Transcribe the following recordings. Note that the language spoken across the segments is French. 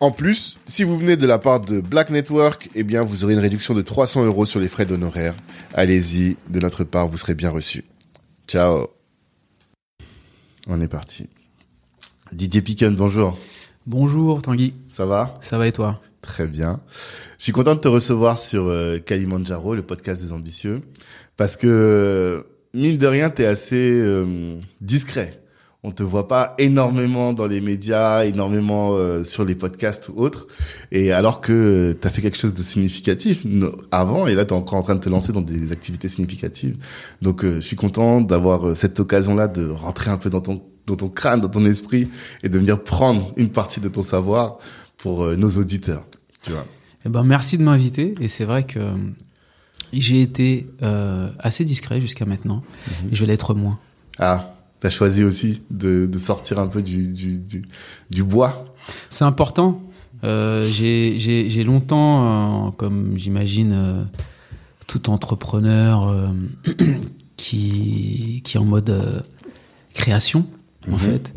En plus, si vous venez de la part de Black Network, eh bien, vous aurez une réduction de 300 euros sur les frais d'honoraires. Allez-y, de notre part, vous serez bien reçu. Ciao. On est parti. Didier Piquen, bonjour. Bonjour Tanguy. Ça va? Ça va et toi? Très bien. Je suis content de te recevoir sur euh, Kalimandjaro, le podcast des ambitieux, parce que, mine de rien, tu es assez euh, discret on te voit pas énormément dans les médias, énormément euh, sur les podcasts ou autres. Et alors que tu as fait quelque chose de significatif avant, et là tu es encore en train de te lancer dans des activités significatives. Donc euh, je suis content d'avoir euh, cette occasion-là de rentrer un peu dans ton, dans ton crâne, dans ton esprit, et de venir prendre une partie de ton savoir pour nos auditeurs. Tu vois. Eh ben merci de m'inviter. Et c'est vrai que j'ai été assez discret jusqu'à maintenant. Mhm. Et je vais l'être moins. Ah tu as choisi aussi de, de, sortir un peu du, du, du, du bois. C'est important. Euh, J'ai longtemps, euh, comme j'imagine euh, tout entrepreneur qui, qui est en mode création, en mhm. fait,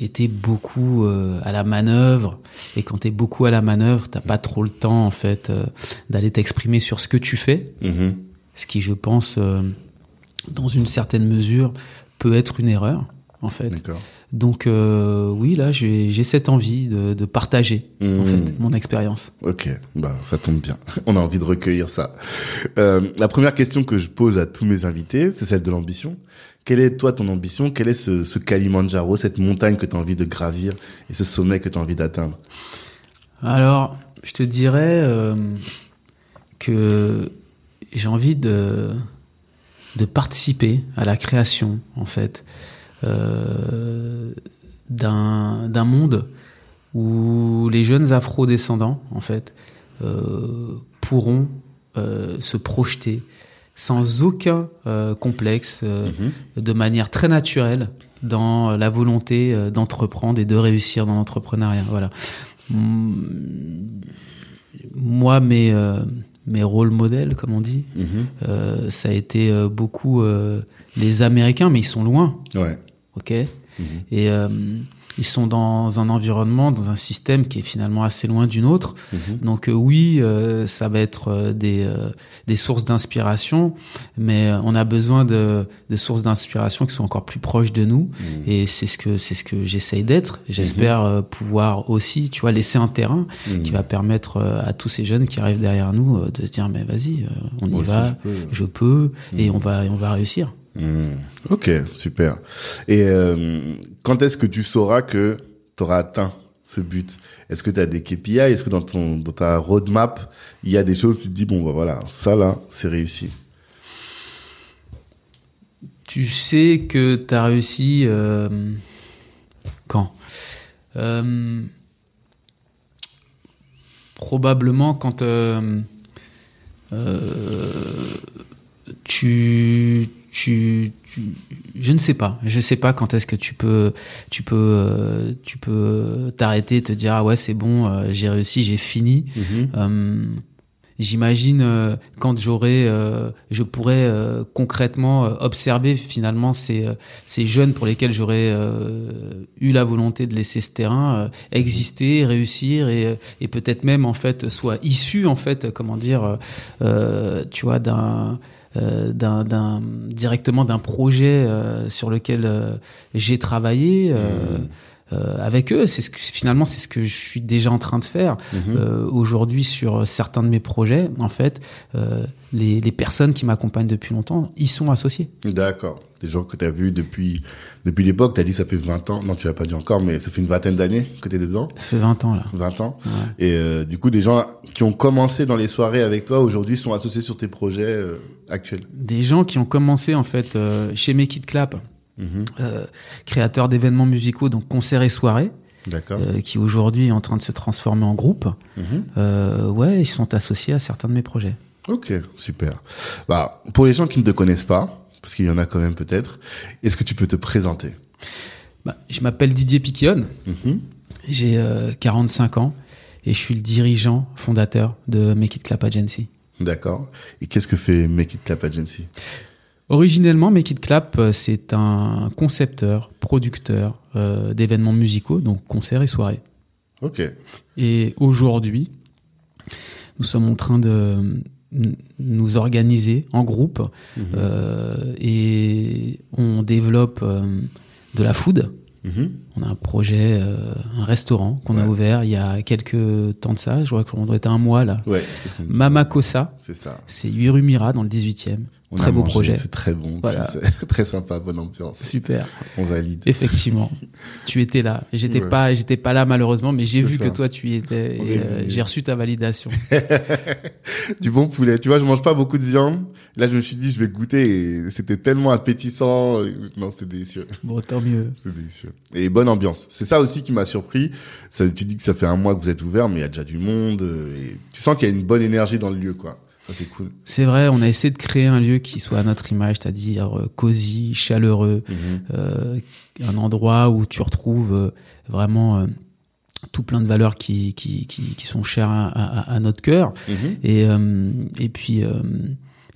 était beaucoup à la manœuvre. Et quand tu es beaucoup à la manœuvre, t'as pas trop le temps, en fait, d'aller t'exprimer sur ce que tu fais. Mhm. Ce qui, je pense dans une certaine mesure, peut être une erreur, en fait. Donc euh, oui, là, j'ai cette envie de, de partager en mmh. fait mon expérience. Ok, bah ça tombe bien. On a envie de recueillir ça. Euh, la première question que je pose à tous mes invités, c'est celle de l'ambition. Quelle est toi ton ambition? Quel est ce, ce Kalimandjaro, cette montagne que tu as envie de gravir et ce sommet que tu as envie d'atteindre? Alors, je te dirais euh, que j'ai envie de de participer à la création, en fait, euh, d'un monde où les jeunes afro-descendants, en fait, euh, pourront euh, se projeter sans aucun euh, complexe, euh, mhm. de manière très naturelle, dans la volonté euh, d'entreprendre et de réussir dans l'entrepreneuriat. Voilà. Moi, mes mes rôles modèles, comme on dit, mhm. euh, ça a été euh, beaucoup euh, les Américains, mais ils sont loin. Ouais. Ok? Mhm. Et ils sont dans un environnement, dans un système qui est finalement assez loin d'une autre. Mhm. Donc euh, oui, euh, ça va être euh, des, des sources d'inspiration, mais on a besoin de, de sources d'inspiration qui sont encore plus proches de nous. Mhm. Et c'est ce que c'est ce que j'essaye d'être. J'espère mhm. pouvoir aussi, tu vois, laisser un terrain qui va permettre à tous ces jeunes qui arrivent derrière nous de se dire mais vas-y, on y va, je peux, et on va on va réussir. Hmm. Ok, super. Et euh, quand est-ce que tu sauras que tu auras atteint ce but? Est-ce que tu as des KPI Est-ce que dans, ton, dans ta roadmap, il y a des choses, tu te dis, bon, bah voilà, ça là, c'est réussi? Tu sais que tu as réussi euh, quand? Euh, Probablement quand tu tu, je ne sais pas. Je sais pas quand est-ce que tu peux, tu peux, euh, tu peux t'arrêter, te dire ah ouais c'est bon, euh, j'ai réussi, j'ai fini. Mhm. Euh, j'imagine quand j'aurai, je pourrais concrètement observer finalement ces, ces jeunes pour lesquels j'aurais eu la volonté de laisser ce terrain exister, réussir et, et peut-être même en fait soit issu en fait comment dire, tu vois d'un euh, directement d'un projet euh, sur lequel euh, j'ai travaillé euh, avec eux. C'est ce que, finalement c'est ce que je suis déjà en train de faire Mhm. euh, aujourd'hui sur certains de mes projets. En fait, euh, les, les personnes qui m'accompagnent depuis longtemps, ils sont associés. D'accord. Des gens que tu as vus depuis, depuis l'époque, tu as dit ça fait 20 ans. Non, tu l'as pas dit encore, mais ça fait une vingtaine d'années que tu es dedans. Ça fait 20 ans là. 20 ans. Ouais. Et euh, du coup, des gens qui ont commencé dans les soirées avec toi aujourd'hui sont associés sur tes projets euh, actuels. Des gens qui ont commencé en fait euh, chez Make It Clap, Mhm. euh, créateur d'événements musicaux, donc concerts et soirées, euh, qui aujourd'hui est en train de se transformer en groupe. Mhm. Euh, ouais, ils sont associés à certains de mes projets. Ok, super. Bah, pour les gens qui ne te connaissent pas, parce qu'il y en a quand même peut-être, est-ce que tu peux te présenter? Bah, je m'appelle Didier Piquion, Mhm. j'ai euh, 45 ans et je suis le dirigeant fondateur de Make It Clap Agency. D'accord. Et qu'est-ce que fait Make It Clap Agency? Originellement, Make It Clap, euh, c'est un concepteur, producteur euh, d'événements musicaux, donc concerts et soirées. Ok. Et aujourd'hui, nous sommes en train de nous organiser en groupe Mhm. euh, et on développe euh, de la food. Mhm. On a un projet, euh, un restaurant qu'on a ouvert il y a quelques temps de ça. Je crois qu'on doit être un mois là. Ouais, c'est ce qu'on dit. Mama Kosa, C'est ça. c'est Yurumira dans le 18e. On Très a beau mangé, projet. C'est très bon. Voilà. très sympa, bonne ambiance. Super. On valide. Effectivement, tu étais là. J'étais Ouais. pas, j'étais pas là malheureusement, mais j'ai vu ça. que toi tu y étais. Euh, j'ai reçu ta validation. du bon poulet. Tu vois, je mange pas beaucoup de viande. Là, je me suis dit, je vais goûter et c'était tellement appétissant. Non, c'était délicieux. Bon, tant mieux. C'était délicieux. Et bonne ambiance. C'est ça aussi qui m'a surpris. Ça, tu dis que ça fait un mois que vous êtes ouvert, mais il y a déjà du monde. euh, Et tu sens qu'il y a une bonne énergie dans le lieu, quoi. C'est cool. C'est vrai, on a essayé de créer un lieu qui soit à notre image, c'est-à-dire euh, cosy, chaleureux, Mhm. euh, un endroit où tu retrouves euh, vraiment tout plein de valeurs qui, qui, qui, qui sont chères à, à- à notre cœur. Mhm. Et, et puis,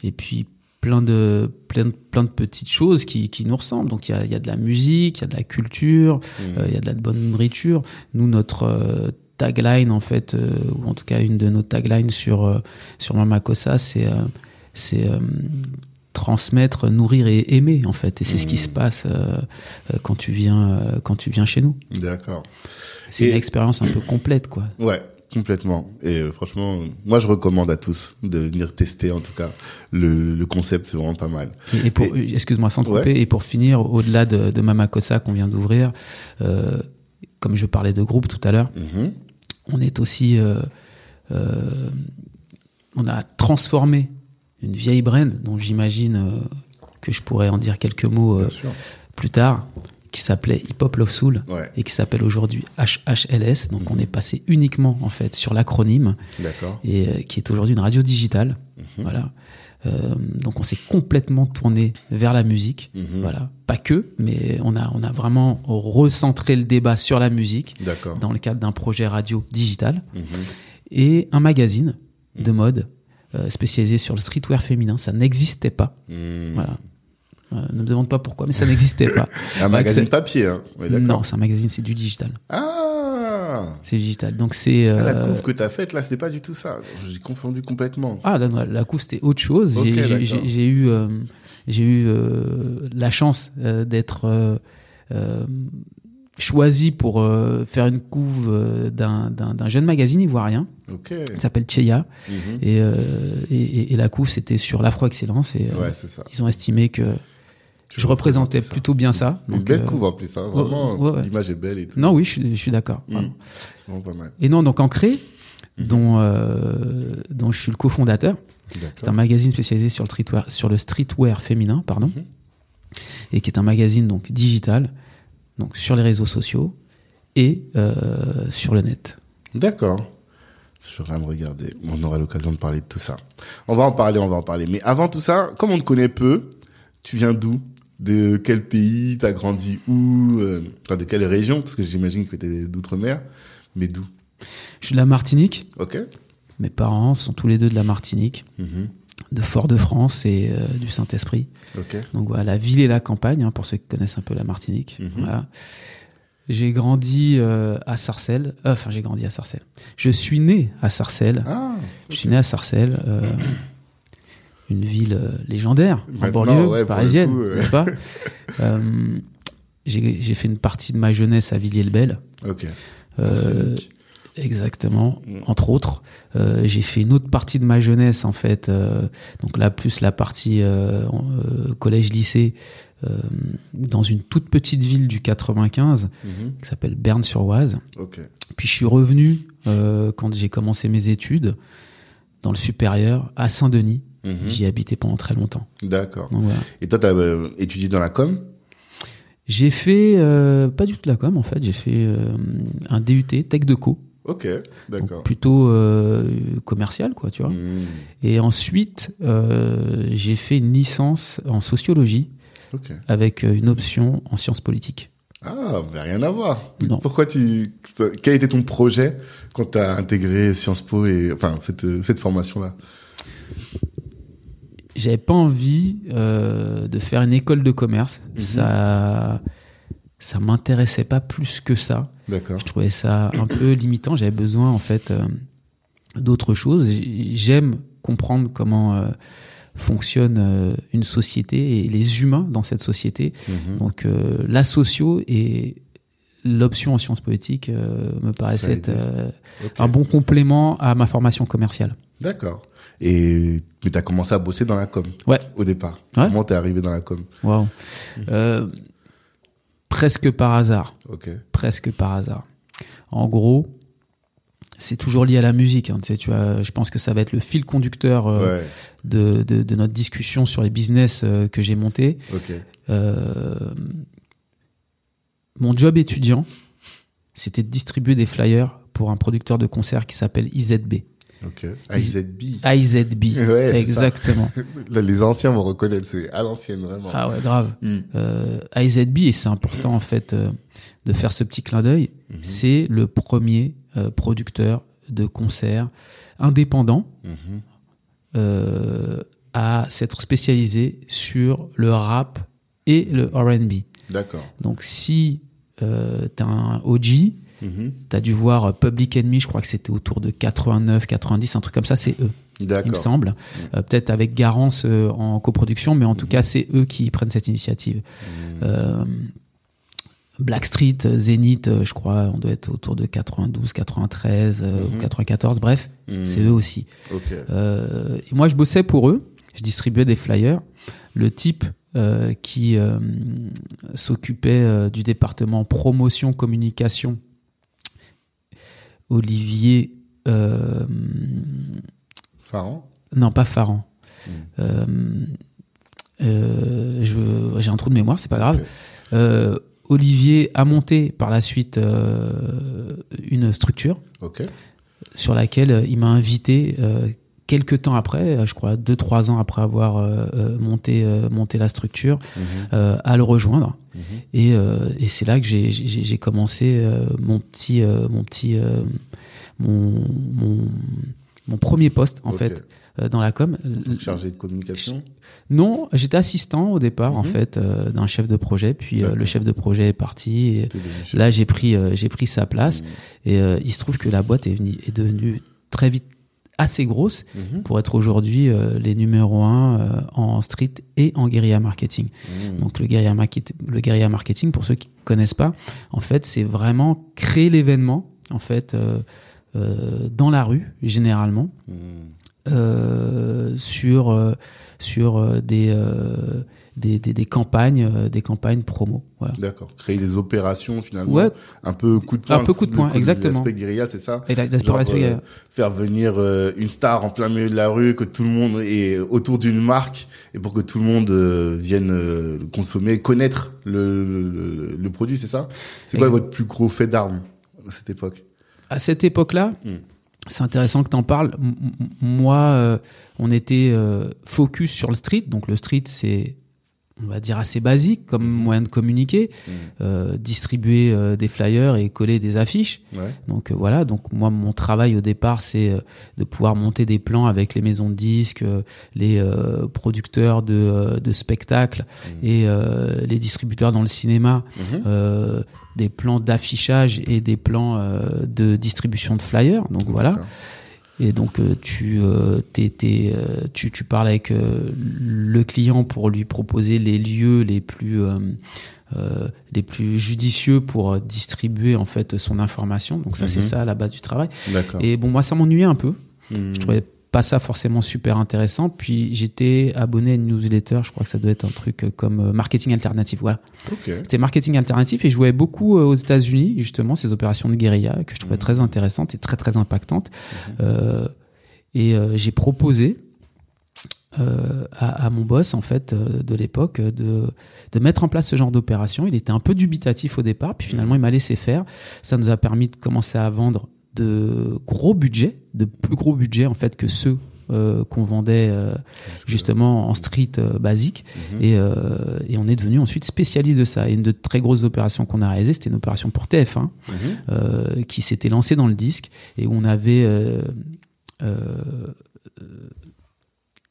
et puis plein de, plein, de- plein de petites choses qui, qui nous ressemblent. Donc il y a, il y a de la musique, il y a de la culture, Mhm. il y a de la bonne nourriture. Nous, notre tagline, en fait, euh, ou en tout cas une de nos taglines sur, euh, sur Mamakosa, c'est euh, c'est euh, transmettre, nourrir et aimer, en fait. Et c'est ce qui se passe euh, euh, quand, tu viens, quand tu viens chez nous. D'accord. C'est Et- une expérience un peu complète, quoi. Ouais, complètement. Et franchement, moi, je recommande à tous de venir tester, en tout cas. Le, le concept, c'est vraiment pas mal. Et, et pour, excuse-moi, sans te Ouais. couper, et pour finir, au-delà de, de Mamakosa qu'on vient d'ouvrir, comme je parlais de groupe tout à l'heure, Mhm. On est aussi, euh, euh, on a transformé une vieille brand dont j'imagine euh, que je pourrais en dire quelques mots plus tard, qui s'appelait Hip Hop Love Soul Ouais, et qui s'appelle aujourd'hui HHLS. Donc on est passé uniquement en fait sur l'acronyme et qui est aujourd'hui une radio digitale. Mhm. Voilà. Euh, donc on s'est complètement tourné vers la musique. Mhm. Voilà, pas que, mais on a on a vraiment recentré le débat sur la musique dans le cadre d'un projet radio digital Mhm. et un magazine de mode euh, spécialisé sur le streetwear féminin. Ça n'existait pas. Mhm. Voilà. Euh, ne me demande pas pourquoi, mais ça n'existait pas. Un magazine papier, hein. Non, c'est un magazine, c'est du digital. Ah, C'est digital. Donc c'est. Ah, la euh, couve que t'as faite, là, c'était pas du tout ça. J'ai confondu complètement. Ah, non, la couve, c'était autre chose. J'ai- eu, euh, j'ai eu euh, la chance d'être choisi pour euh, faire une couve euh, d'un jeune magazine ivoirien Ok. qui s'appelle Cheya. Mhm. Et, euh, et, la couve, c'était sur l'afro-excellence. Et Ouais, ça. ils ont estimé que je représentais plutôt bien ça. Une belle euh, couve en plus, hein. Vraiment, ouais, ouais. l'image est belle et tout. Non, oui, je suis, je suis d'accord. Vraiment. C'est vraiment pas mal. Et non, donc Ancré, Mhm. dont, euh, dont je suis le cofondateur. C'est un magazine spécialisé sur le streetwear, sur le streetwear féminin, pardon, Mhm. et qui est un magazine donc digital, donc sur les réseaux sociaux et euh, sur le net. D'accord. Je vais me regarder. On aura l'occasion de parler de tout ça. On va en parler, on va en parler. Mais avant tout ça, comme on te connaît peu, tu viens d'où? De quel pays T'as grandi où euh, enfin, De quelle région Parce que j'imagine que t'es d'outre-mer. Mais d'où? Je suis de la Martinique. Ok. Mes parents sont tous les deux de la Martinique, Mhm. de Fort-de-France et euh, du Saint-Esprit. Ok. Donc voilà, la ville et la campagne, hein, pour ceux qui connaissent un peu la Martinique. Mhm. Voilà. J'ai grandi euh, à Sarcelles. Euh, Enfin, j'ai grandi à Sarcelles. Je suis né à Sarcelles. Ah. Je suis né à Sarcelles. Une ville euh, légendaire en banlieue ouais, parisienne, n'est-ce pas Euh, J'ai fait une partie de ma jeunesse à Villiers-le-Bel. Ok. Euh. Exactement, Mm. entre autres. Euh, j'ai fait une autre partie de ma jeunesse, en fait. euh, donc là, plus la partie euh, collège-lycée, dans une toute petite ville du 95 Mhm. qui s'appelle Berne-sur-Oise. Ok. Puis je suis revenu quand j'ai commencé mes études dans le supérieur à Saint-Denis. Mhm. J'y ai habité pendant très longtemps. D'accord. Voilà. Et toi, tu as étudié dans la com? J'ai fait euh, pas du tout de la com en fait. J'ai fait euh, un DUT Tech de Co. Ok, d'accord. plutôt euh, commercial quoi, tu vois. Mhm. Et ensuite, euh, j'ai fait une licence en sociologie avec euh, une option en sciences politiques. Ah, mais rien à voir. Non. Pourquoi tu, quel était ton projet quand tu as intégré Sciences Po et, enfin, cette, cette formation-là? J'avais pas envie euh, de faire une école de commerce. Mhm. Ça, ça m'intéressait pas plus que ça. D'accord. Je trouvais ça un peu limitant. J'avais besoin en fait euh, d'autre chose. J- J'aime comprendre comment euh, fonctionne euh, une société et les humains dans cette société. Mhm. Donc la socio et l'option en sciences politiques me paraissait être un bon complément à ma formation commerciale. D'accord. Et, mais t'as commencé à bosser dans la com. Ouais. Au départ. Ouais. Comment t'es arrivé dans la com? Waouh. Euh, presque par hasard. Ok. presque par hasard. En gros, c'est toujours lié à la musique. hein. Tu sais, tu as, je pense que ça va être le fil conducteur euh, Ouais. de, de, de notre discussion sur les business euh, que j'ai monté. Ok. Euh, mon job étudiant, c'était de distribuer des flyers pour un producteur de concert qui s'appelle IZB. Ok. IZB. IZB, Ouais, exactement. Là, les anciens vont reconnaître. C'est à l'ancienne, vraiment. Ah ouais, grave. Hmm. Euh, IZB, et c'est important en fait euh, de faire ce petit clin d'œil, Mhm. c'est le premier euh, producteur de concerts indépendant Mhm. euh, à s'être spécialisé sur le rap et le R&B. D'accord. Donc si t'as un OG, Mhm. t'as dû voir Public Enemy, je crois que c'était autour de 89, 90, un truc comme ça, c'est eux, il me semble. Euh, Peut-être avec Garance euh, en coproduction, mais en tout cas c'est eux qui prennent cette initiative. Mhm. Euh, Blackstreet, euh, Zénith, euh, je crois, on doit être autour de 92, 93, euh, ou Mhm. 94, bref, Mhm. c'est eux aussi. Euh, et moi, je bossais pour eux, je distribuais des flyers. Le type euh, qui euh, s'occupait euh, du département promotion, communication, Olivier, euh, Pharaon. non pas Farran. Mhm. Euh, euh, J'ai un trou de mémoire, c'est pas grave. Euh, Olivier a monté par la suite une structure sur laquelle il m'a invité quelques temps après, euh, je crois deux trois ans après avoir euh, euh, monté euh, monté la structure, Mhm. euh, à le rejoindre. Mhm. Et, et c'est là que j'ai- commencé mon petit mon petit mon, mon mon premier poste en fait dans la com. Chargé de communication? Non, j'étais assistant au départ en Mhm. fait euh, d'un chef de projet, puis euh, le chef de projet est parti. Et là, j'ai pris euh, j'ai pris sa place et il se trouve que la boîte est, venue, est devenue très vite assez grosse Mhm. pour être aujourd'hui euh, les numéros un euh, en street et en guérilla marketing. Mhm. Donc le guérilla, market- le guérilla marketing, pour ceux qui connaissent pas, en fait, c'est vraiment créer l'événement en fait euh, dans la rue généralement Mhm. sur sur des, des, des des campagnes euh, des campagnes promo. Voilà. D'accord. Créer des opérations finalement. Ouais. Un peu coup de poing. Un peu coup de poing, exactement. L'aspect guérilla, c'est ça. Et Genre, euh, faire venir euh, une star en plein milieu de la rue, que tout le monde est autour d'une marque, et pour que tout le monde euh, vienne euh, consommer, connaître le, le, le produit, c'est ça C'est quoi votre plus gros fait d'armes à cette époque à cette époque-là, Mm. c'est intéressant que tu en parles. M- moi, euh, on était euh, focus sur le street. Donc le street, c'est, on va dire, assez basique comme Mhm. moyen de communiquer. Mhm. Euh, distribuer euh, des flyers et coller des affiches. Ouais. Donc euh, voilà, donc moi mon travail au départ c'est euh, de pouvoir monter des plans avec les maisons de disques, euh, les euh, producteurs de, euh, de spectacles Mhm. et euh, les distributeurs dans le cinéma, Mhm. euh, des plans d'affichage et des plans euh, de distribution de flyers. Donc voilà. Et donc euh, tu, euh, t'es- t'es, euh, tu tu parles avec euh, le client pour lui proposer les lieux les plus euh, euh, les plus judicieux pour distribuer en fait son information. Donc ça c'est Mhm. ça la base du travail. D'accord. Et bon moi ça m'ennuyait un peu. Je trouvais pas ça forcément super intéressant. Puis j'étais abonné à une newsletter. Je crois que ça doit être un truc euh, comme euh, marketing alternatif. Voilà. Ok. C'était marketing alternatif et je jouais beaucoup euh, aux États-Unis, justement, ces opérations de guérilla que je trouvais Mhm. très intéressantes et très très impactantes. Mhm. Euh, et euh, j'ai proposé euh, à, à mon boss, en fait, euh, de l'époque, de, de mettre en place ce genre d'opération. Il était un peu dubitatif au départ, puis finalement, il m'a laissé faire. Ça nous a permis de commencer à vendre de gros budgets, de plus gros budgets, en fait, que ceux euh, qu'on vendait euh, justement en street euh, basique. Mhm. Et, et on est devenu ensuite spécialiste de ça. Et une de très grosses opérations qu'on a réalisées, c'était une opération pour TF1 Mhm. qui s'était lancée dans le disque et où on avait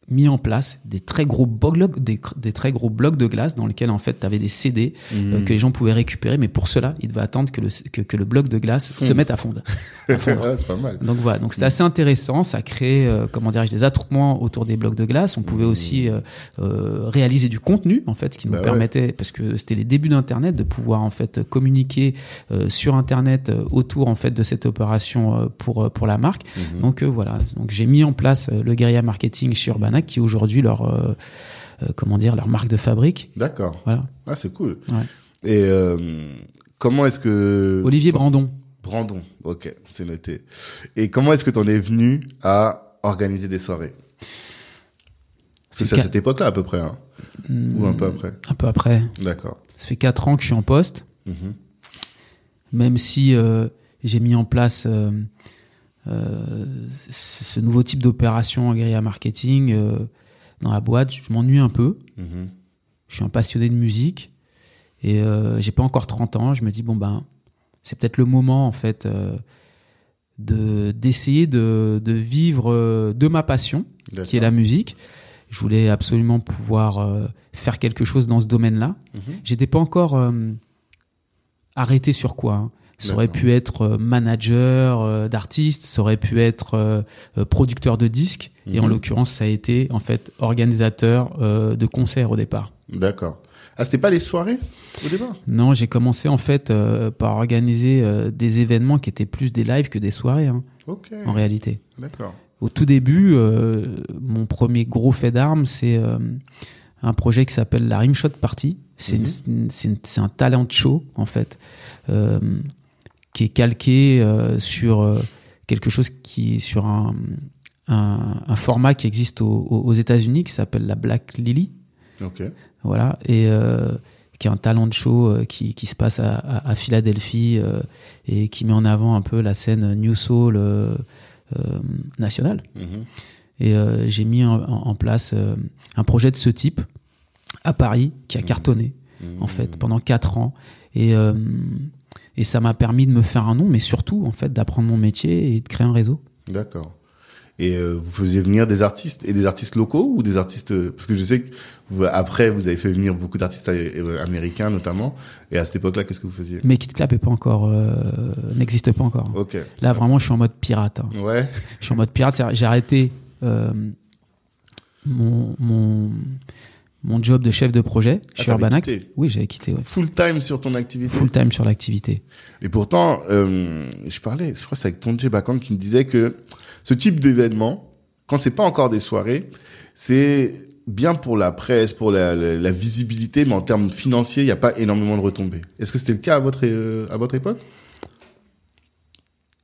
mis en place des très gros blocs, des, des très gros blocs de glace dans lesquels en fait tu avais des CD euh, Mhm. que les gens pouvaient récupérer, mais pour cela, ils devaient attendre que le, que, que le bloc de glace Fonde. se mette à fondre. à fondre. Pas mal. Donc voilà, donc c'était assez intéressant. Ça crée, euh, comment dirais-je, des attroupements autour des blocs de glace. On pouvait Mmh. aussi euh, euh, réaliser du contenu, en fait, ce qui nous Bah ouais. permettait, parce que c'était les débuts d'Internet, de pouvoir en fait communiquer sur Internet autour en fait de cette opération pour pour la marque. Donc voilà, donc j'ai mis en place le guérilla marketing chez Urbana, qui est aujourd'hui leur euh, euh, comment dire leur marque de fabrique. D'accord. Voilà. Ah, c'est cool. Ouais. Et euh, comment est-ce que Olivier Brandon. Brandon, ok, c'est noté. Et comment est-ce que tu en es venu à organiser des soirées? C'est à cette époque-là à peu près, hein ou un peu après. Un peu après. D'accord. Ça fait quatre ans que je suis en poste. Mhm. même si euh, j'ai mis en place euh, ce ce nouveau type d'opération en guérilla marketing euh, dans la boîte, je m'ennuie un peu. Mhm. Je suis un passionné de musique et euh, j'ai pas encore 30 ans. Je me dis bon ben c'est peut-être le moment en fait euh, de d'essayer de, de vivre euh, de ma passion qui est la musique. Je voulais absolument pouvoir euh, faire quelque chose dans ce domaine-là. Mhm. J'étais pas encore euh, arrêté sur quoi. hein. Ça aurait pu être euh, manager euh, d'artistes, ça aurait pu être euh, producteur de disques, et en Mhm. l'occurrence, ça a été en fait organisateur de concerts au départ. D'accord. Ah, c'était pas les soirées au départ? Non, j'ai commencé en fait euh, par organiser euh, des événements qui étaient plus des lives que des soirées, hein, Ok. en réalité. D'accord. Au tout début, euh, mon premier gros fait d'armes, c'est un projet qui s'appelle la Rimshot Party. C'est c'est un talent show, en fait, qui est calqué euh, sur euh, quelque chose qui est sur un, un, un format qui existe aux, aux- États-Unis, qui s'appelle la Black Lily. Ok. Voilà, et euh, qui est un talent show euh, qui, qui se passe à, à, à Philadelphie euh, et qui met en avant un peu la scène New Soul euh, euh, nationale. Mhm. Et euh, j'ai mis en, en- place euh, un projet de ce type à Paris qui a Mhm. cartonné en fait pendant quatre ans et euh, et ça m'a permis de me faire un nom mais surtout en fait d'apprendre mon métier et de créer un réseau. D'accord. Et euh, vous faisiez venir des artistes et des artistes locaux ou des artistes euh, parce que je sais que vous, après vous avez fait venir beaucoup d'artistes euh, américains notamment et à cette époque-là qu'est-ce que vous faisiez? Mais Kid Clap est pas encore euh, n'existe pas encore. Ok. Là vraiment je suis en mode pirate. hein. Ouais. Je suis en mode pirate. J'ai arrêté euh, mon, mon, mon job de chef de projet Ah, chez t'avais Urbanac. quitté. Oui, j'avais quitté. ouais. Full time sur ton activité. Full time sur l'activité. Et pourtant, euh, je parlais, je crois que c'est avec Tonje Bakan qui me disait que ce type d'événement, quand c'est pas encore des soirées, c'est bien pour la presse, pour la, la- la visibilité, mais en termes financiers, il n'y a pas énormément de retombées. Est-ce que c'était le cas à votre, euh, à votre époque?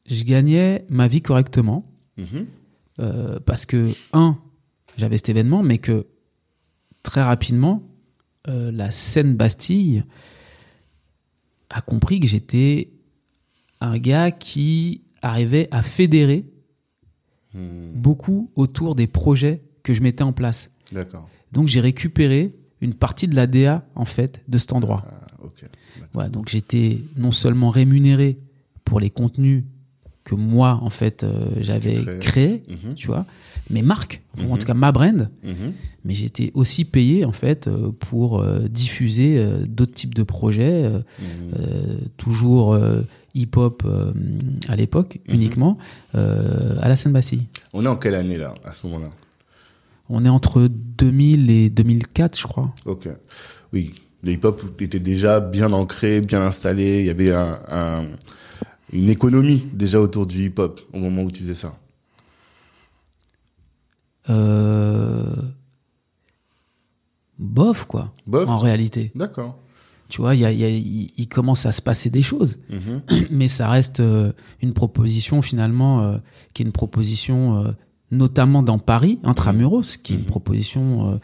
Je gagnais ma vie correctement Mhm. euh, parce que, un, j'avais cet événement, mais que très rapidement, euh, la scène Bastille a compris que j'étais un gars qui arrivait à fédérer Hmm, beaucoup autour des projets que je mettais en place. D'accord. Donc j'ai récupéré une partie de la DA en fait de cet endroit. Ah. Voilà, donc j'étais non seulement rémunéré pour les contenus que moi en fait euh, j'avais créé, Mhm. tu vois, mes marques, en Mhm. tout cas ma brand, Mhm. mais j'étais aussi payé en fait euh, pour euh, diffuser d'autres types de projets, Mhm. toujours hip-hop à l'époque uniquement à la Seine-Bastille. On est en quelle année là, à ce moment-là? On est entre 2000 et 2004, je crois. Ok. Oui, le hip-hop était déjà bien ancré, bien installé. Il y avait un, un- une économie déjà autour du hip-hop au moment où tu faisais ça. Euh... Bof quoi, Bof. en réalité. D'accord. Tu vois, il commence à se passer des choses. Mhm. mais ça reste euh, une proposition finalement euh, qui est une proposition euh, notamment dans Paris, intramuros, qui est une Mhm. proposition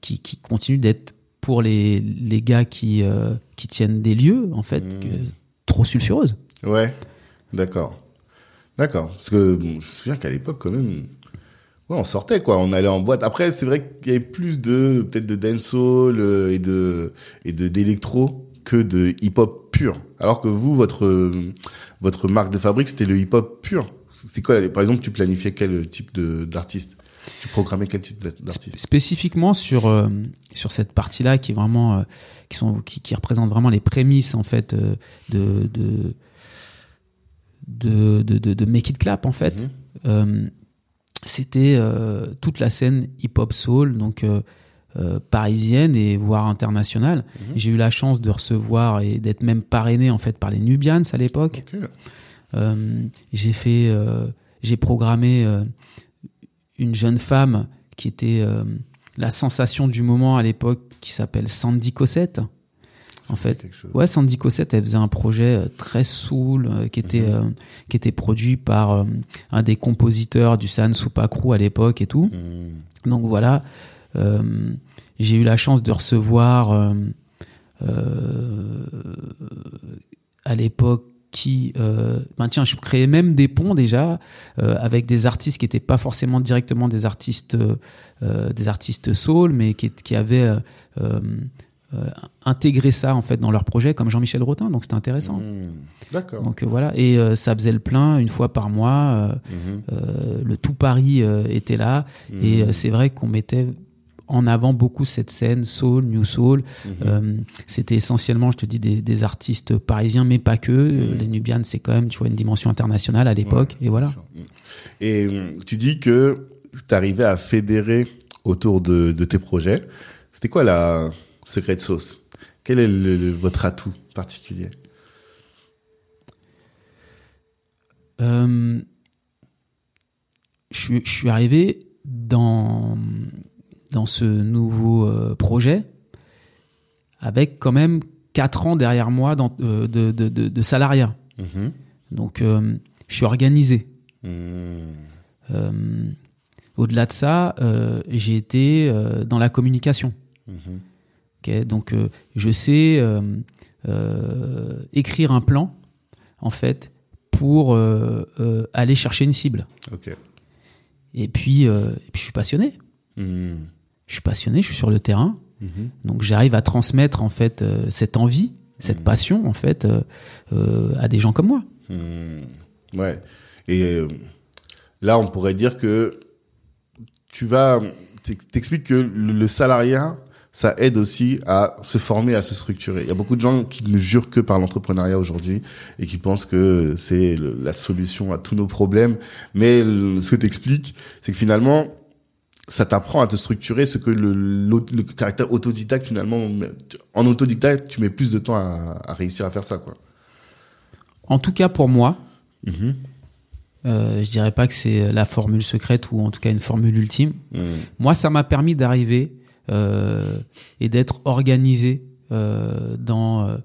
qui, qui continue d'être pour les, les gars qui, qui tiennent des lieux, en fait, que- trop sulfureuse. Ouais. D'accord. D'accord. Parce que bon, je me souviens qu'à l'époque, quand même, ouais, on sortait quoi. On allait en boîte. Après, c'est vrai qu'il y avait plus de peut-être de dancehall euh, et de et de d'électro que de hip-hop pur. Alors que vous, votre votre marque de fabrique, c'était le hip-hop pur. C'est quoi Par exemple, tu planifiais quel type de d'artiste? Tu programmais quel type d'artiste? Spécifiquement sur, euh, sur cette partie-là qui est vraiment, euh, qui sont, qui, qui représente vraiment les prémices, en fait, de, de, de, de, de, de Make It Clap, en fait. Mhm. Euh, c'était euh, toute la scène hip-hop soul, donc euh, parisienne et voire internationale. Mhm. J'ai eu la chance de recevoir et d'être même parrainé en fait par les Nubians à l'époque. J'ai fait, j'ai programmé une jeune femme qui était la sensation du moment à l'époque, qui s'appelle Sandy Cossette. En fait. Ouais, Sandy Cossette, elle faisait un projet euh, très soul euh, qui était Mhm. euh, qui était produit par euh, un des compositeurs du San Supakru à l'époque et tout. Mhm. Donc voilà, j'ai eu la chance de recevoir à l'époque qui, euh, ben tiens, je créais même des ponts déjà euh, avec des artistes qui n'étaient pas forcément directement des artistes, euh, des artistes soul, mais qui, qui avaient euh, intégré ça en fait dans leur projet, comme Jean-Michel Rotin. Donc c'était intéressant. Mhm. D'accord. Donc euh, voilà, et euh, ça faisait le plein une fois par mois. euh, euh, le tout Paris était là, et Mhm. euh, c'est vrai qu'on mettait en avant beaucoup cette scène soul, new soul. C'était essentiellement, je te dis, des, des artistes parisiens, mais pas que. Les Nubians, c'est quand même, tu vois, une dimension internationale à l'époque. Ouais, et voilà. Et tu dis que tu arrivais à fédérer autour de, de tes projets. C'était quoi la secret sauce Quel est le- le- votre atout particulier? Euh, je, suis- je suis arrivé dans, dans ce nouveau euh, projet avec quand même 4 ans derrière moi dans- euh, de, de, de, de salariat. Mhm. Donc, euh, je suis organisé. Mm. Euh, Au-delà de ça, euh, j'ai été dans la communication. Mhm. Donc, euh, je sais euh, euh, écrire un plan, en fait, pour aller chercher une cible. Et puis, et puis, je suis passionné. Mm. Je suis passionné, je suis sur le terrain. Mhm. Donc, j'arrive à transmettre, en fait, cette envie, cette Mhm. passion, en fait, à des gens comme moi. Mm. Ouais. Et là, on pourrait dire que tu vas, t'ex- t'expliques que le, le salariat, ça aide aussi à se former, à se structurer. Il y a beaucoup de gens qui ne jurent que par l'entrepreneuriat aujourd'hui et qui pensent que c'est la solution à tous nos problèmes. Mais le- ce que t'expliques, c'est que finalement, ça t'apprend à te structurer, ce que le, caractère autodidacte finalement, en autodidacte, tu mets plus de temps à, à réussir à faire ça, quoi. En tout cas, pour moi, Mhm. euh, je dirais pas que c'est la formule secrète ou en tout cas une formule ultime. Mm. Moi, ça m'a permis d'arriver et d'être organisé euh, dans euh,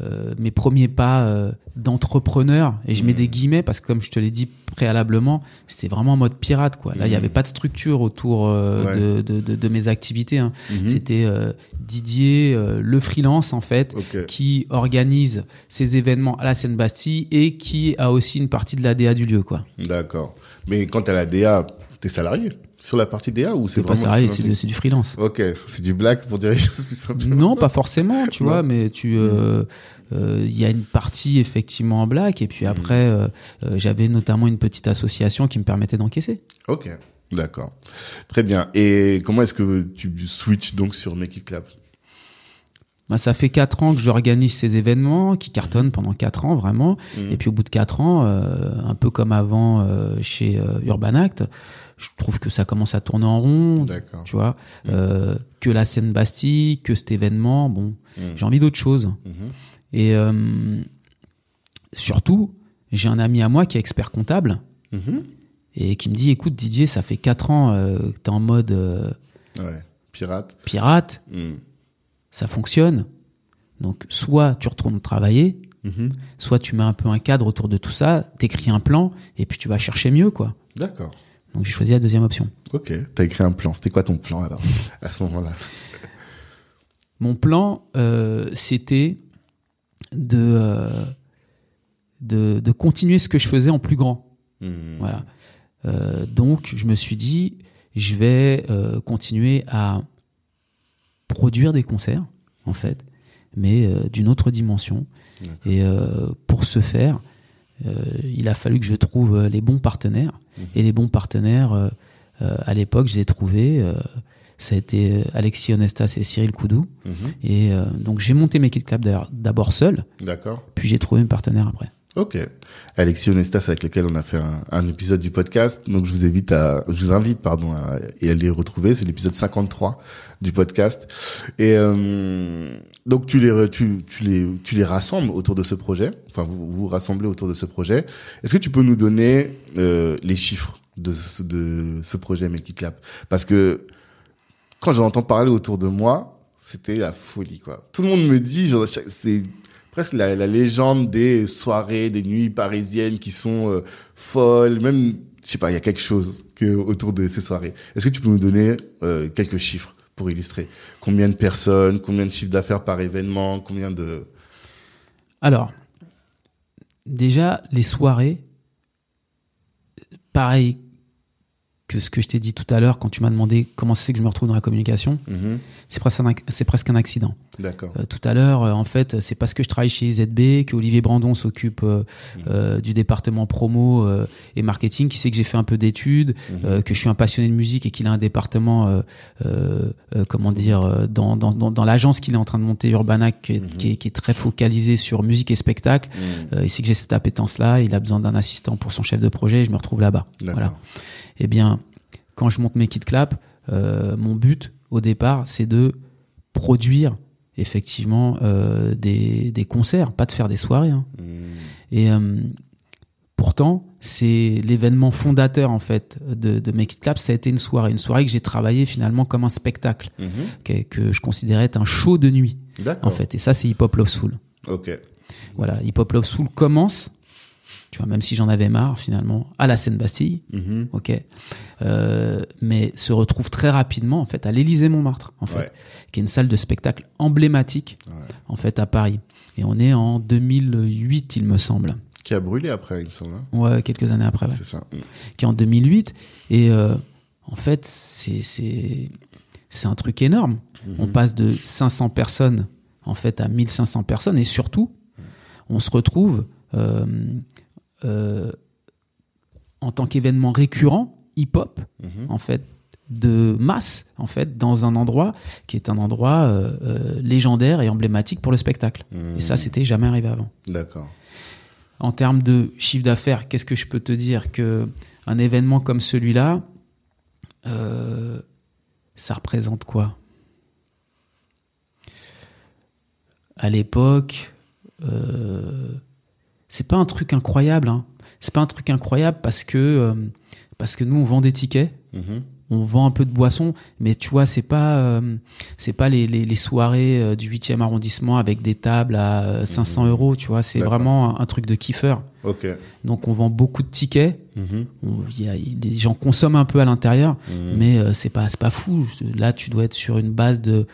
euh, mes premiers pas euh, d'entrepreneur. Et je mets des guillemets parce que, comme je te l'ai dit préalablement, c'était vraiment en mode pirate. Quoi. Là, il n'y Mhm. avait pas de structure autour euh, de, de, mes activités. hein. Mhm. C'était euh, Didier, euh, le freelance, en fait, qui organise ces événements à la Seine-Bastille et qui a aussi une partie de la DA du lieu. Quoi. D'accord. Mais quand t'as la DA, t'es salarié? Sur la partie DA ou c'est C'est pas vraiment salarié, c'est du, freelance. Ok, c'est du black pour dire les choses plus simplement. Non, pas forcément, tu vois, mais tu, euh, euh, il y a une partie effectivement en black, et puis après, euh, euh, j'avais notamment une petite association qui me permettait d'encaisser. Ok, d'accord. Très bien. Et comment est-ce que tu switches donc sur Make It Clap? Bah, ça fait quatre ans que j'organise ces événements qui cartonnent pendant quatre ans vraiment. Et puis au bout de quatre ans, un peu comme avant chez Urban Act, je trouve que ça commence à tourner en rond. D'accord. Tu vois, euh, que la scène Bastille, que cet événement, bon, Mhm. j'ai envie d'autre chose. Mhm. Et euh, surtout, j'ai un ami à moi qui est expert comptable Mhm. et qui me dit, écoute Didier, ça fait quatre ans euh, que t'es en mode euh, Ouais. Pirate. pirate, Mhm. ça fonctionne. Donc soit tu retournes travailler, Mhm. soit tu mets un peu un cadre autour de tout ça, t'écris un plan et puis tu vas chercher mieux quoi. D'accord. Donc j'ai choisi la deuxième option. Ok. T'as écrit un plan. C'était quoi ton plan alors à ce moment-là? Mon plan, euh, c'était de, euh, de de continuer ce que je faisais en plus grand. Mhm. Voilà. Euh, donc, je me suis dit, je vais continuer à produire des concerts, en fait, mais d'une autre dimension. Et pour ce faire, il a fallu que je trouve euh, les bons partenaires. Mhm. Et les bons partenaires, euh, euh, à l'époque, je les ai trouvés. euh, ça a été euh, Alexis Onestas et Cyril Koudou. Mhm. Et euh, donc, j'ai monté mes Club d'ailleurs d'abord seul, D'accord. puis j'ai trouvé mes partenaires après. Ok. Alexis Onestas avec lequel on a fait un, un épisode du podcast. Donc je vous invite à, je vous invite pardon à, et à les retrouver. C'est l'épisode 53 du podcast. Et euh, donc tu les, tu, tu les, tu les rassembles autour de ce projet. Enfin vous vous rassemblez autour de ce projet. Est-ce que tu peux nous donner euh, les chiffres de ce, de ce projet Make It Clap Parce que quand j'entends parler autour de moi, c'était la folie quoi. Tout le monde me dit, c'est presque la, la légende des soirées, des nuits parisiennes qui sont euh, folles. Même, je sais pas, il y a quelque chose que autour de ces soirées. Est-ce que tu peux nous donner euh, quelques chiffres pour illustrer? Combien de personnes Combien de chiffres d'affaires par événement Combien de Alors, déjà, les soirées, pareil que ce que je t'ai dit tout à l'heure quand tu m'as demandé comment c'est que je me retrouve dans la communication, Mhm. c'est presque un, presque accident. D'accord. Euh, tout à l'heure, euh, en fait, c'est parce que je travaille chez ZB que Olivier Brandon s'occupe euh, euh, du département promo et marketing, qui sait que j'ai fait un peu d'études, Mhm. que je suis un passionné de musique et qu'il a un département, comment dire, dans, dans, dans, dans l'agence qu'il est en train de monter, Urbanac, qui est, Mhm. qui est, qui est très focalisé sur musique et spectacle. Mhm. Il sait que j'ai cette appétence-là, il a besoin d'un assistant pour son chef de projet, et je me retrouve là-bas. Voilà. Eh bien, quand je monte mes kits clap, euh, mon but au départ, c'est de produire effectivement euh, des, des concerts, pas de faire des soirées. hein. Mhm. Et euh, pourtant, c'est l'événement fondateur en fait de, de mes kits clap, ça a été une soirée, une soirée que j'ai travaillé finalement comme un spectacle, Mhm. que, que je considérais être un show de nuit en fait. Et ça, c'est Hip Hop Love Soul. Ok. Voilà, Hip Hop Love Soul commence, tu vois, même si j'en avais marre finalement, à la scène Bastille, Mhm. ok, euh, mais se retrouve très rapidement en fait à l'Élysée Montmartre, en fait, Ouais. qui est une salle de spectacle emblématique Ouais. en fait à Paris. Et on est en 2008, il me semble. Qui a brûlé après, il me semble. hein Ouais, quelques années après, ouais. C'est ça. Mhm. qui est en 2008. Et euh, en fait, c'est c'est c'est un truc énorme. Mhm. On passe de 500 personnes en fait à 1500 personnes et surtout, on se retrouve euh, en tant qu'événement récurrent hip-hop Mhm. en fait de masse en fait dans un endroit qui est un endroit euh, euh, légendaire et emblématique pour le spectacle. Mhm. Et ça, c'était jamais arrivé avant. D'accord. En termes de chiffre d'affaires, qu'est-ce que je peux te dire que un événement comme celui-là, euh, ça représente quoi? À l'époque, euh, c'est pas un truc incroyable. Hein. C'est pas un truc incroyable parce que euh, parce que nous on vend des tickets Mhm. on vend un peu de boissons, mais tu vois, c'est pas, euh, c'est pas les, les, les soirées euh, du 8e arrondissement avec des tables à euh, 500 euros, tu vois, c'est vraiment un, un truc de kiffeur. Ok. Donc on vend beaucoup de tickets, on- il y a, les gens consomment un peu à l'intérieur, Mhm. mais euh, c'est pas, c'est pas fou. Là, tu dois être sur une base de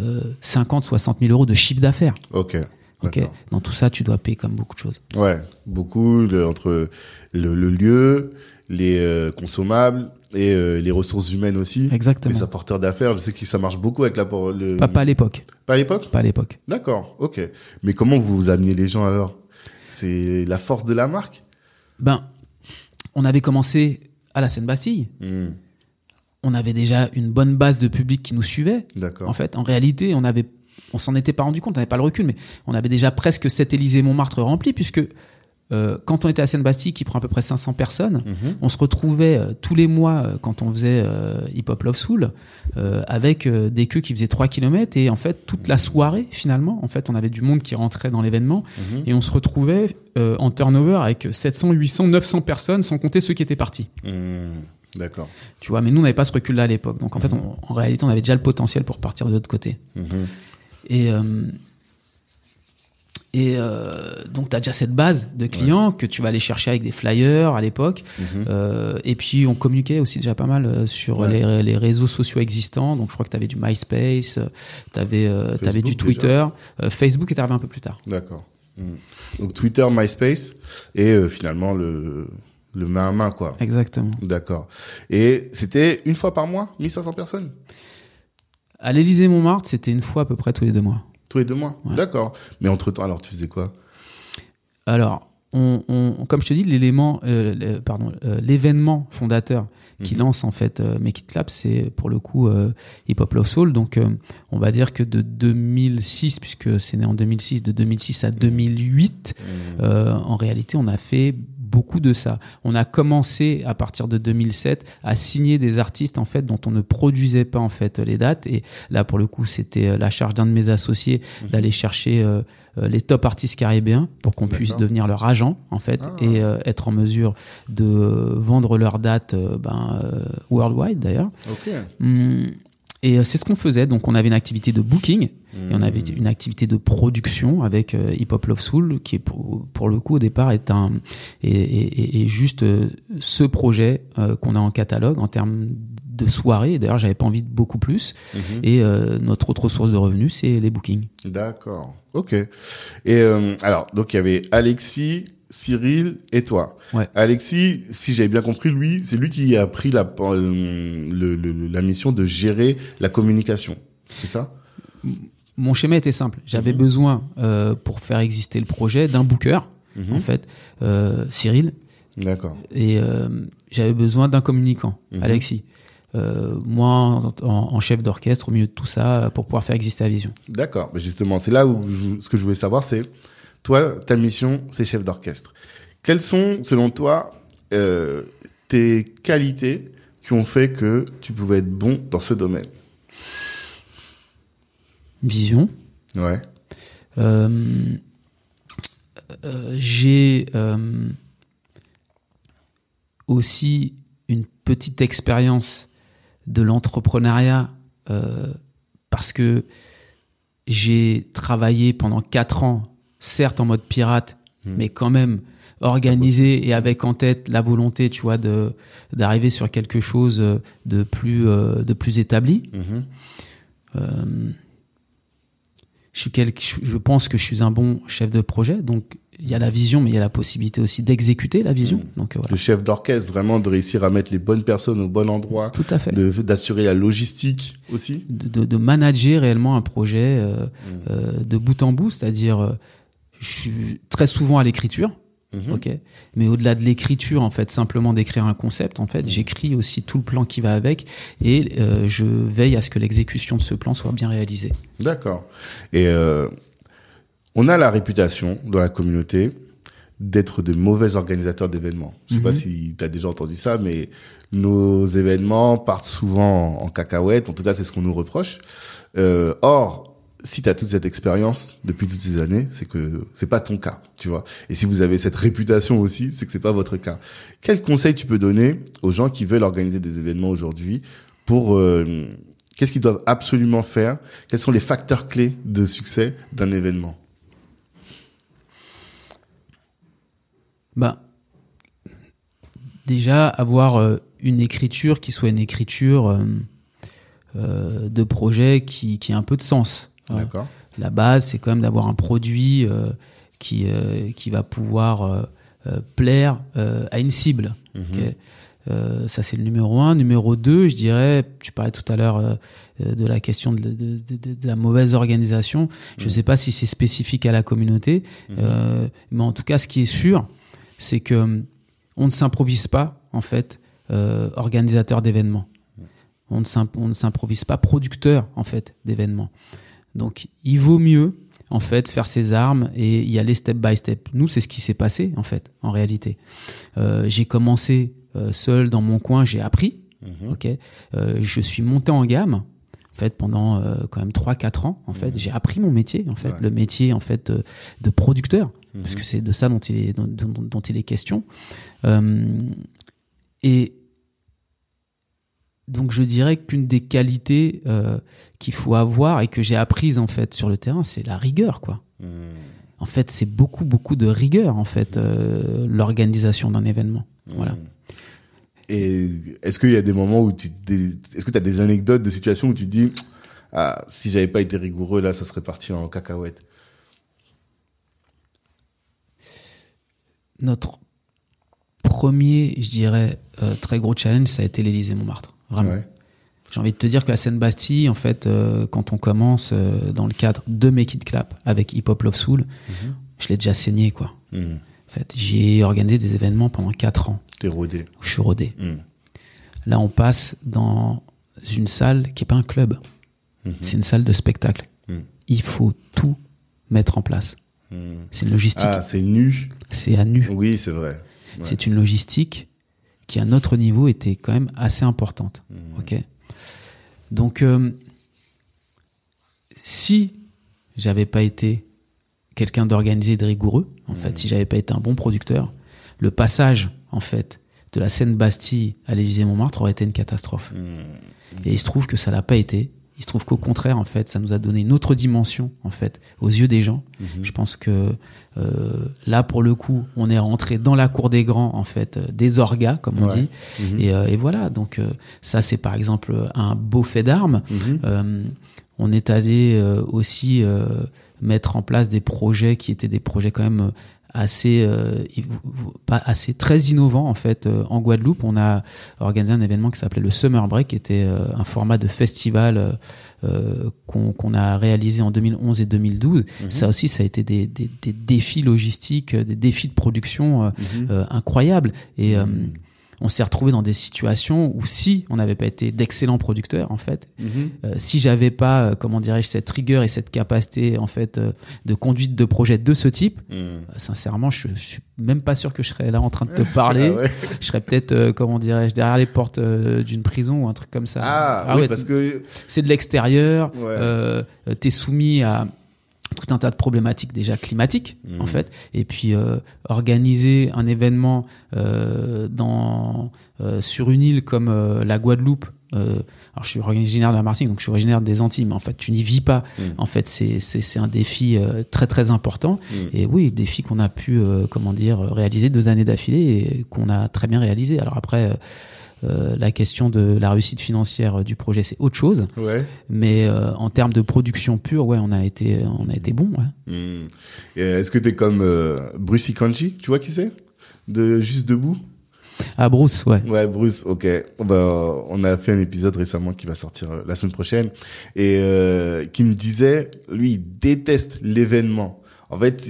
euh, 50, 60 000 euros de chiffre d'affaires. Ok. Ok. Dans tout ça, tu dois payer comme beaucoup de choses. Ouais, beaucoup le- entre le, le lieu, les euh, consommables et euh, les ressources humaines aussi. Exactement. Les apporteurs d'affaires, je sais que ça marche beaucoup avec la por- le Pas, pas à l'époque. Pas à l'époque? Pas à l'époque. D'accord, ok. Mais comment vous vous amenez les gens alors? C'est la force de la marque? Ben, on avait commencé à la Seine-Bastille. Hmm, On avait déjà une bonne base de public qui nous suivait. D'accord. En fait, en réalité, on avait, on s'en était pas rendu compte, on n'avait pas le recul, mais on avait déjà presque cet Élysée Montmartre rempli, puisque euh, quand on était à Seine-Bastille, qui prend à peu près 500 personnes, Mhm. on se retrouvait euh, tous les mois euh, quand on faisait Hip Hop Love Soul avec des queues qui faisaient 3 km et en fait toute la soirée finalement en fait on avait du monde qui rentrait dans l'événement Mhm. et on se retrouvait en turnover avec 700 800 900 personnes sans compter ceux qui étaient partis Hmm, D'accord. tu vois mais nous on n'avait pas ce recul là à l'époque donc en fait on- en réalité on avait déjà le potentiel pour partir de l'autre côté Mhm. Et euh, et euh, donc, tu as déjà cette base de clients que tu vas aller chercher avec des flyers à l'époque. Mhm. Euh, et puis, on communiquait aussi déjà pas mal sur Ouais. les, les réseaux sociaux existants. Donc, je crois que tu avais du MySpace, tu avais, du. Twitter. Facebook est arrivé un peu plus tard. D'accord. Hmm. Donc Twitter, MySpace et euh, finalement le, le main à main, quoi. Exactement. D'accord. Et c'était une fois par mois, 1500 personnes? À l'Élysée Montmartre, c'était une fois à peu près tous les deux mois. Tous les deux mois Ouais. D'accord. Mais entre-temps, alors tu faisais quoi? Alors, on, on- comme je te dis, l'élément, euh, le- pardon, euh, l'événement fondateur qui Mhm. lance en fait euh, Make It Clap, c'est pour le coup Hip Hop Love Soul. Donc, on va dire que de 2006, puisque c'est né en 2006, de 2006 à 2008, Hmm. euh, en réalité, on a fait beaucoup de ça. On a commencé à partir de 2007 à signer des artistes en fait dont on ne produisait pas en fait les dates et là pour le coup c'était euh, la charge d'un de mes associés Mhm. d'aller chercher euh, euh, les top artistes caribéens pour qu'on puisse devenir leur agent en fait Ah. et euh, être en mesure de vendre leurs dates ben, worldwide d'ailleurs. Hum, Et euh, c'est ce qu'on faisait. Donc, on avait une activité de booking et on avait Hmm. une activité de production avec euh, Hip Hop Love Soul, qui est pour, pour le coup au départ est un est juste euh, ce projet euh, qu'on a en catalogue en termes de soirée. Et D'ailleurs, j'avais pas envie de beaucoup plus. Mhm. Et notre autre source de revenus, c'est les bookings. D'accord. Ok. Et alors, donc il y avait Alexis, Cyril et toi. Ouais. Alexis, si j'avais bien compris, lui, c'est lui qui a pris la euh, le- le- la mission de gérer la communication. C'est ça? Mon schéma était simple. J'avais Mhm. besoin euh, pour faire exister le projet d'un booker, Mhm. en fait, euh, Cyril, D'accord. et euh, j'avais besoin d'un communicant, Mhm. Alexis. Euh, moi, en, chef d'orchestre, au milieu de tout ça, pour pouvoir faire exister la vision. D'accord. Mais justement, c'est là où je- ce que je voulais savoir, c'est toi, ta mission, c'est chef d'orchestre. Quelles sont, selon toi, euh, tes qualités qui ont fait que tu pouvais être bon dans ce domaine? Vision. Ouais. Euh, euh, J'ai aussi une petite expérience de l'entrepreneuriat parce que j'ai travaillé pendant quatre ans, certes en mode pirate, Mhm. mais quand même organisé et avec en tête la volonté, tu vois, de d'arriver sur quelque chose de plus euh, de plus établi. Mhm. Euh, je suis quel- je pense que je suis un bon chef de projet, donc il y a la vision, mais il y a la possibilité aussi d'exécuter la vision. Mhm. Donc voilà. Le chef d'orchestre, vraiment de réussir à mettre les bonnes personnes au bon endroit, Tout à fait. d'assurer la logistique aussi. De, de- de manager réellement un projet euh, euh, de bout en bout, c'est-à-dire je suis très souvent à l'écriture, Mhm. ok, mais au-delà de l'écriture, en fait, simplement d'écrire un concept, en fait, Mhm. j'écris aussi tout le plan qui va avec et euh, je veille à ce que l'exécution de ce plan soit bien réalisée. D'accord. Et euh, on a la réputation dans la communauté d'être de mauvais organisateurs d'événements. Je sais Mhm. pas si tu as déjà entendu ça, mais nos événements partent souvent en, en cacahuète. En tout cas, c'est ce qu'on nous reproche. Euh, or, si tu as toute cette expérience depuis toutes ces années, c'est que c'est pas ton cas, tu vois. Et si vous avez cette réputation aussi, c'est que c'est pas votre cas. Quel conseil tu peux donner aux gens qui veulent organiser des événements aujourd'hui pour euh, qu'est-ce qu'ils doivent absolument faire? Quels sont les facteurs clés de succès d'un événement? Bah, déjà, avoir euh, une écriture qui soit une écriture euh, euh, de projet qui, qui a un peu de sens. D'accord. La base, c'est quand même d'avoir un produit euh, qui, euh, qui va pouvoir euh, plaire à une cible. Mhm. Euh, ça, c'est le numéro un. Numéro deux, je dirais, tu parlais tout à l'heure euh, de la question de, de- de- de la mauvaise organisation. Je ne sais pas si c'est spécifique à la communauté, euh, mais en tout cas, ce qui est sûr, c'est que on ne s'improvise pas, en fait, organisateur d'événements. On ne s'imp- on ne s'improvise pas producteur, en fait, d'événements. Donc, il vaut mieux, en fait, faire ses armes et y aller step by step. Nous, c'est ce qui s'est passé, en fait, en réalité. Euh, j'ai commencé euh, seul dans mon coin, j'ai appris. Mhm. Ok, Euh, je suis monté en gamme. En fait, pendant quand même 3-4 ans, en fait, j'ai appris mon métier, en fait, Ouais. le métier en fait de producteur, Mhm. parce que c'est de ça dont il est, dont, dont- dont il est question. Et donc, je dirais qu'une des qualités euh, qu'il faut avoir et que j'ai apprises en fait sur le terrain, c'est la rigueur, quoi. Mhm. En fait, c'est beaucoup, beaucoup de rigueur, en fait, euh, l'organisation d'un événement. Voilà. Mhm. Et est-ce qu'il y a des moments où tu, est-ce que tu as des anecdotes de situations où tu te dis, ah, si j'avais pas été rigoureux, là, ça serait parti en cacahuète. Notre premier, je dirais, euh, très gros challenge, ça a été l'Élysée Montmartre. Vraiment. Ouais. J'ai envie de te dire que la scène Bastille, en fait, euh, quand on commence euh, dans le cadre de Make It Clap avec Hip Hop Love Soul, je l'ai déjà saigné, quoi. Mhm. En fait, j'ai organisé des événements pendant 4 ans. T'es rodé. Je suis rodé. Mhm. Là, on passe dans une salle qui est pas un club. Mhm. C'est une salle de spectacle. Mhm. Il faut tout mettre en place. Mhm. C'est une logistique. Ah, c'est nu. C'est à nu. Oui, c'est vrai. Ouais. C'est une logistique qui, à notre niveau, était quand même assez importante. Ok. Donc, euh, si j'avais pas été quelqu'un d'organisé et de rigoureux, en fait, si j'avais pas été un bon producteur, le passage, en fait, de la scène Bastille à l'Élysée Montmartre aurait été une catastrophe. Mhm. Et il se trouve que ça l'a pas été. Il se trouve qu'au contraire, en fait, ça nous a donné une autre dimension, en fait, aux yeux des gens. Mhm. Je pense que euh, là, pour le coup, on est rentré dans la cour des grands, en fait, euh, des orgas, comme on Ouais. dit. Mhm. Et, euh, et voilà. Donc euh, ça, c'est par exemple un beau fait d'armes. Euh, on est allé euh, aussi euh, mettre en place des projets qui étaient des projets quand même assez euh, pas assez très innovants en fait euh, en Guadeloupe. On a organisé un événement qui s'appelait le Summer Break qui était euh, un format de festival qu'on qu'on a réalisé en 2011 et 2012 ça aussi ça a été des, des, des défis logistiques des défis de production euh, Mhm. euh, incroyables. Et euh, on s'est retrouvé dans des situations où si on n'avait pas été d'excellents producteurs en fait Mhm. euh, si j'avais pas, euh, comment dirais-je, cette rigueur et cette capacité en fait euh, de conduite de projet de ce type, Mhm. sincèrement, je, je suis même pas sûr que je serais là en train de te parler. Ah ouais. Je serais peut-être, comment dirais-je, derrière les portes d'une prison ou un truc comme ça. Ah, oui, ouais, parce que c'est de l'extérieur. Ouais. Euh, T'es soumis à tout un tas de problématiques déjà climatiques Mhm. en fait et puis euh, organiser un événement euh, dans euh, sur une île comme euh, la Guadeloupe euh, alors je suis originaire de la Martinique donc je suis originaire des Antilles mais en fait tu n'y vis pas Mhm. en fait c'est c'est c'est un défi euh, très très important Mhm. et oui défi qu'on a pu euh, comment dire réaliser deux années d'affilée et qu'on a très bien réalisé alors après euh, la question de la réussite financière du projet c'est autre chose ouais. mais euh, en termes de production pure, ouais, on a été, on a été bon. Ouais. Et Est-ce que t'es comme euh, Bruce Ikanji Tu vois qui c'est? De Juste Debout? Ah Bruce, ouais. Ouais, Bruce, ok. Bah, on a fait un épisode récemment qui va sortir euh, la semaine prochaine et euh, qui me disait, lui, il déteste l'événement. En fait,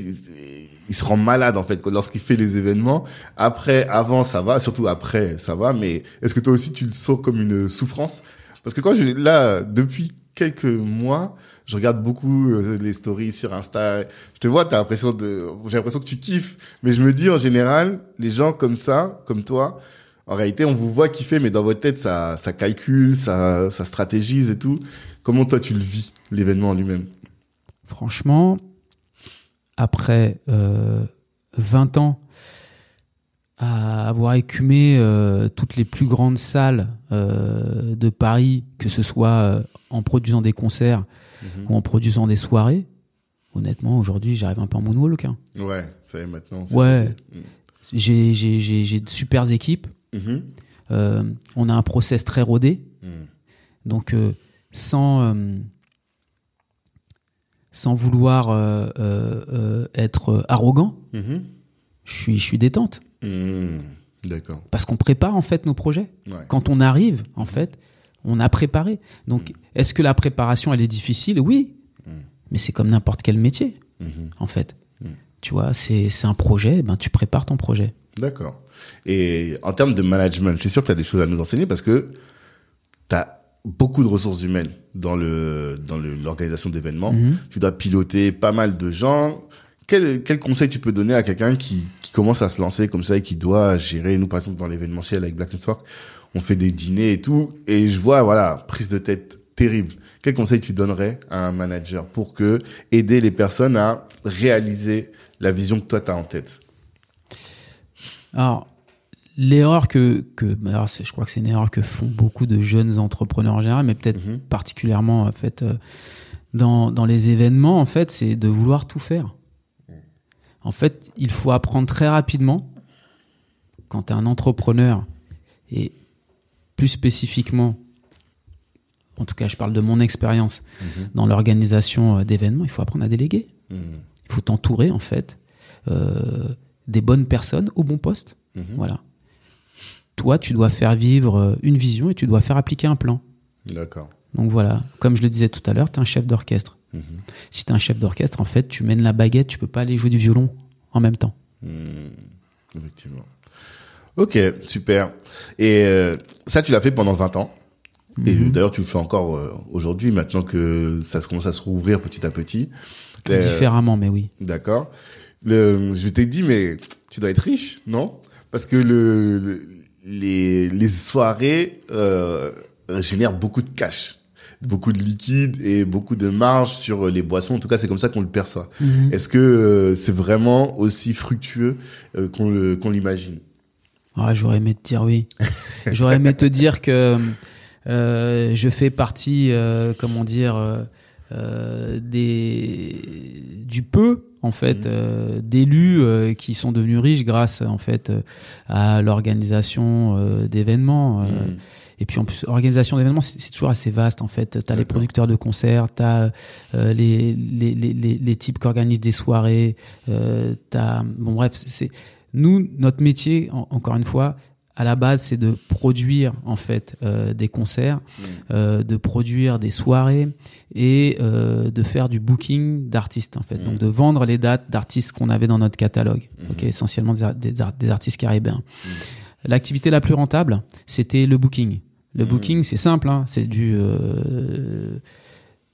il, se rend malade en fait lorsqu'il fait les événements. Après, avant, ça va. Surtout après, ça va. Mais est-ce que toi aussi, tu le sens comme une souffrance? Parce que quand je là, depuis quelques mois, je regarde beaucoup euh, les stories sur Insta. Je te vois, t'as l'impression de, j'ai l'impression que tu kiffes. Mais je me dis en général, les gens comme ça, comme toi, en réalité, on vous voit kiffer, mais dans votre tête, ça, ça calcule, ça, ça stratégise et tout. Comment toi tu le vis, l'événement en lui-même? Franchement, après euh, 20 ans à avoir écumé euh, toutes les plus grandes salles euh, de Paris, que ce soit euh, en produisant des concerts ou en produisant des soirées, honnêtement, aujourd'hui, j'arrive un peu en moonwalk. hein. Ouais, ça y est maintenant. Ouais. J'ai j'ai- de super équipes. Mhm. Euh, on a un process très rodé. Mhm. Donc, euh, sans, euh, sans vouloir euh, euh, euh, être arrogant, Mhm. je suis, je suis détente. Mhm. D'accord. Parce qu'on prépare en fait nos projets. Ouais. Quand on arrive, en fait, on a préparé. Donc, est-ce que la préparation, elle est difficile? Oui. Mais c'est comme n'importe quel métier, Mhm. en fait. Tu vois, c'est c'est un projet, ben, tu prépares ton projet. D'accord. Et en termes de management, je suis sûr que tu as des choses à nous enseigner parce que tu as beaucoup de ressources humaines dans le dans l'organisation d'événements. Mhm. Tu dois piloter pas mal de gens. Quel, quel conseil tu peux donner à quelqu'un qui, qui commence à se lancer comme ça et qui doit gérer, nous par exemple dans l'événementiel avec Black Network, on fait des dîners et tout, et je vois, voilà, prise de tête terrible. Quel conseil tu donnerais à un manager pour que aider les personnes à réaliser la vision que toi tu as en tête? Alors, l'erreur que, que bah, alors, je crois que c'est une erreur que font beaucoup de jeunes entrepreneurs en général, mais peut-être Mhm. particulièrement en fait euh, dans, dans les événements, en fait, c'est de vouloir tout faire. En fait, il faut apprendre très rapidement quand tu es un entrepreneur et plus spécifiquement, en tout cas, je parle de mon expérience dans l'organisation euh, d'événements, il faut apprendre à déléguer. Mhm. Il faut t'entourer en fait euh, des bonnes personnes au bon poste. Mhm. Voilà. Toi, tu dois faire vivre euh, une vision et tu dois faire appliquer un plan. D'accord. Donc voilà, comme je le disais tout à l'heure, tu es un chef d'orchestre. Mhm. Si tu es un chef d'orchestre, en fait, tu mènes la baguette, tu peux pas aller jouer du violon en même temps. Hmm, effectivement. Ok, super. Et euh, ça, tu l'as fait pendant 20 ans. Et Mhm. d'ailleurs, tu le fais encore euh, aujourd'hui, maintenant que ça se commence à se rouvrir petit à petit. Euh, Différemment, mais oui. D'accord. Le, je t'ai dit, mais tu dois être riche, non? Parce que le, le- les, les soirées euh, génèrent beaucoup de cash, beaucoup de liquide et beaucoup de marge sur les boissons. En tout cas, c'est comme ça qu'on le perçoit. Mhm. Est-ce que euh, c'est vraiment aussi fructueux euh, qu'on l'imagine? Ah, J'aurais aimé te dire oui. J'aurais aimé te dire que euh, je fais partie, euh, comment dire, euh, euh, des du peu en fait Mhm. euh, d'élus euh, qui sont devenus riches grâce en fait euh, à l'organisation euh, d'événements. euh, Mhm. Et puis en plus, organisation d'événements, c'est toujours assez vaste en fait. T'as les producteurs de concerts, t'as euh, les, les, les, les, types qui organisent des soirées, euh, t'as bon bref, c'est- c'est nous notre métier en- encore une fois à la base c'est de produire en fait euh, des concerts, Mhm. euh, de produire des soirées et euh, de faire du booking d'artistes en fait. Mhm. Donc de vendre les dates d'artistes qu'on avait dans notre catalogue, Mhm. ok, essentiellement des, ar- des, ar- des artistes caribéens. L'activité la plus rentable, c'était le booking. Le booking, c'est simple, hein, c'est du, euh,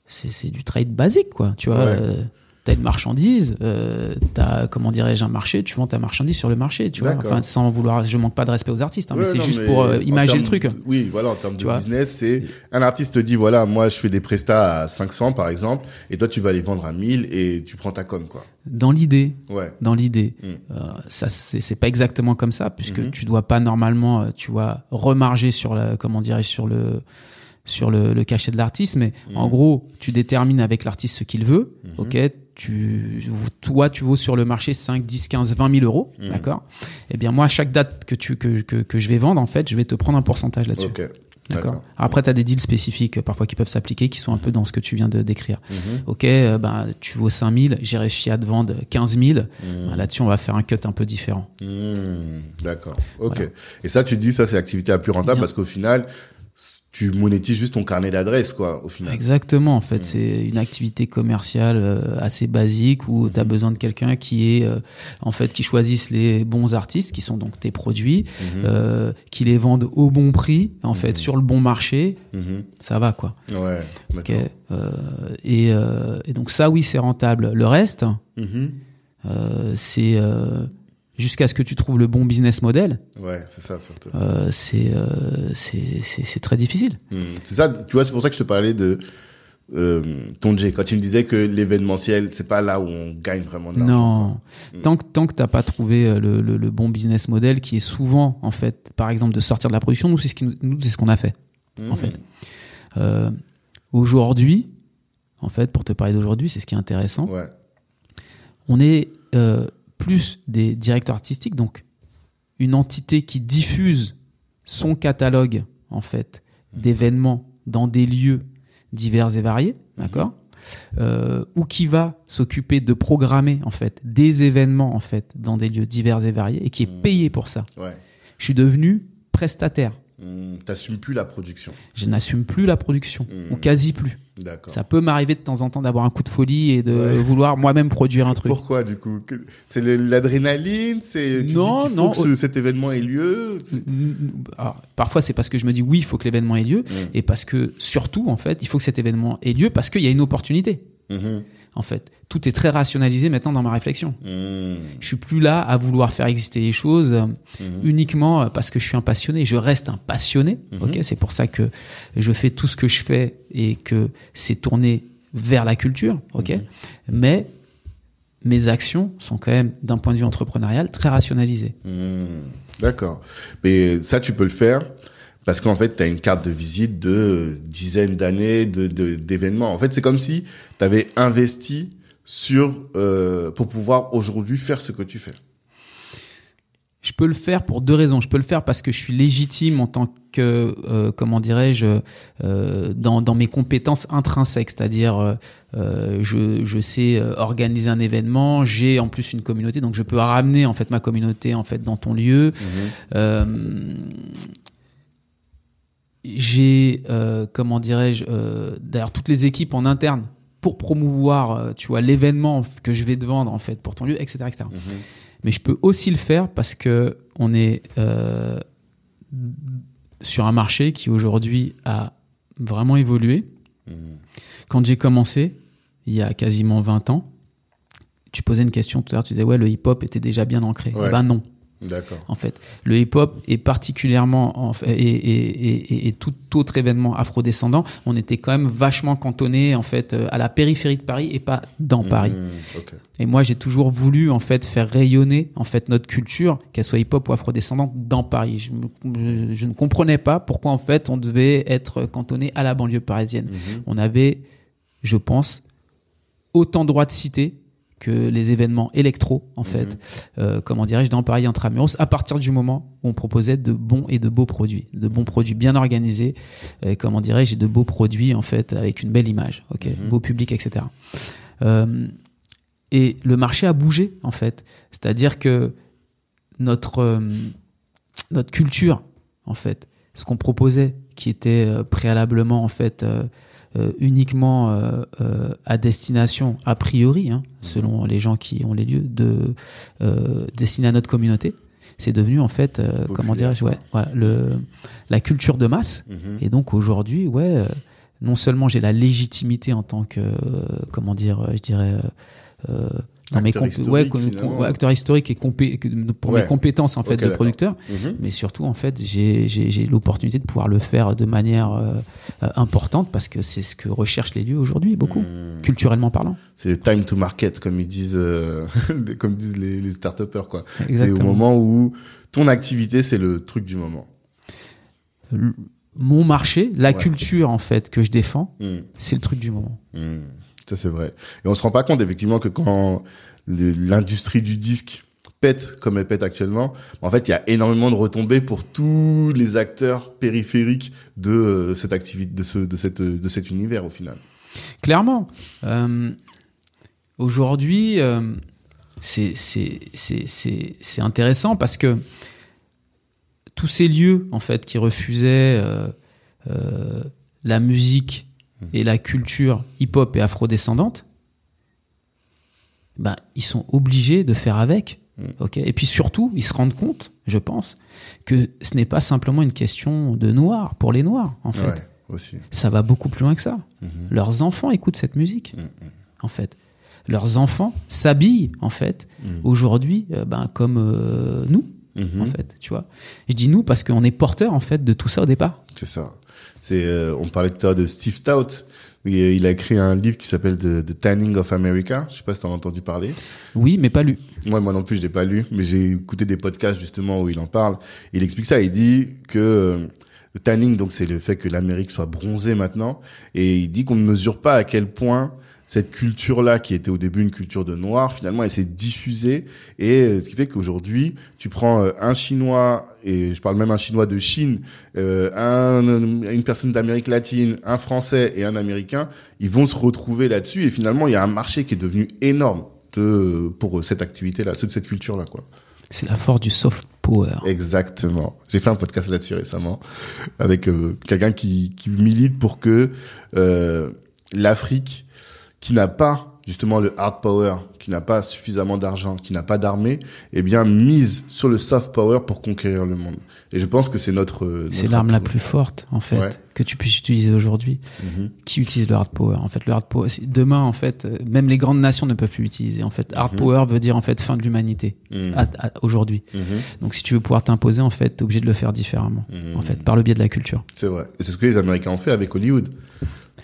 c'est c'est du trade basique, quoi. Tu vois, Ouais. T'as une marchandise, euh, t'as, comment dirais-je, un marché, tu vends ta marchandise sur le marché, tu vois. Enfin, sans vouloir, je manque pas de respect aux artistes, hein, mais c'est juste mais pour euh, en imager le truc. de- oui, voilà, en termes Tu de vois business, c'est un artiste te dit voilà, moi je fais des prestats à 500 par exemple, et toi tu vas les vendre à 1000 et tu prends ta com quoi. Dans l'idée, Ouais. dans l'idée. Mm. Euh, ça, c'est pas exactement comme ça, puisque Mhm. tu dois pas normalement, euh, tu vois, remarger sur la, comment dirais-je, sur le, sur le, le cachet de l'artiste, mais Mhm. en gros, tu détermines avec l'artiste ce qu'il veut, ok. Tu, toi, tu vaux sur le marché 5, 10, 15, 20 000 euros, Mhm. d'accord? Eh bien, moi, à chaque date que tu, que, que, que je vais vendre, en fait, je vais te prendre un pourcentage là-dessus. Ok. D'accord? Après, tu as des deals spécifiques euh, parfois qui peuvent s'appliquer, qui sont un peu dans ce que tu viens de décrire. Ok, euh, ben, tu vaux 5000, j'ai réussi à te vendre 15 000. Mhm. Ben, Là-dessus, on va faire un cut un peu différent. Mhm. D'accord. Ok. Voilà. Et ça, tu te dis ça c'est l'activité la plus rentable Bien. parce qu'au final, tu monétises juste ton carnet d'adresse quoi. Au final. Exactement, en fait, Mhm. c'est une activité commerciale euh, assez basique où tu as besoin de quelqu'un qui est, euh, en fait, qui choisisse les bons artistes, qui sont donc tes produits, Mhm. euh, qui les vendent au bon prix, en fait, Mhm. sur le bon marché, Mhm. ça va quoi. Ouais. Ok. D'accord. Euh, et, euh, et donc ça, oui, c'est rentable. Le reste, euh, c'est euh, jusqu'à ce que tu trouves le bon business model, Ouais, c'est ça surtout. euh, c'est euh, c'est très difficile. Hmm. C'est ça, tu vois, c'est pour ça que je te parlais de euh, ton J. Quand tu me disais que l'événementiel, c'est pas là où on gagne vraiment de l'argent. Non, quoi. Mm. tant que tant que t'as pas trouvé euh, le, le, le bon business model, qui est souvent en fait, par exemple, de sortir de la production, nous c'est ce qui nous- c'est ce qu'on a fait. Hmm. en fait. Euh, aujourd'hui, en fait, pour te parler d'aujourd'hui, c'est ce qui est intéressant. Ouais. On est euh, plus des directeurs artistiques, donc une entité qui diffuse son catalogue en fait d'événements dans des lieux divers et variés, d'accord euh, ou qui va s'occuper de programmer en fait des événements en fait dans des lieux divers et variés et qui est Mmh. payé pour ça. Ouais. Je suis devenu prestataire. T'assumes plus la production. Je n'assume plus la production Mmh. ou quasi plus. D'accord. Ça peut m'arriver de temps en temps d'avoir un coup de folie et de Ouais. vouloir moi-même produire un truc. Pourquoi du coup? C'est l'adrénaline? C'est Non, dis qu'il faut non, que ce- cet événement ait lieu? Alors, parfois c'est parce que je me dis oui, il faut que l'événement ait lieu Hum, et parce que surtout en fait, il faut que cet événement ait lieu parce qu'il y a une opportunité. En fait, tout est très rationalisé maintenant dans ma réflexion. hum, Je suis plus là à vouloir faire exister les choses euh, mhm. uniquement euh, parce que je suis un passionné. Je reste un passionné. Mhm. Ok, c'est pour ça que je fais tout ce que je fais et que c'est tourné vers la culture. Ok, mais mes actions sont quand même, d'un point de vue entrepreneurial, très rationalisées. Hmm, D'accord. Mais ça, tu peux le faire parce qu'en fait, tu as une carte de visite de dizaines d'années de, de- d'événements. En fait, c'est comme si tu avais investi sur euh, pour pouvoir aujourd'hui faire ce que tu fais. Je peux le faire pour deux raisons. Je peux le faire parce que je suis légitime en tant que, euh, comment dirais-je, euh, dans, dans mes compétences intrinsèques, c'est-à-dire euh, euh, je, je sais euh, organiser un événement, j'ai en plus une communauté, donc je peux ramener en fait ma communauté en fait dans ton lieu. Euh, j'ai, euh, comment dirais-je, euh, d'ailleurs toutes les équipes en interne pour promouvoir, euh, tu vois, l'événement que je vais te vendre en fait pour ton lieu, etc., etc. Mhm. Mais je peux aussi le faire parce que on est euh, sur un marché qui aujourd'hui a vraiment évolué. Mhm. Quand j'ai commencé, il y a quasiment 20 ans, tu posais une question tout à l'heure, tu disais ouais le hip-hop était déjà bien ancré. Ouais. Eh ben non, D'accord. en fait. Le hip-hop est particulièrement, en fait, et, et, et, et tout autre événement afrodescendant, on était quand même vachement cantonné en fait euh, à la périphérie de Paris et pas dans Paris. Ok. Et moi, j'ai toujours voulu en fait faire rayonner en fait notre culture, qu'elle soit hip-hop ou afrodescendante, dans Paris. Je, me- je- je ne comprenais pas pourquoi en fait on devait être cantonné à la banlieue parisienne. Mhm. On avait, je pense, autant droit de citer que les événements électro, en fait, Mhm. euh, comment dirais-je, dans Paris intramuros, à partir du moment où on proposait de bons et de beaux produits, de bons produits bien organisés, euh, comment dirais-je, de beaux produits, en fait, avec une belle image, ok, Mhm. beau public, etc. Euh, et le marché a bougé, en fait. C'est-à-dire que notre, euh, notre culture, en fait, ce qu'on proposait, qui était préalablement, en fait, euh, uniquement euh, euh, à destination, a priori, hein, selon les gens qui ont les lieux, de euh, destiné à notre communauté, c'est devenu, en fait, euh, comment dirais-je, ouais, voilà, le, la culture de masse. Mhm. Et donc aujourd'hui, ouais, euh, non seulement j'ai la légitimité en tant que, euh, comment dire, je dirais, dans mes Acteur compé- historique, ouais, acteur historique et pour Ouais. mes compétences en fait de producteur, Mhm. mais surtout en fait j'ai j'ai l'opportunité de pouvoir le faire de manière euh, euh, importante parce que c'est ce que recherchent les lieux aujourd'hui beaucoup, Mhm. culturellement parlant. C'est le time to market, comme ils disent, euh, comme disent les, les start-upers, quoi. C'est au moment où ton activité, c'est le truc du moment. Mon marché, la culture en fait que je défends, Mhm. c'est le truc du moment. Ça c'est vrai. Et on se rend pas compte effectivement que quand l'industrie du disque pète comme elle pète actuellement, en fait il y a énormément de retombées pour tous les acteurs périphériques de euh, cette activité, de ce, de cette, de cet univers au final. Clairement. Euh, Aujourd'hui, euh, c'est intéressant parce que tous ces lieux, en fait, qui refusaient euh, euh, la musique et la culture hip-hop et afrodescendante, ben, ils sont obligés de faire avec. Mm. et puis surtout, ils se rendent compte, je pense, que ce n'est pas simplement une question de noir pour les noirs, en fait. Ouais, aussi. Ça va beaucoup plus loin que ça. Mhm. Leurs enfants écoutent cette musique, Mhm. en fait. Leurs enfants s'habillent, en fait, Mhm. aujourd'hui, euh, ben, comme euh, nous, Mhm. en fait, tu vois. Je dis nous parce qu'on est porteur, en fait, de tout ça au départ. C'est ça. C'est, euh, on parlait tout à l'heure de Steve Stout. Il, il a écrit un livre qui s'appelle The, The Tanning of America. Je sais pas si tu as entendu parler. Oui, mais pas lu. Moi, moi non plus, je l'ai pas lu, mais j'ai écouté des podcasts justement où il en parle. Il explique ça. Il dit que euh, le tanning, donc c'est le fait que l'Amérique soit bronzée maintenant, et il dit qu'on ne mesure pas à quel point cette culture-là, qui était au début une culture de noir, finalement, elle s'est diffusée. Et euh, ce qui fait qu'aujourd'hui, tu prends euh, un Chinois, et je parle même un Chinois de Chine, euh, un, une personne d'Amérique latine, un Français et un Américain, ils vont se retrouver là-dessus. Et finalement, il y a un marché qui est devenu énorme de, pour cette activité-là, cette culture-là, quoi. C'est la force du soft power. Exactement. J'ai fait un podcast là-dessus récemment avec euh, quelqu'un qui, qui milite pour que euh, l'Afrique, qui n'a pas justement le hard power, qui n'a pas suffisamment d'argent, qui n'a pas d'armée, eh bien mise sur le soft power pour conquérir le monde. Et je pense que c'est notre. C'est l'arme la plus forte en fait Ouais. que tu puisses utiliser aujourd'hui. Mhm. Qui utilise le hard power En fait, le hard power. Demain, en fait, euh, même les grandes nations ne peuvent plus l'utiliser. En fait, hard Mhm. power veut dire en fait fin de l'humanité à- aujourd'hui. Mhm. Donc, si tu veux pouvoir t'imposer, en fait, t'es obligé de le faire différemment. En fait, par le biais de la culture. C'est vrai. Et c'est ce que les Américains ont fait avec Hollywood.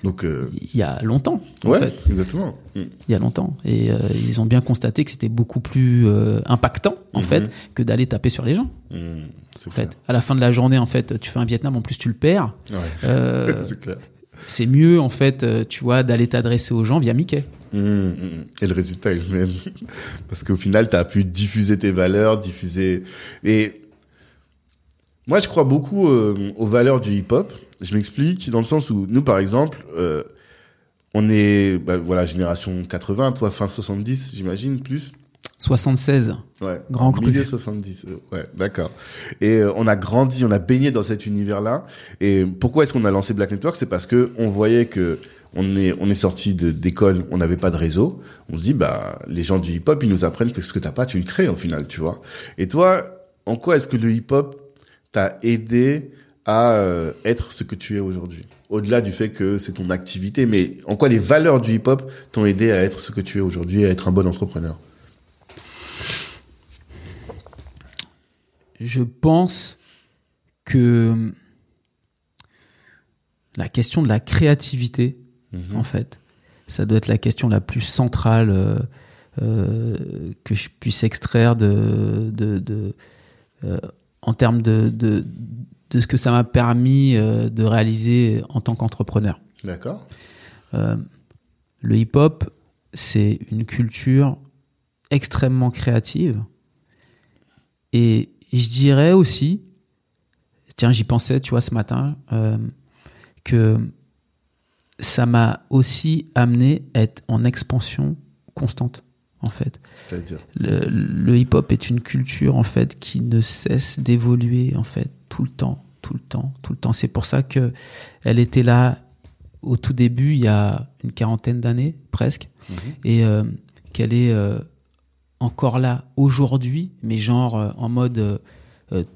Donc, euh, Il y a longtemps. En ouais, fait. exactement. Il y a longtemps. Et euh, ils ont bien constaté que c'était beaucoup plus euh, impactant, en Mhm. fait, que d'aller taper sur les gens. C'est En clair. fait, à la fin de la journée, en fait, tu fais un Vietnam, en plus tu le perds. Ouais. C'est mieux, en fait, tu vois, d'aller t'adresser aux gens via Mickey. Mhm, mhm. Et le résultat est le même. Parce qu'au final, tu as pu diffuser tes valeurs, diffuser... Et moi, je crois beaucoup aux valeurs du hip-hop. Je m'explique dans le sens où nous, par exemple, euh, on est, bah, voilà, génération 80, toi, fin 70, j'imagine, plus. 76. Ouais. Grand cru. Milieu 70. euh, Ouais, d'accord. Et euh, on a grandi, on a baigné dans cet univers-là. Et pourquoi est-ce qu'on a lancé Black Network? C'est parce que on voyait que on est on est sorti de d'école, on n'avait pas de réseau. On se dit bah les gens du hip-hop, ils nous apprennent que ce que t'as pas, tu le crées au final, tu vois. Et toi, en quoi est-ce que le hip-hop t'a aidé à euh, être ce que tu es aujourd'hui Au-delà du fait que c'est ton activité, mais en quoi les valeurs du hip-hop t'ont aidé à être ce que tu es aujourd'hui, à être un bon entrepreneur? Je pense que la question de la créativité, Mhm. en fait, ça doit être la question la plus centrale euh, euh, que je puisse extraire de, de, de, euh, en termes de, de, de ce que ça m'a permis euh, de réaliser en tant qu'entrepreneur. D'accord. Euh, le hip-hop, c'est une culture extrêmement créative. Et je dirais aussi, tiens, j'y pensais, tu vois, ce matin, euh, que ça m'a aussi amené à être en expansion constante, en fait. C'est-à-dire Le, le hip-hop est une culture, en fait, qui ne cesse d'évoluer, en fait, tout le temps, tout le temps, tout le temps. C'est pour ça que elle était là au tout début, il y a une quarantaine d'années, presque, Mhm. et euh, qu'elle est euh, encore là aujourd'hui, mais genre euh, en mode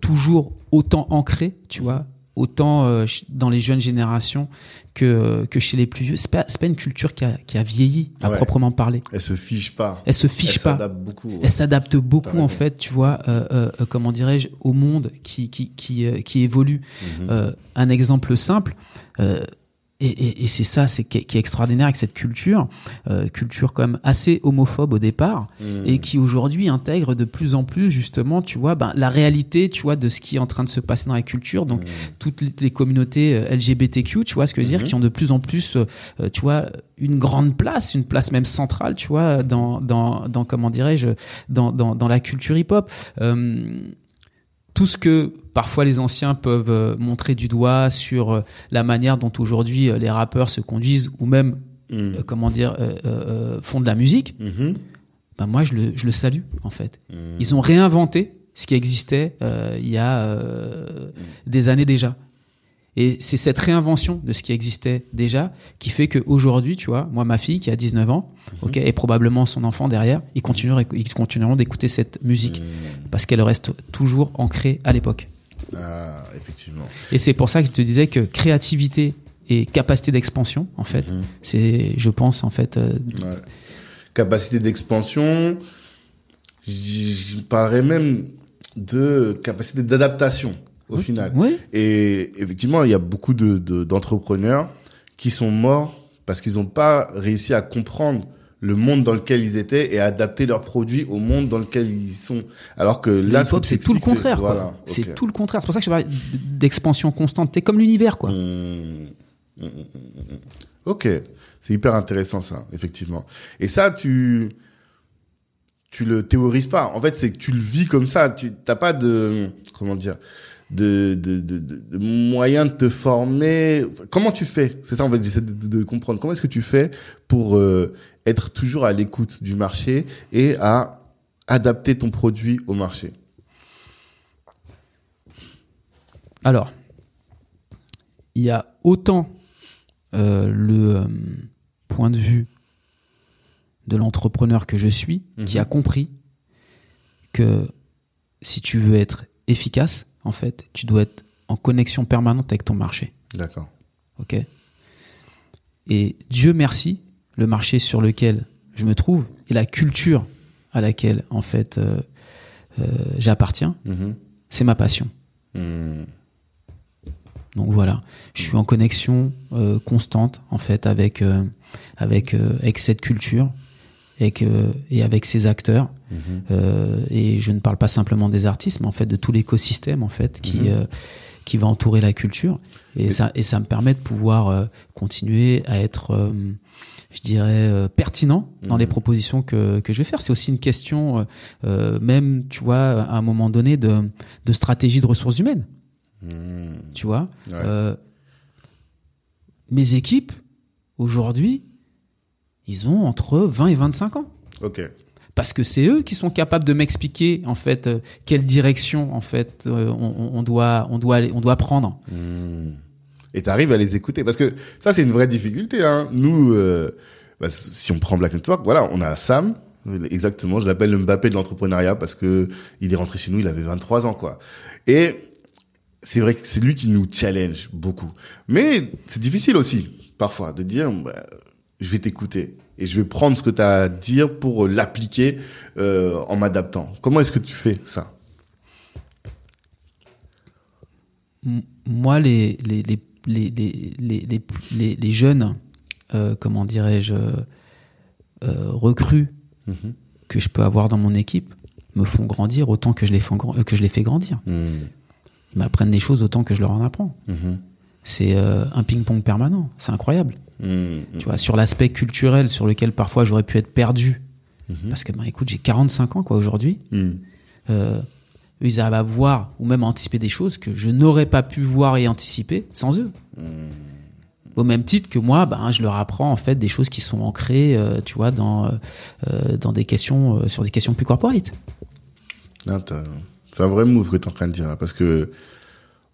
toujours autant ancré, tu vois, autant euh, dans les jeunes générations que, que chez les plus vieux. C'est pas, pas une culture qui a, qui a vieilli, à Ouais. proprement parler. Elle se fiche pas. Elle se fiche Elle pas. s'adapte beaucoup. ouais. Elle s'adapte beaucoup en fait, tu vois, euh, euh, euh, comment dirais-je, au monde qui qui qui, euh, qui évolue. Mhm. Euh, un exemple simple, euh, et, et, et c'est ça, c'est qui, est- qui est extraordinaire avec cette culture, euh, culture quand même assez homophobe au départ, Mhm. et qui aujourd'hui intègre de plus en plus justement, tu vois, ben, la réalité, tu vois, de ce qui est en train de se passer dans la culture. Donc Mhm. toutes les, communautés euh, LGBTQ, tu vois ce que je veux dire, Mhm. qui ont de plus en plus, euh, euh, tu vois, une grande place, une place même centrale, tu vois, dans, dans, dans comment dirais-je, dans, dans, dans la culture hip-hop. Euh, tout ce que parfois les anciens peuvent euh, montrer du doigt sur euh, la manière dont aujourd'hui euh, les rappeurs se conduisent ou même, euh, comment dire, euh, euh, euh, font de la musique, ben moi je le, je le salue en fait. Mhm. Ils ont réinventé ce qui existait il y a euh, des années déjà. Et c'est cette réinvention de ce qui existait déjà qui fait qu'aujourd'hui, tu vois, moi, ma fille qui a 19 ans, ok, et probablement son enfant derrière, ils continueront, ils continueront d'écouter cette musique parce qu'elle reste toujours ancrée à l'époque. Ah, effectivement. Et c'est pour ça que je te disais que créativité et capacité d'expansion, en fait, Mhm. c'est, je pense, en fait, euh, Ouais. Capacité d'expansion. Je parlerais même de capacité d'adaptation au final. ouais, Et effectivement, il y a beaucoup de de- d'entrepreneurs qui sont morts parce qu'ils n'ont pas réussi à comprendre le monde dans lequel ils étaient et adapter leurs produits au monde dans lequel ils sont. Alors que là, ce c'est tout le contraire. Voilà. C'est tout le contraire. C'est pour ça que je parlais d'expansion constante. T'es comme l'univers, quoi. Mmh. Mmh, mmh. Ok, c'est hyper intéressant ça, effectivement. Et ça, tu tu le théorises pas. En fait, c'est que tu le vis comme ça. Tu t'as pas de comment dire de, de, de, de, moyens de te former. Comment tu fais? C'est ça, en fait, j'essaie de, de, comprendre. Comment est-ce que tu fais pour euh, être toujours à l'écoute du marché et à adapter ton produit au marché Alors, il y a autant euh, le euh, point de vue de l'entrepreneur que je suis qui Mhm. a compris que si tu veux être efficace, en fait, tu dois être en connexion permanente avec ton marché. D'accord. Ok? Et Dieu merci, le marché sur lequel je me trouve et la culture à laquelle, en fait, euh, euh, j'appartiens, Mhm. c'est ma passion. Hmm. Donc voilà, je suis en connexion euh, constante en fait avec euh, avec euh, avec cette culture et que et avec ces acteurs. Mhm. Euh, et je ne parle pas simplement des artistes, mais en fait de tout l'écosystème en fait qui Mhm. euh, qui va entourer la culture. Et Mais- ça et ça me permet de pouvoir euh, continuer à être euh, je dirais euh, pertinent dans les propositions que, que je vais faire. C'est aussi une question, euh, euh, même, tu vois, à un moment donné, de, de stratégie de ressources humaines. Hmm. Tu vois, Ouais. Mes équipes, aujourd'hui, ils ont entre 20 et 25 ans. Ok. Parce que c'est eux qui sont capables de m'expliquer, en fait, euh, quelle direction, en fait, euh, on, on doit, on, doit aller- on doit prendre. Hmm. Et t'arrives à les écouter parce que ça c'est une vraie difficulté. Hein. Nous, euh, bah, si on prend Black Network, voilà, on a Sam. Exactement, je l'appelle le Mbappé de l'entrepreneuriat parce que il est rentré chez nous, il avait 23 ans quoi. Et c'est vrai que c'est lui qui nous challenge beaucoup. Mais c'est difficile aussi parfois de dire bah, je vais t'écouter et je vais prendre ce que tu as à dire pour l'appliquer euh, en m'adaptant. Comment est-ce que tu fais ça? Moi, les, les, les, les, les, les, les, jeunes, euh, comment dirais-je, euh, recrues Mhm. que je peux avoir dans mon équipe me font grandir autant que je les que je les fais grandir. Hmm. Ils m'apprennent des choses autant que je leur en apprends. Mhm. C'est euh, un ping-pong permanent. C'est incroyable. Tu vois, sur l'aspect culturel sur lequel parfois j'aurais pu être perdu. Mhm. Parce que, ben, écoute, j'ai 45 ans, quoi, aujourd'hui. Ils arrivent à voir ou même à anticiper des choses que je n'aurais pas pu voir et anticiper sans eux. Hmm. Au même titre que moi, ben, je leur apprends en fait des choses qui sont ancrées, euh, tu vois, dans, euh, euh, dans des questions, euh, sur des questions plus corporate. C'est un vrai move que tu es en train de dire, parce que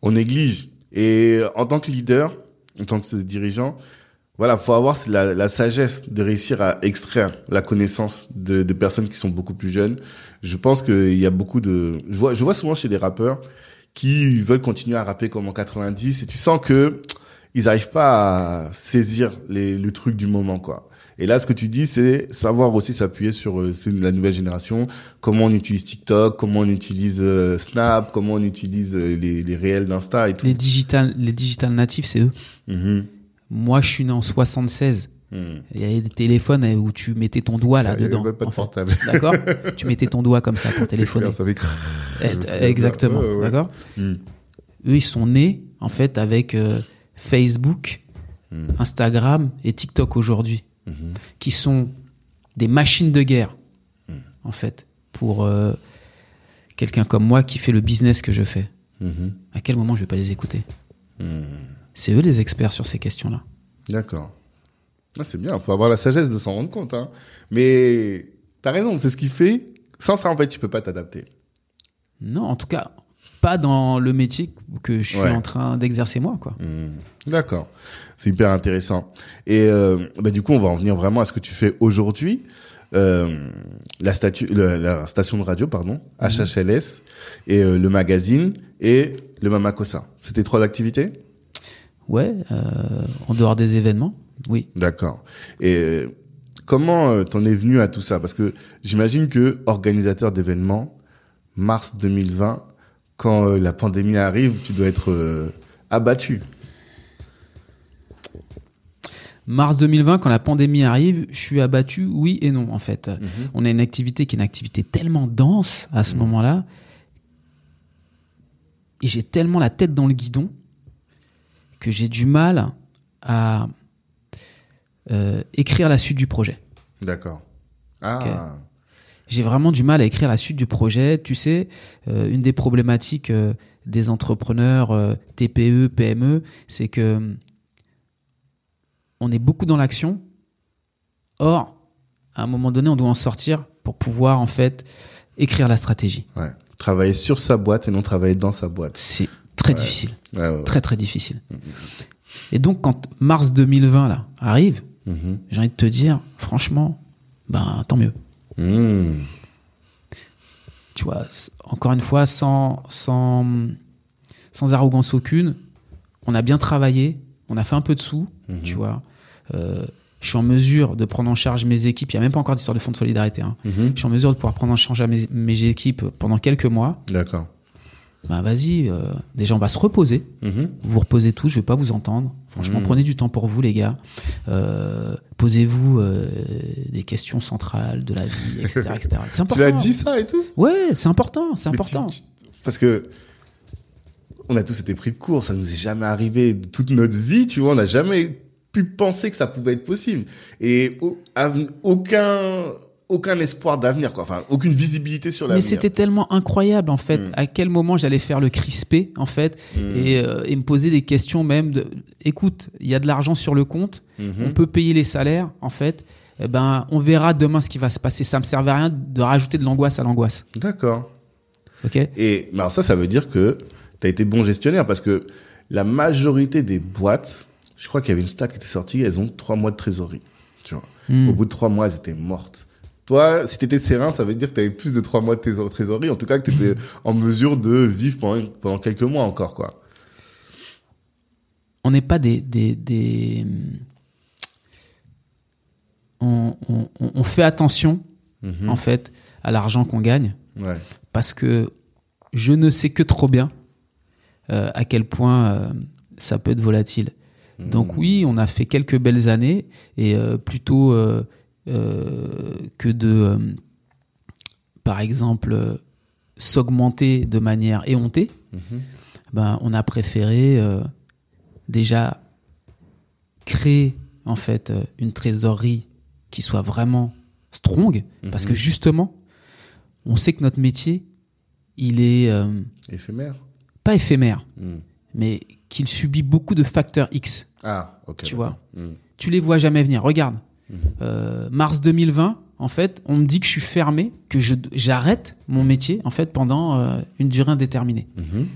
on néglige. Et en tant que leader, en tant que dirigeant, voilà, faut avoir la, la sagesse de réussir à extraire la connaissance de, de personnes qui sont beaucoup plus jeunes. Je pense qu'il y a beaucoup de, je vois, je vois souvent chez les rappeurs qui veulent continuer à rapper comme en 90 et tu sens que ils arrivent pas à saisir les, le truc du moment, quoi. Et là, ce que tu dis, c'est savoir aussi s'appuyer sur euh, la nouvelle génération, comment on utilise TikTok, comment on utilise euh, Snap, comment on utilise euh, les, les réels d'Insta et tout. Les digital, les digital natifs, c'est eux. Mhm. Moi, je suis né en 76. Mhm. Il y avait des téléphones euh, où tu mettais ton doigt là-dedans. même pas de portable. D'accord Tu mettais ton doigt comme ça pour téléphoner. Clair, ça fait Eh, Exactement. bien. Ouais, ouais. D'accord Mhm. Eux, ils sont nés, en fait, avec euh, Facebook, Mhm. Instagram et TikTok aujourd'hui, Mhm. qui sont des machines de guerre, en fait, pour euh, quelqu'un comme moi qui fait le business que je fais. Mhm. À quel moment je vais pas les écouter? C'est eux les experts sur ces questions-là. D'accord. Ah, c'est bien, faut avoir la sagesse de s'en rendre compte. Hein. Mais t'as raison, c'est ce qui fait. Sans ça, en fait, tu peux pas t'adapter. Non, en tout cas, pas dans le métier que je suis Ouais. en train d'exercer moi, quoi. Hmm. D'accord. C'est hyper intéressant. Et euh, bah, du coup, on va en venir vraiment à ce que tu fais aujourd'hui. Euh, la, statue, le- la station de radio, pardon, HHLS, et euh, le magazine, et le Mamakosa. C'était trois activités? Ouais, euh, en dehors des événements, oui. D'accord. Et comment euh, t'en es venu à tout ça? Parce que j'imagine que organisateur d'événements, mars 2020, quand euh, la pandémie arrive, tu dois être abattu. Mars 2020, quand la pandémie arrive, je suis abattu, oui et non, en fait. On a une activité qui est une activité tellement dense à ce moment-là, et j'ai tellement la tête dans le guidon que j'ai du mal à, euh, écrire la suite du projet. D'accord. Ah. J'ai vraiment du mal à écrire la suite du projet. Tu sais, euh, une des problématiques euh, des entrepreneurs TPE, PME, c'est que on est beaucoup dans l'action. Or, à un moment donné, on doit en sortir pour pouvoir en fait écrire la stratégie. Ouais. Travailler sur sa boîte et non travailler dans sa boîte. C'est très Ouais. difficile, Ouais, très très difficile. Et donc, quand mars 2020 là arrive, Mhm. j'ai envie de te dire, franchement, ben tant mieux. Mmh. tu vois, encore une fois, sans, sans, sans arrogance aucune, on a bien travaillé, on a fait un peu de sous, Mhm. tu vois. Euh, je suis en mesure de prendre en charge mes équipes. Il n'y a même pas encore d'histoire de fonds de solidarité. hein. Mhm. Je suis en mesure de pouvoir prendre en charge mes, mes équipes pendant quelques mois. D'accord. Ben vas-y, euh, déjà on va se reposer. Mhm. Vous vous reposez tous, je vais pas vous entendre. Franchement, Mhm. prenez du temps pour vous, les gars. Euh, Posez-vous euh, des questions centrales de la vie, etc. etc. C'est Tu important. l'as dit ça et tout? Ouais, c'est important, c'est important. tu- tu- Parce que on a tous été pris de court, ça nous est jamais arrivé de toute notre vie, tu vois, on n'a jamais pu penser que ça pouvait être possible. Et au- aucun, aucun espoir d'avenir, quoi. Enfin, aucune visibilité sur Mais l'avenir. c'était tellement incroyable en fait, Mm. à quel moment j'allais faire le crispé en fait Mm. et, euh, et me poser des questions même de écoute, il y a de l'argent sur le compte, Mhm. on peut payer les salaires en fait. Eh ben, on verra demain ce qui va se passer. Ça me servait à rien de rajouter de l'angoisse à l'angoisse. D'accord. Ok Et mais alors ça, ça veut dire que tu as été bon gestionnaire parce que la majorité des boîtes, je crois qu'il y avait une stat qui était sortie, elles ont trois mois de trésorerie. Tu vois. Mm. Au bout de trois mois, elles étaient mortes. Toi, si tu étais serein, ça veut dire que tu avais plus de trois mois de trésor- trésorerie. En tout cas, que tu étais en mesure de vivre pendant, pendant quelques mois encore, quoi. On n'est pas des des, des... On, on- on- on fait attention Mhm. en fait à l'argent qu'on gagne. Ouais. parce que je ne sais que trop bien euh, à quel point euh, ça peut être volatile. Donc Mhm. oui, on a fait quelques belles années et euh, plutôt que de, euh, par exemple, euh, s'augmenter de manière éhontée, Mhm. ben, on a préféré euh, déjà créer en fait euh, une trésorerie qui soit vraiment strong, parce Mhm. que justement, on sait que notre métier, il est euh, Éphémère. pas éphémère, Mhm. mais qu'il subit beaucoup de facteurs X. Ah, ok. Tu d'accord. Mhm. Tu les vois jamais venir. Regarde, Mhm. Euh, mars 2020, en fait, on me dit que je suis fermé, que je j'arrête mon métier en fait pendant euh, une durée indéterminée. Mhm.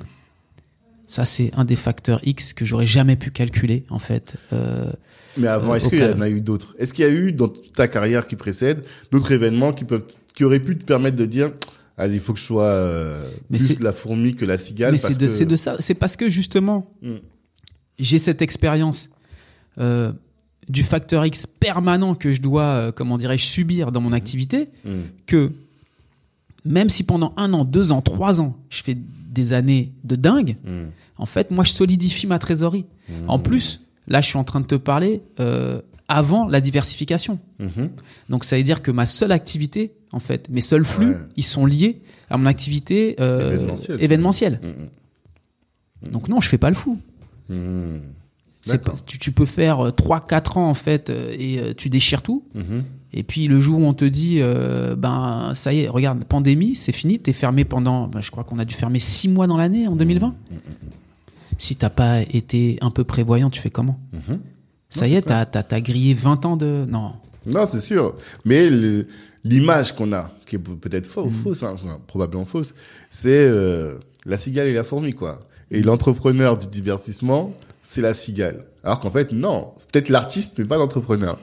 Ça, c'est un des facteurs X que j'aurais jamais pu calculer en fait. Euh, Mais avant, est-ce qu'il y en a eu d'autres? Est-ce qu'il y a eu dans ta carrière qui précède d'autres événements qui peuvent, qui auraient pu te permettre de dire, ah, il faut que je sois euh, Mais plus la fourmi que la cigale mais c'est de, que- c'est de ça. C'est parce que justement, Mm. j'ai cette expérience euh, du facteur X permanent que je dois, euh, comment dirais-je, subir dans mon activité, Mhm. que même si pendant un an, deux ans, trois ans, je fais des années de dingue, Mhm. en fait, moi, je solidifie ma trésorerie. Mhm. En plus, là, je suis en train de te parler euh, avant la diversification. Mhm. Donc, ça veut dire que ma seule activité, en fait, mes seuls flux, Ouais. ils sont liés à mon activité euh, Événementielle. événementielle. Mhm. Donc, non, je fais pas le fou. Mhm. Pas- tu, tu peux faire 3-4 ans en fait euh, et euh, tu déchires tout. Mhm. Et puis le jour où on te dit, euh, ben ça y est, regarde, pandémie, c'est fini, t'es fermé pendant, ben, je crois qu'on a dû fermer 6 mois dans l'année en 2020. Mhm. Si t'as pas été un peu prévoyant, tu fais comment Mhm. Ça Non, y est, t'as, t'as, t'as grillé 20 ans de... Non. Non, c'est sûr. Mais l'image qu'on a, qui est pe- peut-être faux- Mm. fausse, hein, enfin, probablement fausse, c'est euh, la cigale et la fourmi, quoi. Et l'entrepreneur du divertissement, c'est la cigale. Alors qu'en fait, non. C'est peut-être l'artiste, mais pas l'entrepreneur.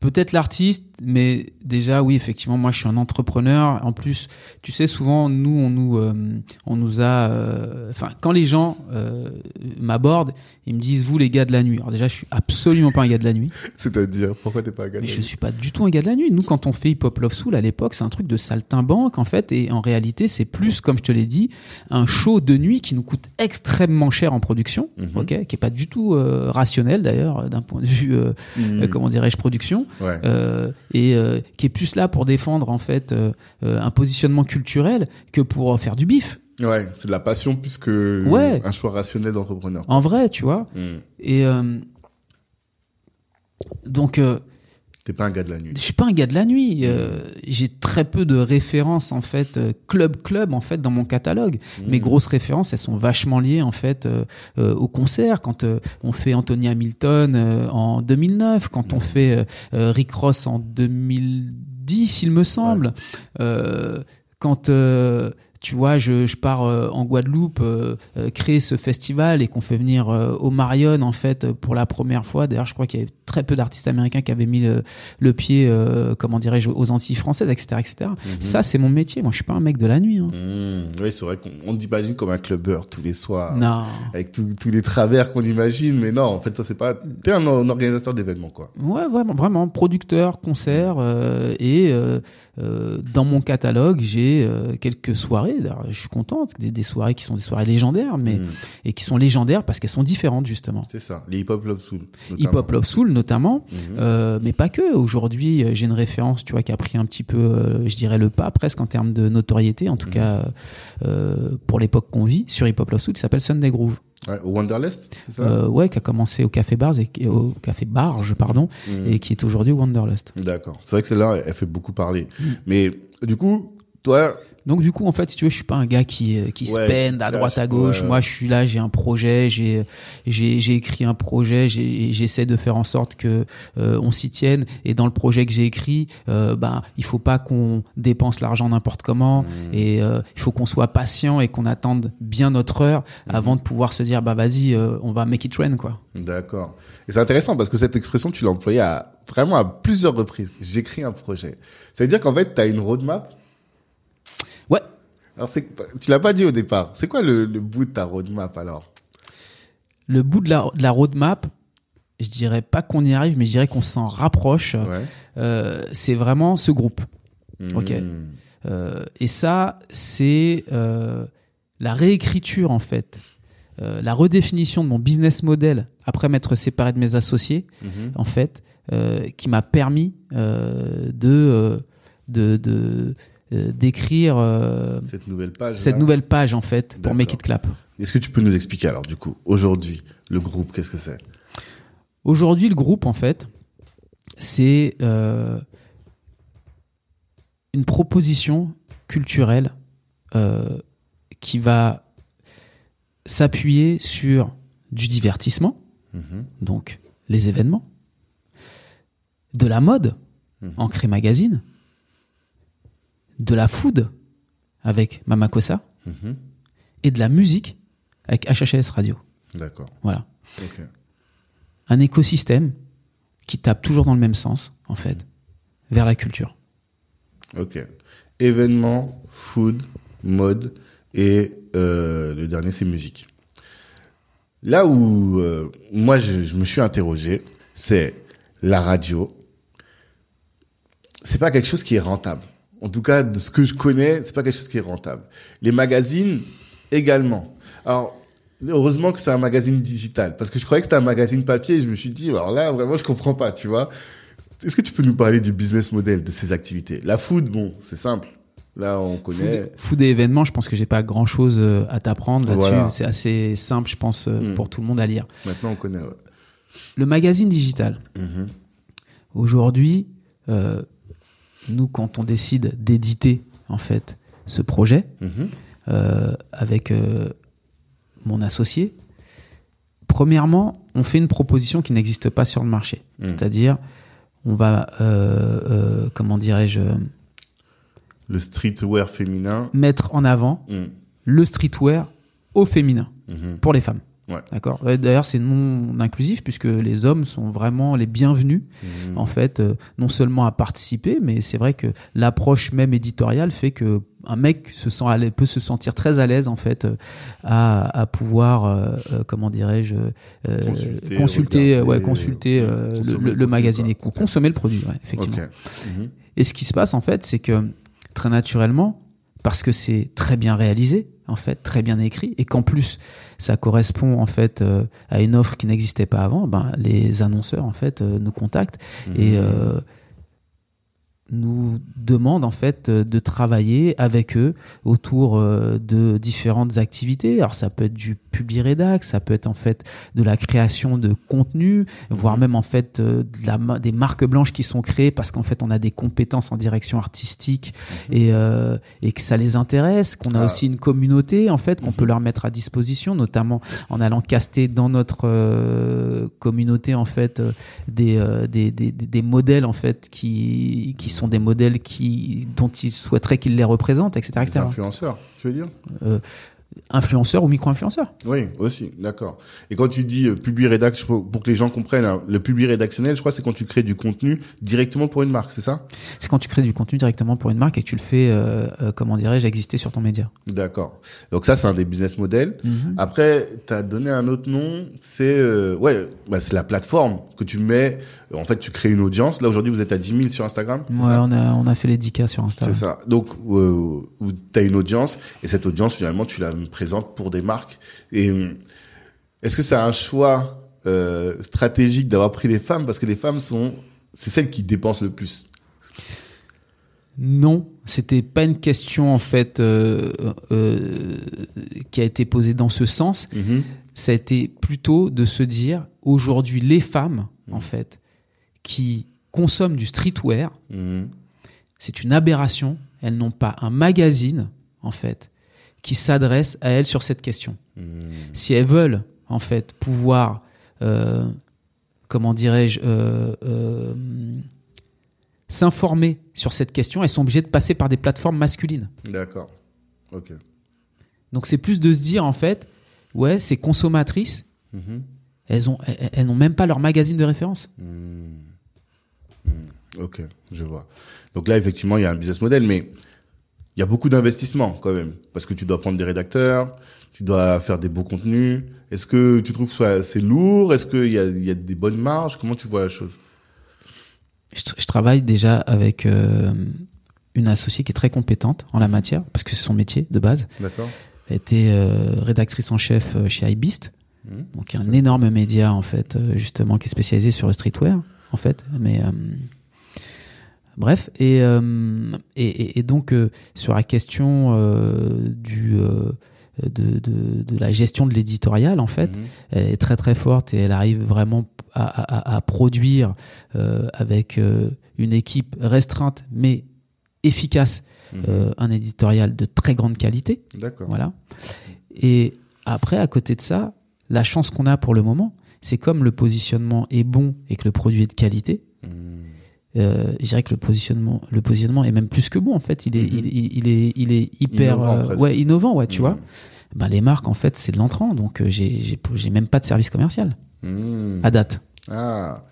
Peut-être l'artiste, mais déjà, oui, effectivement, moi, je suis un entrepreneur. En plus, tu sais, souvent, nous, on nous, euh, on nous a, euh, enfin, quand les gens euh, m'abordent, ils me disent, vous, les gars de la nuit. Alors déjà, je suis absolument pas un gars de la nuit. C'est-à-dire, pourquoi t'es pas un gars de Mais la je nuit suis pas du tout un gars de la nuit. Nous, quand on fait Hip Hop Love Soul à l'époque, c'est un truc de saltimbanque en fait, et en réalité, c'est plus, comme je te l'ai dit, un show de nuit qui nous coûte extrêmement cher en production, Mhm. ok, qui est pas du tout euh, rationnel d'ailleurs d'un point de vue, euh, comment dirais-je, production, Ouais. euh, et euh, qui est plus là pour défendre en fait euh, un positionnement culturel que pour faire du bif. Ouais, c'est de la passion plus que Ouais. un choix rationnel d'entrepreneur. En vrai, tu vois. Mhm. Et, donc, T'es pas un gars de la nuit. je suis pas un gars de la nuit. euh, j'ai très peu de références en fait euh, club club en fait dans mon catalogue. Mmh. Mes grosses références, elles sont vachement liées en fait euh, euh, au concert. Quand on fait Anthony Hamilton en 2009, quand on fait euh, euh, Rick Ross en 2010, il me semble. Quand tu vois, je, je pars euh, en Guadeloupe euh, euh, créer ce festival et qu'on fait venir euh, au Marion en fait pour la première fois. D'ailleurs, je crois qu'il y avait très peu d'artistes américains qui avaient mis le, le pied, euh, comment dirais-je, aux Antilles françaises, etc., etc. Ça, c'est mon métier. Moi, je suis pas un mec de la nuit. hein. Mmh. Oui, c'est vrai qu'on on t'imagine comme un clubbeur tous les soirs. Non. Avec tous tous les travers qu'on imagine, mais non, en fait, ça, c'est pas. T'es un, un organisateur d'événements, quoi. Ouais, vraiment, vraiment producteur, concert euh, et euh, euh, dans mon catalogue, j'ai euh, quelques soirées. Je suis contente, des, des soirées qui sont des soirées légendaires, mais Mmh. et qui sont légendaires parce qu'elles sont différentes justement. C'est ça. Les hip-hop love soul. Hip Hop Love Soul notamment, Mhm. euh, mais pas que. Aujourd'hui, euh, j'ai une référence, tu vois, qui a pris un petit peu, euh, je dirais, le pas presque en termes de notoriété, en tout Mhm. cas euh, pour l'époque qu'on vit, sur Hip Hop Love Soul, qui s'appelle Sunday Groove. Ouais, au Wanderlust, c'est ça? Euh, ouais, qui a commencé au Café Bars et au Café Barge, pardon, Mhm. et qui est aujourd'hui au Wanderlust. D'accord. C'est vrai que celle-là, elle- elle fait beaucoup parler. Mm. Mais du coup, toi, Donc du coup, en fait, si tu veux, je suis pas un gars qui euh, qui Ouais, spend à qui droite à gauche. ouais. Moi, je suis là, j'ai un projet, j'ai j'ai j'ai écrit un projet, j'essaie de faire en sorte que euh, on s'y tienne. Et dans le projet que j'ai écrit, euh, ben il faut pas qu'on dépense l'argent n'importe comment. Mm. Et euh, il faut qu'on soit patient et qu'on attende bien notre heure Mm. avant de pouvoir se dire bah vas-y, euh, on va make it rain quoi. D'accord. Et c'est intéressant parce que cette expression, tu l'as employée à, vraiment à plusieurs reprises. J'écris un projet. C'est-à-dire qu'en fait, tu as une roadmap. Alors, tu l'as pas dit au départ. C'est quoi le, le bout de ta roadmap alors? Le bout de la, de la roadmap, je dirais pas qu'on y arrive, mais je dirais qu'on s'en rapproche. Ouais. Euh, c'est vraiment ce groupe. Ok. Mm. Euh, et ça, c'est euh, la réécriture en fait, la redéfinition de mon business model après m'être séparé de mes associés, Mhm. en fait, qui m'a permis de de de d'écrire euh, Cette nouvelle page. cette là. nouvelle page en fait pour. Make It Clap. Est-ce que tu peux nous expliquer alors, du coup, aujourd'hui, le groupe, qu'est-ce que c'est? Aujourd'hui, le groupe, en fait, c'est euh, une proposition culturelle euh, qui va s'appuyer sur du divertissement, Mhm. donc les événements, de la mode, Mhm. Ancré Magazine, de la food avec Mamakosa Mhm. et de la musique avec HHS Radio. D'accord. Voilà. Un écosystème qui tape toujours dans le même sens, en fait, vers la culture. Ok. Événements, food, mode et euh, le dernier c'est musique. Là où euh, moi je, je me suis interrogé, c'est la radio. C'est pas quelque chose qui est rentable. En tout cas, de ce que je connais, c'est pas quelque chose qui est rentable. Les magazines également. Alors heureusement que c'est un magazine digital parce que je croyais que c'était un magazine papier et je me suis dit alors là vraiment je comprends pas, tu vois. Est-ce que tu peux nous parler du business model de ces activités? La food, bon, c'est simple. Là, on connaît. Food, et événements, je pense que j'ai pas grand chose à t'apprendre là-dessus. Voilà. C'est assez simple, je pense, euh, Mm. pour tout le monde à lire. Maintenant, on connaît. ouais. Le magazine digital. Mhm. Aujourd'hui, euh, nous, quand on décide d'éditer, en fait, ce projet, Mhm. euh, avec euh, mon associé, premièrement, on fait une proposition qui n'existe pas sur le marché. Mm. C'est-à-dire, on va, euh, euh, comment dirais-je, Le streetwear féminin. mettre en avant Mhm. le streetwear au féminin Mhm. pour les femmes. Ouais. D'accord. D'ailleurs, c'est non inclusif puisque les hommes sont vraiment les bienvenus Mhm. en fait, euh, non seulement à participer, mais c'est vrai que l'approche même éditoriale fait que un mec se sent à peut se sentir très à l'aise en fait euh, à, à pouvoir, euh, euh, comment dirais-je, euh, Consulter, consulter, ouais, consulter le, magazine et con- consommer le produit, ouais, effectivement. Mhm. Et ce qui se passe en fait, c'est que très naturellement, parce que c'est très bien réalisé, en fait, très bien écrit, et qu'en plus ça correspond en fait euh, à une offre qui n'existait pas avant, ben les annonceurs en fait euh, nous contactent et Mhm. euh, nous demandent en fait euh, de travailler avec eux autour euh, de différentes activités. Alors ça peut être du publi rédac, ça peut être en fait de la création de contenu, voire même en fait euh, de la, des marques blanches qui sont créées parce qu'en fait on a des compétences en direction artistique et, euh, et que ça les intéresse, qu'on a Ah. aussi une communauté en fait qu'on peut leur mettre à disposition, notamment en allant caster dans notre euh, communauté en fait des, euh, des, des, des- des modèles en fait qui, qui sont des modèles qui dont ils souhaiteraient qu'ils les représentent, etc. Des etc. influenceurs, tu veux dire? Influenceurs ou micro-influenceurs. Oui, aussi, d'accord. Et quand tu dis euh, publi rédac, je crois- pour que les gens comprennent, hein, le publi rédactionnel, je crois, c'est quand tu crées du contenu directement pour une marque, c'est ça? C'est quand tu crées du contenu directement pour une marque et que tu le fais, euh, euh, comment dirais-je, exister sur ton média. D'accord. Donc ça, c'est un des business models. Après, tu as donné un autre nom, c'est euh, ouais, bah, c'est la plateforme que tu mets. En fait, tu crées une audience. Là, aujourd'hui, vous êtes à 10 000 sur Instagram. Ouais, ça? on a, on a fait les 10K sur Insta. C'est ça. Donc, euh, tu as une audience et cette audience, finalement, tu la présentes pour des marques. Et euh, est-ce que c'est un choix euh, stratégique d'avoir pris les femmes? Parce que les femmes sont, c'est celles qui dépensent le plus. Non, c'était pas une question en fait euh, euh, qui a été posée dans ce sens. Mhm. Ça a été plutôt de se dire aujourd'hui les femmes Mmh. en fait qui consomment du streetwear, Mhm. c'est une aberration. Elles n'ont pas un magazine en fait qui s'adresse à elles sur cette question. Mhm. si elles veulent en fait pouvoir euh, comment dirais-je euh, euh, s'informer sur cette question elles sont obligées de passer par des plateformes masculines D'accord. Ok. donc c'est plus de se dire en fait ouais ces consommatrices Mhm. elles ont elles, elles n'ont même pas leur magazine de référence Hmm. Hmm. Ok, je vois. Donc là, effectivement, il y a un business model, mais il y a beaucoup d'investissements quand même, parce que tu dois prendre des rédacteurs, tu dois faire des beaux contenus. Est-ce que tu trouves que c'est lourd? Est-ce qu'il y a, y a des bonnes marges? Comment tu vois la chose? Je, tra- je travaille déjà avec euh, une associée qui est très compétente en la matière parce que c'est son métier de base D'accord Elle était euh, rédactrice en chef euh, chez iBeast, Mhm. donc un énorme média en fait, justement qui est spécialisé sur le streetwear en fait. Mais euh, bref, et, euh, et, et- et donc euh, sur la question euh, du de, de, de la gestion de l'éditorial en fait, Mhm. elle est très très forte et elle arrive vraiment à, à- à produire avec une équipe restreinte mais efficace Mhm. un éditorial de très grande qualité. D'accord. Voilà. Et après, à côté de ça, la chance qu'on a pour le moment, c'est comme le positionnement est bon et que le produit est de qualité. Hmm. Euh, je dirais que le positionnement, le positionnement est même plus que bon. En fait, il est, Mhm. il, il- il est, il est hyper, Innovant, euh, ouais, innovant, ouais, tu Hmm. vois. Ben, les marques, en fait, c'est de l'entrant, donc euh, j'ai, même pas de service commercial Hmm. à date. Ah,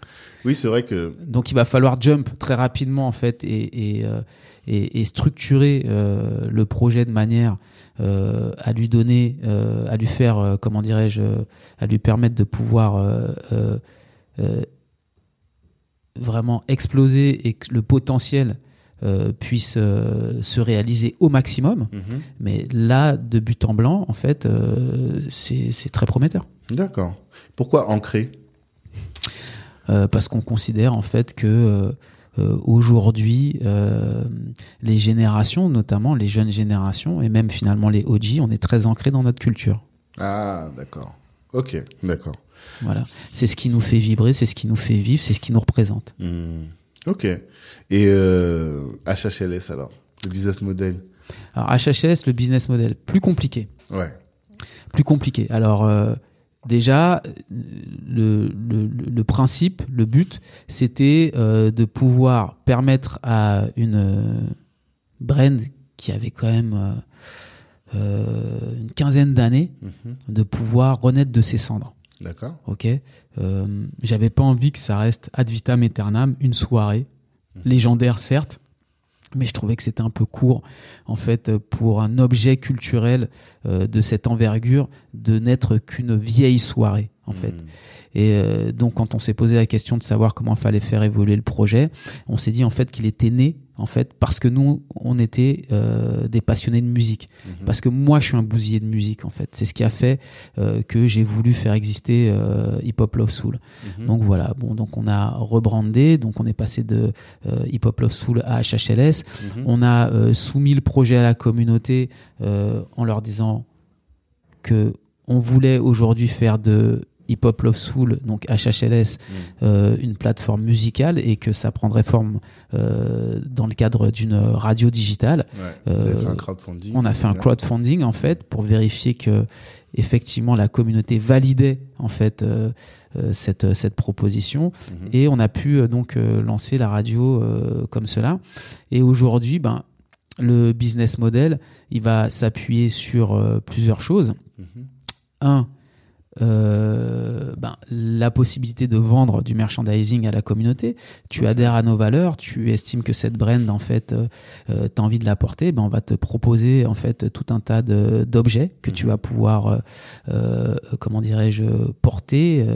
oui, c'est vrai que. Donc il va falloir jump très rapidement en fait et, et, euh, et, et structurer euh, le projet de manière euh, à lui donner, euh, à lui faire, euh, comment dirais-je, à lui permettre de pouvoir euh, vraiment exploser et que le potentiel euh, puisse euh, se réaliser au maximum. Mhm. Mais là, de but en blanc, en fait, euh, c'est très prometteur. D'accord. Pourquoi ancrer Euh, parce qu'on considère en fait que aujourd'hui les générations, notamment les jeunes générations et même finalement les OG, on est très ancré dans notre culture. Ah, d'accord. Ok, d'accord. Voilà, c'est ce qui nous fait vibrer, c'est ce qui nous fait vivre, c'est ce qui nous représente. Hmm. Ok. Et euh, HHLS alors, le business model? Alors HHS, le business model, plus compliqué, Ouais. plus compliqué. Alors euh, déjà, le, le, le principe, le but, c'était euh, de pouvoir permettre à une euh, brand qui avait quand même euh, une quinzaine d'années Mhm. de pouvoir renaître de ses cendres. D'accord. Ok, Euh, j'avais pas envie que ça reste ad vitam aeternam, une soirée légendaire certes, mais je trouvais que c'était un peu court en fait pour un objet culturel euh, de cette envergure de n'être qu'une vieille soirée en fait. Hmm. Et euh, donc, quand on s'est posé la question de savoir comment fallait faire évoluer le projet, on s'est dit en fait qu'il était né en fait parce que nous, on était euh, des passionnés de musique. Mhm. Parce que moi, je suis un bousier de musique en fait. C'est ce qui a fait euh, que j'ai voulu faire exister euh, Hip Hop Love Soul. Mhm. Donc voilà. Bon, donc on a rebrandé, donc on est passé de Hip Hop Love Soul à HHLS. Mhm. On a soumis le projet à la communauté en leur disant que on voulait aujourd'hui faire de Hip Hop Love Soul, donc HHLS, euh, une plateforme musicale et que ça prendrait forme euh, dans le cadre d'une radio digitale. Ouais. Euh, fait un crowdfunding. On a fait un crowdfunding en fait pour vérifier que effectivement la communauté validait en fait euh, euh, cette cette proposition Mhm. et on a pu euh, donc lancer la radio comme cela. Et aujourd'hui, ben le business model, il va s'appuyer sur plusieurs choses. Mhm. Un, euh, ben, la possibilité de vendre du merchandising à la communauté. Tu adhères à nos valeurs, tu estimes que cette brand, en fait, euh, euh, t'as envie de la porter, ben, on va te proposer, en fait, tout un tas d'objets que tu Mhm. vas pouvoir, euh, comment dirais-je, porter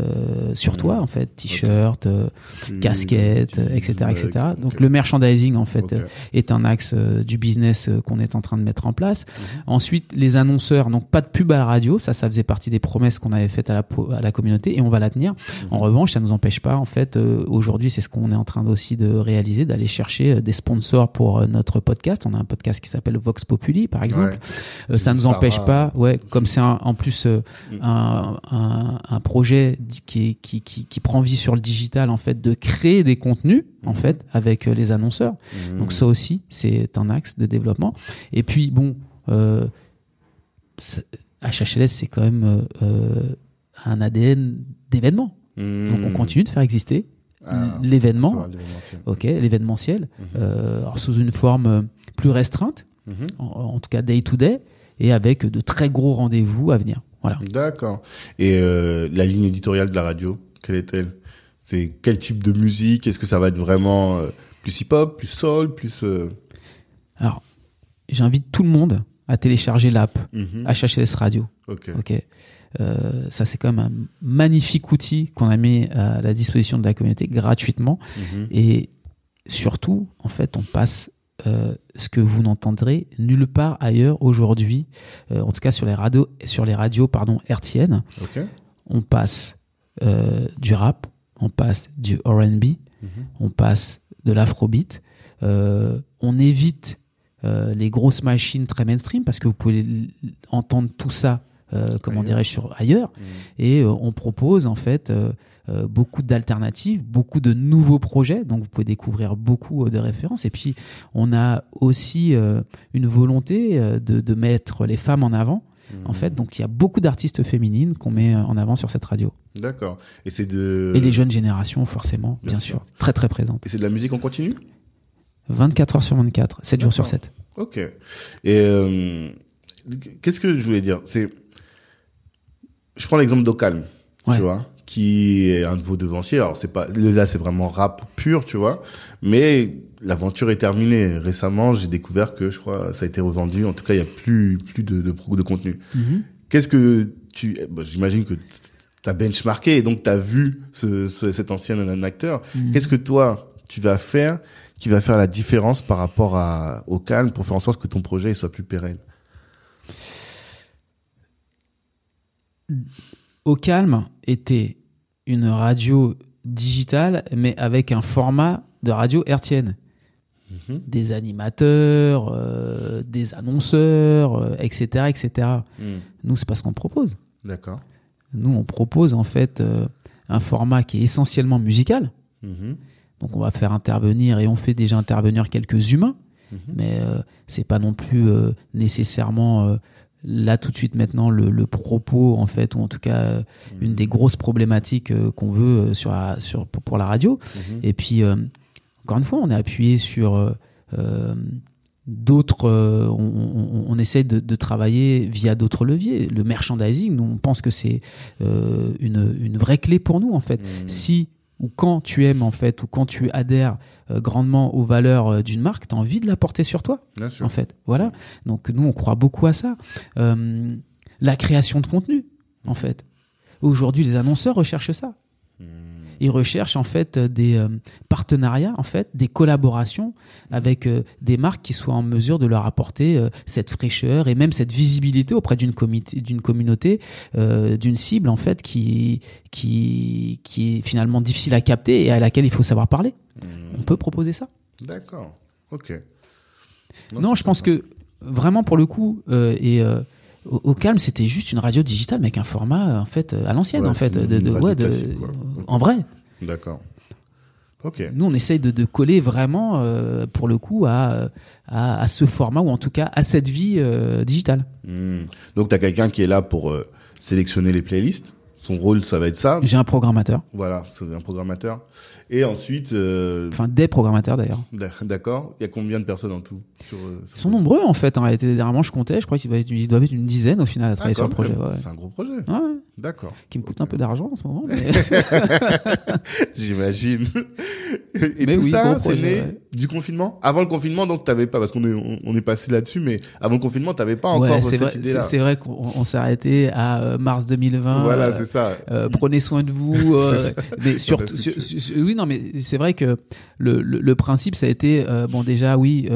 sur toi, Mhm. en fait, t-shirt, euh, Plus- casquette, etc., etc. Donc le merchandising, en fait, est un axe du business qu'on est en train de mettre en place. Mhm. Ensuite, les annonceurs, donc pas de pub à la radio, ça, ça faisait partie des promesses qu'on avait faites à la, po- à la communauté et on va la tenir. En Mhm. revanche, ça nous empêche pas, en fait, euh, aujourd'hui, c'est ce qu'on est en train aussi de réaliser, d'aller chercher euh, des sponsors pour euh, notre podcast. On a un podcast qui s'appelle Vox Populi, par exemple. Ouais. Euh, ça J'ai nous empêche pas, ouais, comme c'est en plus euh, Mm. un, un, un projet qui, qui, qui, qui prend vie sur le digital, en fait, de créer des contenus, en Mhm. fait, avec les annonceurs. Mhm. Donc ça aussi, c'est un axe de développement. Et puis bon, euh, HHLS, c'est quand même euh, un ADN d'événement. Donc on Mhm. continue de faire exister Ah, l'événement, ok, l'événementiel, Mhm. euh, alors sous une forme euh, plus restreinte, Mhm. en, en tout cas day to day, et avec de très gros rendez-vous à venir. Voilà. D'accord. Et euh, la ligne éditoriale de la radio, quelle est-elle? C'est quel type de musique? Est-ce que ça va être vraiment euh, plus hip-hop, plus soul, plus Alors, j'invite tout le monde à télécharger l'app mhm. HHLS Radio. Ok. Ok. Euh, ça, c'est quand même un magnifique outil qu'on a mis à la disposition de la communauté gratuitement. Mhm. Et surtout, en fait, on passe euh, ce que vous n'entendrez nulle part ailleurs aujourd'hui, euh, en tout cas sur les radios, sur les radios pardon, RTN. On passe euh, du rap, on passe du R&B, Mhm. on passe de l'afrobeat. On évite les grosses machines très mainstream parce que vous pouvez entendre tout ça, euh, comment dirais-je, sur ailleurs. Mhm. Et euh, on propose en fait euh, beaucoup d'alternatives, beaucoup de nouveaux projets. Donc vous pouvez découvrir beaucoup de références. Et puis on a aussi une volonté de, de mettre les femmes en avant. En Mhm. fait, donc il y a beaucoup d'artistes féminines qu'on met en avant sur cette radio. D'accord. Et c'est de Et les jeunes générations, forcément, Bien bien, sûr. sûr, très très présentes. Et c'est de la musique en continu? 24 heures sur 24, 7 jours sur D'accord. 7. Ok. Et euh, qu'est-ce que je voulais dire? C'est, je prends l'exemple d'Ocalm, Ouais. tu vois, qui est un de vos devanciers. Alors c'est pas, là c'est vraiment rap pur, tu vois, mais l'aventure est terminée. Récemment, j'ai découvert que je crois ça a été revendu. En tout cas, il y a plus plus de de, de contenu. Qu'est-ce que tu, bah, j'imagine que t'as benchmarké et donc t'as vu ce, ce- cet ancien acteur. Mhm. Qu'est-ce que toi, tu vas faire qui va faire la différence par rapport à, au calme pour faire en sorte que ton projet soit plus pérenne? Au calme était une radio digitale, mais avec un format de radio RTN. Mhm. Des animateurs, euh, des annonceurs, euh, etc., etc. Hmm. Nous, c'est pas ce qu'on propose. D'accord. Nous, on propose en fait euh, un format qui est essentiellement musical. Mhm. Donc, on va faire intervenir et on fait déjà intervenir quelques humains, Mhm. mais c'est pas non plus nécessairement là tout de suite maintenant le, le propos en fait, ou en tout cas euh, une des grosses problématiques euh, qu'on veut euh, sur la, sur pour, pour la radio. Mhm. Et puis, euh, encore une fois, on est appuyé sur d'autres. on, on, on essaie de, de travailler via d'autres leviers. Le merchandising, nous, on pense que c'est une, une vraie clé pour nous, en fait. Mhm. Si ou quand tu aimes, en fait, ou quand tu adhères euh, grandement aux valeurs euh, d'une marque, tu as envie de la porter sur toi Bien sûr. en fait. Voilà. Donc nous, on croit beaucoup à ça. Euh, la création de contenu, en fait. Aujourd'hui, les annonceurs recherchent ça. Mhm. Ils recherchent en fait euh, des euh, partenariats, en fait, des collaborations avec euh, des marques qui soient en mesure de leur apporter euh, cette fraîcheur et même cette visibilité auprès d'une d'une communauté, d'une cible en fait qui qui qui est finalement difficile à capter et à laquelle il faut savoir parler. Mhm. On peut proposer ça. D'accord. Ok. Non, je pense que vraiment pour le coup, et au, au calme, c'était juste une radio digitale, mais avec un format, en fait, à l'ancienne, Ouais, en fait, de, de, ouais, de- en vrai. D'accord. Ok. Nous, on essaye de, de coller vraiment, euh, pour le coup, à, à, à ce format ou en tout cas à cette vie euh, digitale. Hmm. Donc, tu as quelqu'un qui est là pour euh, sélectionner les playlists? Son rôle, ça va être ça. J'ai un programmateur, Voilà, c'est un programmateur. Et ensuite, euh, enfin des programmateurs d'ailleurs. d'ac- d'accord, il y a combien de personnes en tout sur, euh, sur Ils sont nombreux en fait. Réalité, dernièrement, je comptais. Je crois qu'ils doivent être- une dizaine au final à Ah, travailler sur le projet. même. Ouais. C'est un gros projet. Ouais, ouais. D'accord. qui me coûte un peu d'argent en ce moment. Mais... J'imagine. Et Mais tout oui, ça, c'est né ouais. du confinement? Avant le confinement, donc t'avais pas, parce qu'on est, on, on est passé là-dessus, mais avant le confinement, t'avais pas encore Ouais, cette vrai, idée-là. c'est vrai qu'on on s'est arrêté à euh, mars 2020. Voilà, euh, c'est ça. euh, prenez soin de vous. mais surtout, sur- sur- oui, non, mais c'est vrai que le, le, le principe, ça a été bon déjà, oui,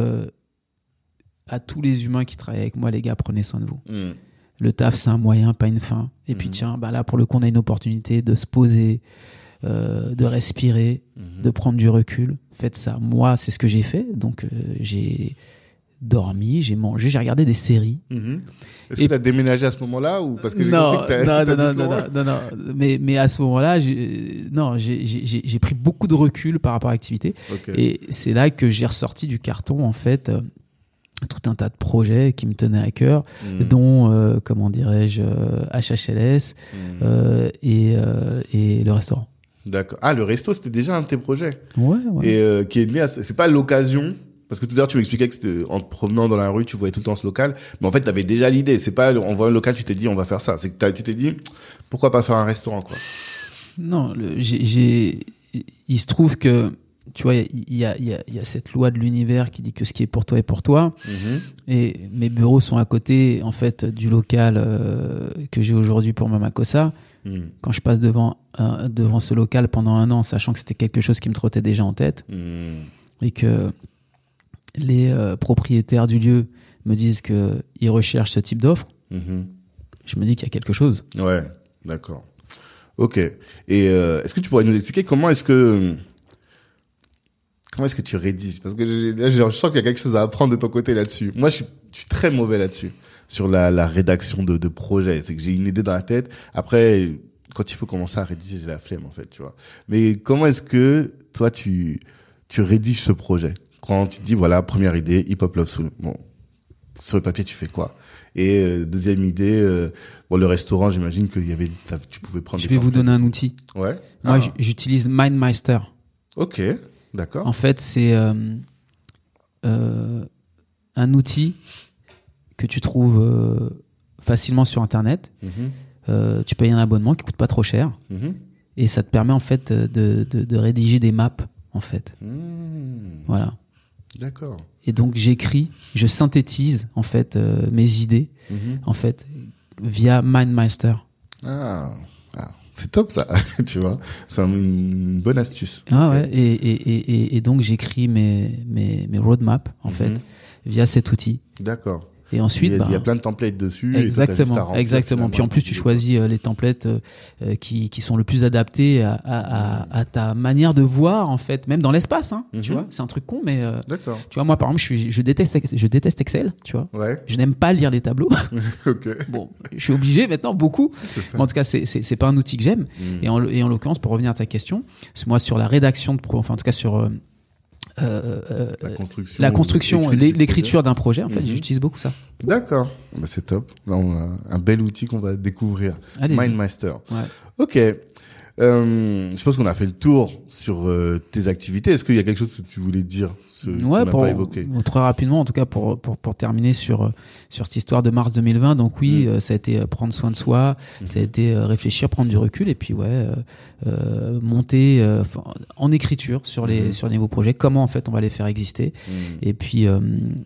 à tous les humains qui travaillent avec moi, les gars, prenez soin de vous. Hmm. Le taf, c'est un moyen, pas une fin. Et puis Mhm. tiens, bah là, pour le coup, on a une opportunité de se poser, euh, de respirer, Mhm. de prendre du recul. Faites ça. Moi, c'est ce que j'ai fait. Donc, euh, j'ai dormi, j'ai mangé, j'ai regardé des séries. Mhm. Est-ce Et- que t'as déménagé à ce moment-là ou parce que non, compris que non, non, non, non, non, non. Mais, mais à ce moment-là, j'ai- non, j'ai- j'ai j'ai- j'ai pris beaucoup de recul par rapport à l'activité. Et c'est là que j'ai ressorti du carton, en fait, euh, tout un tas de projets qui me tenaient à cœur, Hmm. dont, euh, comment dirais-je, euh, HHLS Hmm. euh, et, euh, et le restaurant. D'accord. Ah, le resto, c'était déjà un de tes projets. Ouais, ouais. Et euh, qui est né à... C'est pas l'occasion... Parce que tout à l'heure, tu m'expliquais que en te promenant dans la rue, tu voyais tout le temps ce local. Mais en fait, tu avais déjà l'idée. C'est pas en voyant le local, tu t'es dit, on va faire ça. C'est que tu t'es dit, pourquoi pas faire un restaurant, quoi? Non, j'ai- il se trouve que, tu vois, il y y, y a cette loi de l'univers qui dit que ce qui est pour toi est pour toi. Mhm. Et mes bureaux sont à côté, en fait, du local euh, que j'ai aujourd'hui pour Mamakosa. Hmm. Quand je passe devant, euh, devant ce local pendant un an, sachant que c'était quelque chose qui me trottait déjà en tête, Hmm. et que les euh, propriétaires du lieu me disent qu'ils recherchent ce type d'offre, Mhm. je me dis qu'il y a quelque chose. Ouais, d'accord. Ok. Et est-ce que tu pourrais nous expliquer comment est-ce que comment est-ce que tu rédiges? Parce que là, je sens qu'il y a quelque chose à apprendre de ton côté là-dessus. Moi, je suis, je suis très mauvais là-dessus sur la, la rédaction de, de projets. C'est que j'ai une idée dans la tête. Après, quand il faut commencer à rédiger, j'ai la flemme en fait, tu vois. Mais comment est-ce que toi tu tu rédiges ce projet? Quand tu te dis voilà première idée, hip hop love soul. Bon, sur le papier, tu fais quoi? Et euh, deuxième idée, euh, bon, le restaurant, j'imagine qu'il y avait, tu pouvais prendre. Je vais vous donner un outil. Ouais. Moi, Ah, j'utilise MindMeister. Ok, d'accord. En fait, c'est euh, euh, un outil que tu trouves euh, facilement sur Internet. Mhm, tu payes un abonnement qui coûte pas trop cher mhm. et ça te permet en fait de, de, de rédiger des maps en fait. Hmm, Voilà. D'accord. Et donc j'écris, je synthétise en fait euh, mes idées Mhm. en fait via MindMeister. Ah, c'est top ça, tu vois. C'est un- une bonne astuce. Ah ouais. Et, et, et, et, donc j'écris mes, mes, mes roadmaps en fait Mhm. via cet outil. D'accord. Et ensuite, il, y a, bah, il y a plein de templates dessus. Exactement, exactement. Puis en plus, tu choisis euh, les templates euh, euh, qui, qui sont le plus adaptés à, à, à, à ta manière de voir, en fait, même dans l'espace. Hein, Tu Mhm. vois, c'est un truc con, mais D'accord. tu vois, moi, par exemple, je, suis, je déteste, je déteste Excel. Tu vois, Ouais. je n'aime pas lire les tableaux. ok. bon, je suis obligé maintenant beaucoup. Mais en tout cas, c'est pas un outil que j'aime. Hmm. Et en, et en l'occurrence, pour revenir à ta question, c'est moi sur la rédaction de pro, enfin en tout cas sur euh, euh, euh, La construction. la construction, l'écriture l'é- du l'écriture d'un projet, en fait, Mhm. j'utilise beaucoup ça. D'accord. Bah, c'est top. Un bel outil qu'on va découvrir. Mindmaster. Ouais. Ok. Euh, je pense qu'on a fait le tour sur euh, tes activités. Est-ce qu'il y a quelque chose que tu voulais dire ce Ouais, pour, pas évoqué très rapidement, en tout cas pour, pour, pour terminer sur, sur cette histoire de mars 2020. Donc oui, Mm. euh, ça a été euh, prendre soin de soi, ça a été euh, réfléchir, prendre du recul et puis ouais, euh, monter euh, en écriture sur les, Mhm. sur les nouveaux projets, comment en fait on va les faire exister. Hmm. Et puis euh,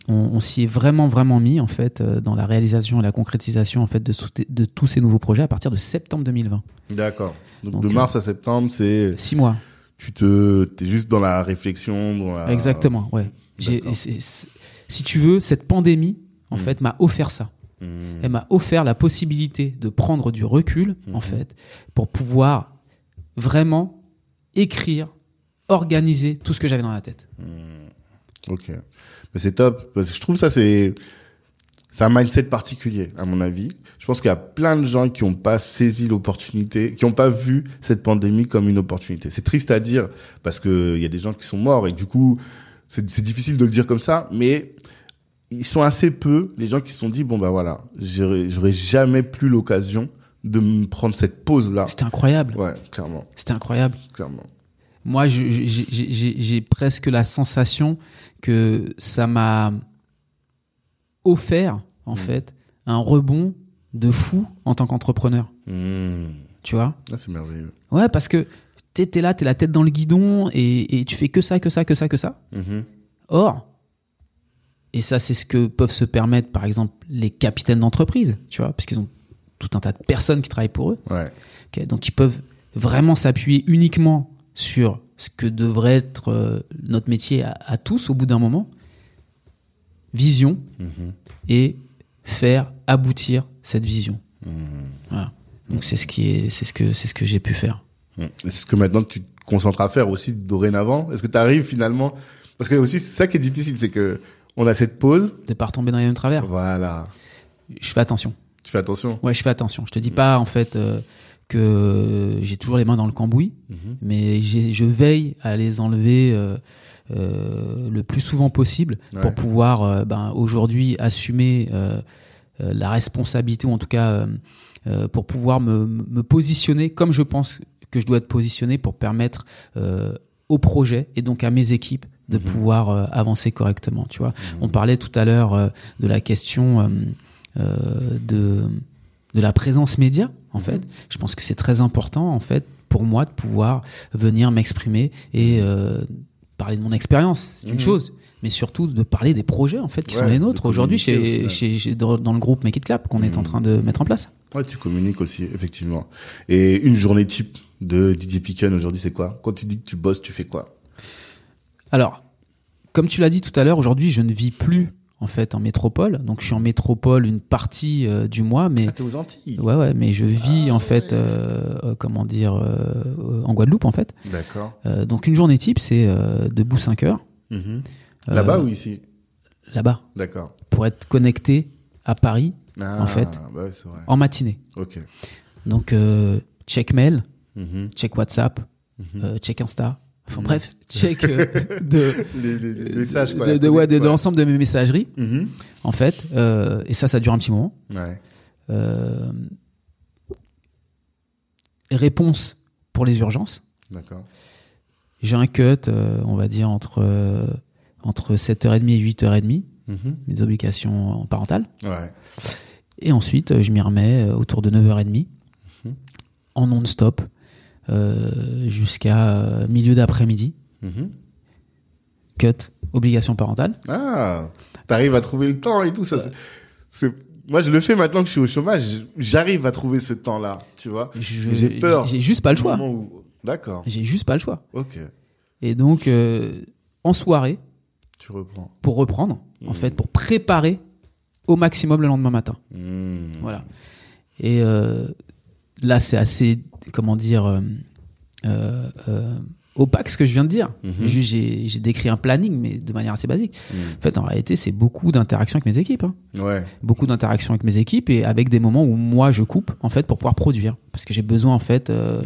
on, on s'y est vraiment vraiment mis en fait dans la réalisation et la concrétisation en fait de, de tous ces nouveaux projets à partir de septembre 2020. D'accord. Donc, Donc, de mars à septembre, c'est Six mois. Tu te t'es juste dans la réflexion, dans la... Exactement. Ouais. J'ai, si tu veux, cette pandémie en Mhm. fait m'a offert ça. Hmm. Elle m'a offert la possibilité de prendre du recul, en fait, pour pouvoir vraiment écrire, organiser tout ce que j'avais dans la tête. Ok. Mais c'est top parce que je trouve ça c'est C'est un mindset particulier, à mon avis. Je pense qu'il y a plein de gens qui n'ont pas saisi l'opportunité, qui n'ont pas vu cette pandémie comme une opportunité. C'est triste à dire parce que il y a des gens qui sont morts et du coup, c'est difficile de le dire comme ça, mais ils sont assez peu les gens qui se sont dit bon bah voilà, j'aurais jamais plus l'occasion de me prendre cette pause là. C'était incroyable. Ouais, clairement, C'était incroyable. clairement. Moi, j'ai presque la sensation que ça m'a offert, en fait, un rebond de fou en tant qu'entrepreneur. Mmh. Tu vois? Ah, c'est merveilleux. Ouais, parce que t'es t'es là, t'es la tête dans le guidon et, et tu fais que ça, que ça, que ça, que ça. Mhm. Or, et ça, c'est ce que peuvent se permettre, par exemple, les capitaines d'entreprise, tu vois, parce qu'ils ont tout un tas de personnes qui travaillent pour eux. Ouais. Donc ils peuvent vraiment s'appuyer uniquement sur ce que devrait être euh, notre métier à, à tous au bout d'un moment. Vision Mhm. et faire aboutir cette vision. Mhm. Voilà. Donc c'est ce qui est, c'est ce que, c'est ce que j'ai pu faire. Et C'est ce que maintenant tu te concentres à faire aussi dorénavant. Est-ce que tu arrives finalement Parce que aussi c'est ça qui est difficile, c'est que on a cette pause. De pas retomber dans les mêmes travers. Voilà. Je fais attention. Tu fais attention. Ouais, je fais attention. Je te dis pas en fait euh, que j'ai toujours les mains dans le cambouis, Mhm. mais je veille à les enlever euh, le plus souvent possible Ouais. pour pouvoir euh, ben, aujourd'hui assumer euh, euh, la responsabilité ou en tout cas euh, euh, pour pouvoir me, me positionner comme je pense que je dois être positionné pour permettre euh, au projet et donc à mes équipes de Mhm. pouvoir euh, avancer correctement. Tu vois, Mhm. on parlait tout à l'heure euh, de la question euh, euh, de de la présence média en Mhm. fait. Je pense que c'est très important en fait pour moi de pouvoir venir m'exprimer et euh, parler de mon expérience, c'est une Mhm. chose, mais surtout de parler des projets en fait qui Ouais, sont les nôtres aujourd'hui chez, chez, chez- dans, le groupe Make It Clap qu'on est en Mhm. train de mettre en place. Ouais, tu communiques aussi, effectivement. Et une journée type de Didier Piquen aujourd'hui, c'est quoi? Quand tu dis que tu bosses, tu fais quoi? Alors, comme tu l'as dit tout à l'heure, aujourd'hui je ne vis plus en fait en métropole, donc je suis en métropole une partie euh, du mois, mais Ah, t'es aux Antilles. ouais ouais, mais je vis Ah en fait ouais. euh, euh, comment dire euh, en Guadeloupe en fait. D'accord. Euh, donc une journée type c'est euh, debout 5 heures Mhm. Euh, Là-bas ou ici? Là-bas D'accord. pour être connecté à Paris Ah, en fait. Bah ouais, c'est vrai. en matinée. Ok. Donc euh, check mail, Mhm. check WhatsApp, Mhm. euh, check Insta. Enfin Mhm. bref, check euh, de, les, les- les messages, quoi. de, la de- ouais, de- de connect- l'ensemble de mes messageries Mhm. en fait. Euh, et ça, ça dure un petit moment. Ouais. Euh, réponse pour les urgences. D'accord. J'ai un cut, euh, on va dire entre euh, entre 7h30 et 8h30, Mhm. mes obligations parentales. Ouais. Et ensuite, je m'y remets autour de 9h30 Mhm. en non-stop jusqu'à euh, milieu d'après-midi. Mhm. Cut, obligation parentale. Ah, t'arrives à trouver le temps et tout ça. c'est- Moi, je le fais maintenant que je suis au chômage. J'arrive à trouver ce temps-là, tu vois. J'ai peur. J'ai juste pas le choix. où- D'accord. J'ai juste pas le choix. Ok. Et donc, euh, en soirée, Tu reprends. pour reprendre, en Mhm. fait, pour préparer au maximum le lendemain matin. Mhm. Voilà. Et euh, là, c'est assez, comment dire, euh, euh, euh, opaque ce que je viens de dire. Mhm. J'ai décrit un planning, mais de manière assez basique. Mhm. En fait, en réalité, c'est beaucoup d'interactions avec mes équipes. hein. Ouais. Beaucoup d'interactions avec mes équipes et avec des moments où moi, je coupe, en fait, pour pouvoir produire. Parce que j'ai besoin, en fait, euh,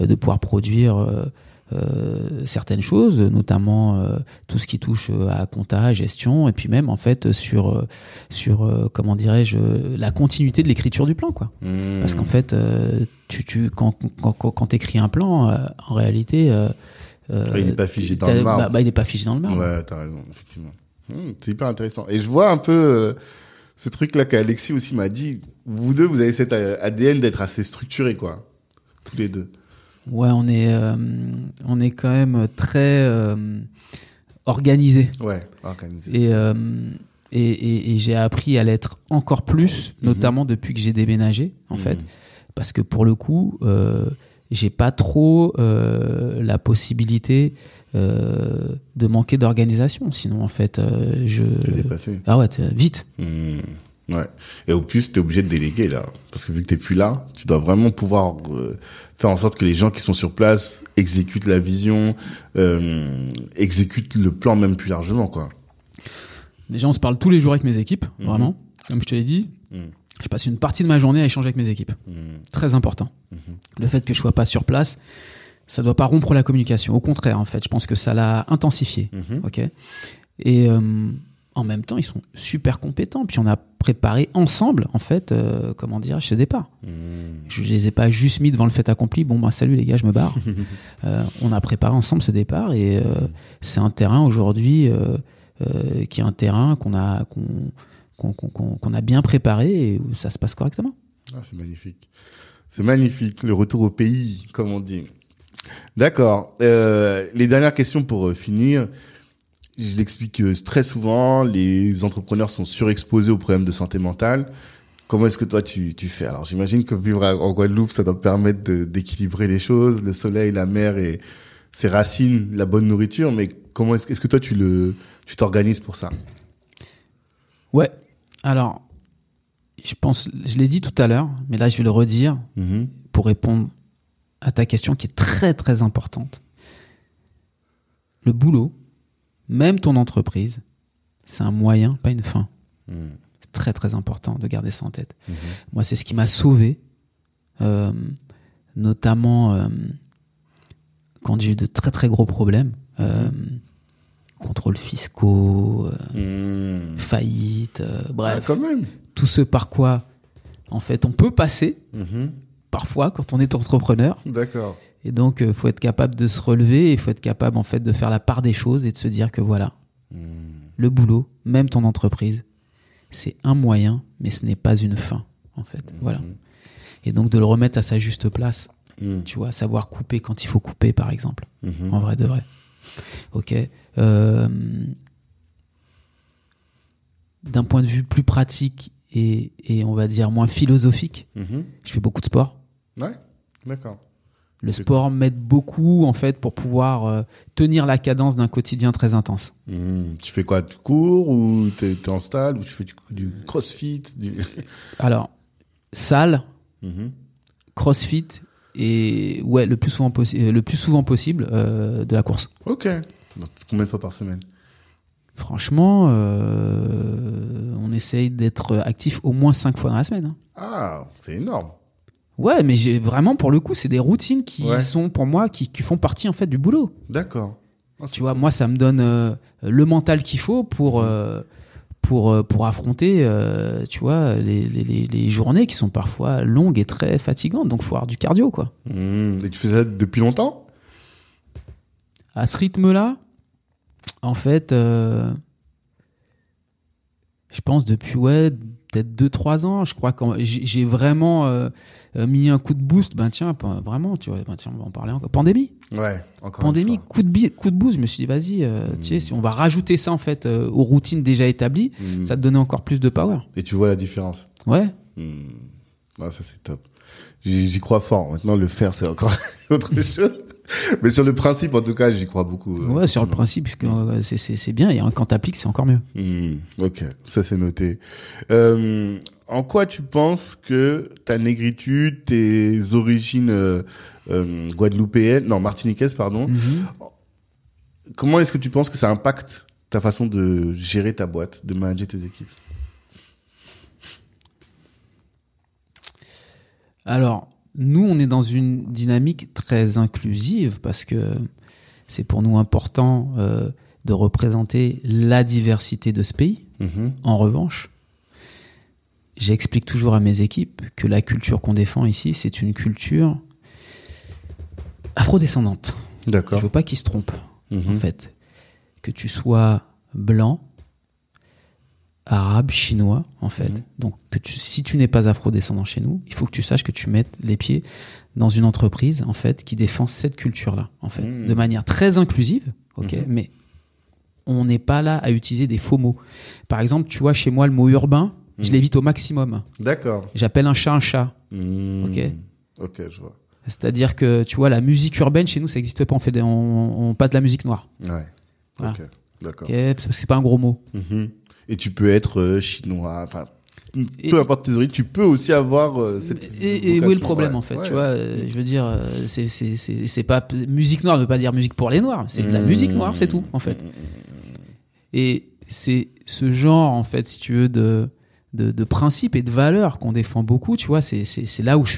Mhm. de pouvoir produire euh, euh, certaines choses, notamment euh, tout ce qui touche euh, à compta, gestion, et puis même, en fait, sur, sur euh, comment dirais-je, la continuité de l'écriture du plan, quoi. Mhm. Parce qu'en fait, tu, tu, quand, quand, quand, quand écris un plan, en réalité, Ah, il est pas figé dans le marbre. Bah, bah, il est pas figé dans le marbre. Ouais, t'as raison, effectivement. Hmm, c'est hyper intéressant. Et je vois un peu ce truc-là qu'Alexis aussi m'a dit. Vous deux, vous avez cet ADN d'être assez structuré, quoi. Tous les deux. Ouais, on est, euh, on est quand même très euh, organisé. Ouais, organisé. Et, euh, et, et, et j'ai appris à l'être encore plus, Mhm. notamment depuis que j'ai déménagé, en Mhm. fait. Parce que pour le coup, j'ai pas trop la possibilité de manquer d'organisation. Sinon, en fait, je. T'es dépassé. Ah ouais, vite. Hmm, Ouais. Et au plus, t'es obligé de déléguer, là. Parce que vu que t'es plus là, tu dois vraiment pouvoir euh, faire en sorte que les gens qui sont sur place exécutent la vision, euh, exécutent le plan même plus largement, quoi. Déjà, on se parle tous les jours avec mes équipes, Mhm. vraiment. comme je te l'ai dit, Mm. je passe une partie de ma journée à échanger avec mes équipes. Mm. Très important. Mhm. Le fait que je sois pas sur place, ça doit pas rompre la communication. Au contraire, en fait, je pense que ça l'a intensifié. Mhm. Ok? Et euh, en même temps, ils sont super compétents. Puis on a préparé ensemble, en fait, euh, comment dire, ce départ. Mm. Je les ai pas juste mis devant le fait accompli. Bon, bah salut les gars, je me barre. Euh, on a préparé ensemble ce départ et euh, c'est un terrain aujourd'hui qui est un terrain qu'on a qu'on qu'on qu'on- a bien préparé et où ça se passe correctement. Ah, c'est magnifique. C'est magnifique, le retour au pays, comme on dit. D'accord. Les dernières questions pour finir. Je l'explique euh, très souvent, les entrepreneurs sont surexposés aux problèmes de santé mentale. Comment est-ce que toi tu, tu fais? Alors j'imagine que vivre en Guadeloupe, ça doit te permettre d'équilibrer les choses, le soleil, la mer et ses racines, la bonne nourriture. Mais comment est-ce, est-ce que toi tu le, tu t'organises pour ça? Ouais. Alors, je pense, je l'ai dit tout à l'heure, mais là je vais le redire Mhm. pour répondre à ta question qui est très très importante. Le boulot, même ton entreprise, c'est un moyen, pas une fin. Mhm. C'est très très important de garder ça en tête. Mhm. Moi, c'est ce qui m'a sauvé, euh, notamment euh, quand j'ai eu de très très gros problèmes, euh, contrôles fiscaux, euh, Mhm. faillite, Ah, bref, quand même. tout ce par quoi, en fait, on peut passer parfois quand on est entrepreneur. D'accord. Et donc, il faut être capable de se relever, il faut être capable en fait de faire la part des choses et de se dire que voilà, Mhm. le boulot, même ton entreprise, c'est un moyen, mais ce n'est pas une fin, en fait. Voilà. Mhm. Et donc de le remettre à sa juste place, Mhm. tu vois, savoir couper quand il faut couper, par exemple, en vrai de vrai. Ok. Euh, D'un point de vue plus pratique et, et on va dire moins philosophique, je fais beaucoup de sport. Ouais, d'accord. Le sport m'aide beaucoup en fait pour pouvoir euh, tenir la cadence d'un quotidien très intense. Mhm. Tu fais quoi? Tu cours ou t'es es en stade ou tu fais du, du crossfit du... Alors, salle, Mhm. crossfit et ouais, le plus souvent, possi- euh, le plus souvent possible euh, de la course. Ok. Donc, combien de fois par semaine? Franchement, euh, on essaye d'être actif au moins cinq fois dans la semaine. hein. Ah, c'est énorme. Ouais, mais j'ai vraiment pour le coup, c'est des routines qui Ouais. sont pour moi qui, qui font partie en fait du boulot. D'accord. Ah, Tu vois, moi, ça me donne euh, le mental qu'il faut pour euh, pour euh, pour affronter, euh, tu vois, les, les, les, journées qui sont parfois longues et très fatigantes. Donc, faut avoir du cardio, quoi. Mhm. Et tu fais ça depuis longtemps? À ce rythme-là, en fait, je pense depuis ouais peut-être 2-3 ans, je crois que j'ai vraiment euh, euh, mis un coup de boost. Ben tiens, vraiment, tu vois, ben tiens, on va en parler encore. Pandémie. Ouais, encore Pandémie, coup de, coup de boost. Je me suis dit, vas-y, euh, tu sais, si on va rajouter ça en fait euh, aux routines déjà établies, Mhm. ça te donnait encore plus de power. Et tu vois la différence Ouais. Ah, ça c'est top. J'y crois fort. Maintenant, le faire, c'est encore autre chose. Mais sur le principe, en tout cas, j'y crois beaucoup. euh, Ouais, sur le principe, puisque, euh, c'est- bien. Et quand t'appliques, c'est encore mieux. Hmm, ok, ça c'est noté. Euh, en quoi tu penses que ta négritude, tes origines euh, euh, guadeloupéennes, non martiniquaises pardon, Mhm. comment est-ce que tu penses que ça impacte ta façon de gérer ta boîte, de manager tes équipes? Alors, nous, on est dans une dynamique très inclusive parce que c'est pour nous important euh, de représenter la diversité de ce pays. Mhm, En revanche, j'explique toujours à mes équipes que la culture qu'on défend ici, c'est une culture afrodescendante. Je D'accord. veux pas qu'ils se trompent, en Mhm, fait. Que tu sois blanc, arabe, chinois, en fait. Mhm. Donc, que tu, si tu n'es pas afrodescendant chez nous, il faut que tu saches que tu mettes les pieds dans une entreprise, en fait, qui défend cette culture-là, en fait. Mhm. De manière très inclusive, ok, Mhm. mais on n'est pas là à utiliser des faux mots. Par exemple, tu vois, chez moi, le mot urbain, je l'évite au maximum. D'accord. J'appelle un chat un chat. Ok. Ok, je vois. C'est-à-dire que, tu vois, la musique urbaine, chez nous, ça n'existe pas. On fait des- on, on passe de la musique noire. Ouais. Voilà. Ok. D'accord. Ok, parce que c'est pas un gros mot. Et tu peux être euh, chinois, enfin, peu importe tes origines, tu peux aussi avoir euh, cette. Et, et où est le problème ouais. en fait Ouais. Tu vois, euh, je veux dire, euh, c'est pas musique noire ne pas dire musique pour les noirs. C'est de la Mmh. musique noire, c'est tout en fait. Et c'est ce genre en fait, si tu veux, de de, de principes et de valeurs qu'on défend beaucoup, tu vois. C'est, là où je-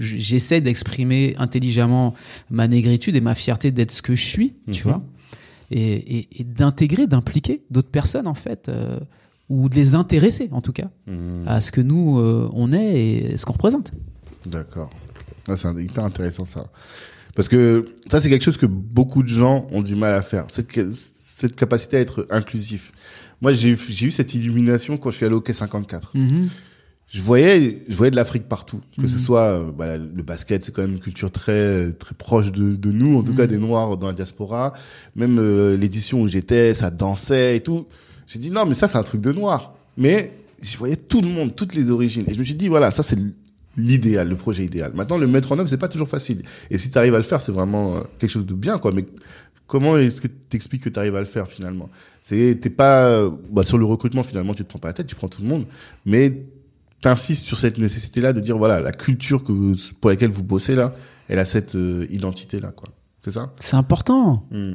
j'essaie d'exprimer intelligemment ma négritude et ma fierté d'être ce que je suis, tu Mhm. vois. Et, et, et d'intégrer, d'impliquer d'autres personnes, en fait, euh, ou de les intéresser, en tout cas, Mhm. à ce que nous, euh, on est et ce qu'on représente. D'accord. Ouais, c'est hyper intéressant ça. Parce que ça, c'est quelque chose que beaucoup de gens ont du mal à faire. Cette, ca- cette capacité à être inclusif. Moi, j'ai eu- cette illumination quand je suis allé au Quai 54. Mhm. Je voyais, je voyais de l'Afrique partout. Que ce Mhm. soit, euh, bah, le basket, c'est quand même une culture très, très proche de, de nous, en tout cas Mhm. des Noirs dans la diaspora. Même euh, l'édition où j'étais, ça dansait et tout. J'ai dit non, mais ça, c'est un truc de noir. Mais je voyais tout le monde, toutes les origines. Et je me suis dit, voilà, ça, c'est l'idéal, le projet idéal. Maintenant, le mettre en œuvre, c'est pas toujours facile. Et si tu arrives à le faire, c'est vraiment euh, quelque chose de bien, quoi. Mais comment est-ce que tu expliques que tu arrives à le faire finalement? C'est, t'es pas, euh, bah, sur le recrutement, finalement, tu te prends pas la tête, tu prends tout le monde. Mais t'insistes sur cette nécessité-là de dire, voilà, la culture que, vous- pour laquelle vous bossez là, elle a cette euh, identité-là, quoi. C'est ça? C'est important. Hmm.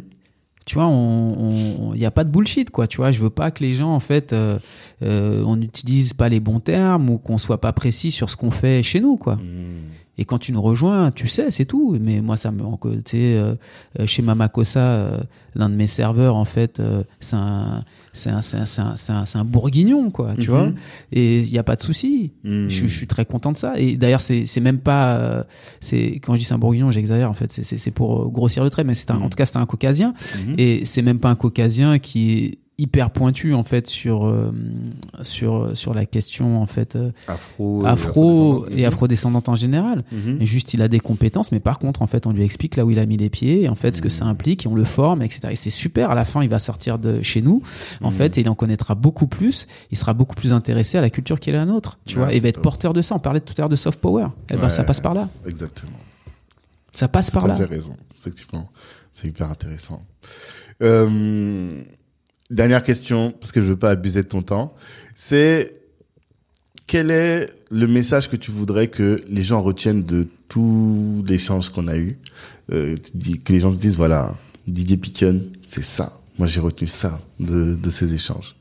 tu vois, on, il n'y a pas de bullshit, quoi. Tu vois, je veux pas que les gens, en fait, euh, euh, on n'utilise pas les bons termes ou qu'on soit pas précis sur ce qu'on fait chez nous, quoi. Hmm. Et quand tu nous rejoins, tu sais, c'est tout. Mais moi, ça me, tu sais, euh, euh, chez Mamakosa, euh, l'un de mes serveurs, en fait, euh, c'est un, c'est un, c'est un, c'est un, c'est un, bourguignon, quoi. Tu Mhm. vois. Et il y a pas de souci. Hmm. Je, je suis très content de ça. Et d'ailleurs, c'est c'est même pas, euh, c'est quand je dis c'est un bourguignon, j'exagère. En fait, c'est- c'est c'est pour euh, grossir le trait, mais c'est un, Mhm. en tout cas, c'est un caucasien. Mhm. Et c'est même pas un caucasien qui est hyper pointu en fait sur euh, sur sur la question en fait euh, Afro, afro afrodescendant. et afrodescendante en général. Mhm. Juste il a des compétences, mais par contre en fait on lui explique là où il a mis les pieds, et en fait ce que Mhm. ça implique, et on le forme, etc. Et c'est super. À la fin il va sortir de chez nous en Mhm. fait et il en connaîtra beaucoup plus. Il sera beaucoup plus intéressé à la culture qui est la nôtre, tu Ouais, vois. Et il va être porteur de ça. On parlait tout à l'heure de soft power. Et ben Ouais. ça passe par là. Exactement. Ça passe par là. Raison, effectivement. C'est hyper intéressant. Euh, dernière question, parce que je veux pas abuser de ton temps. C'est quel est le message que tu voudrais que les gens retiennent de tout l'échange qu'on a eu euh, Que les gens se disent, voilà, Didier Piquion, c'est ça. Moi, j'ai retenu ça de, ces échanges.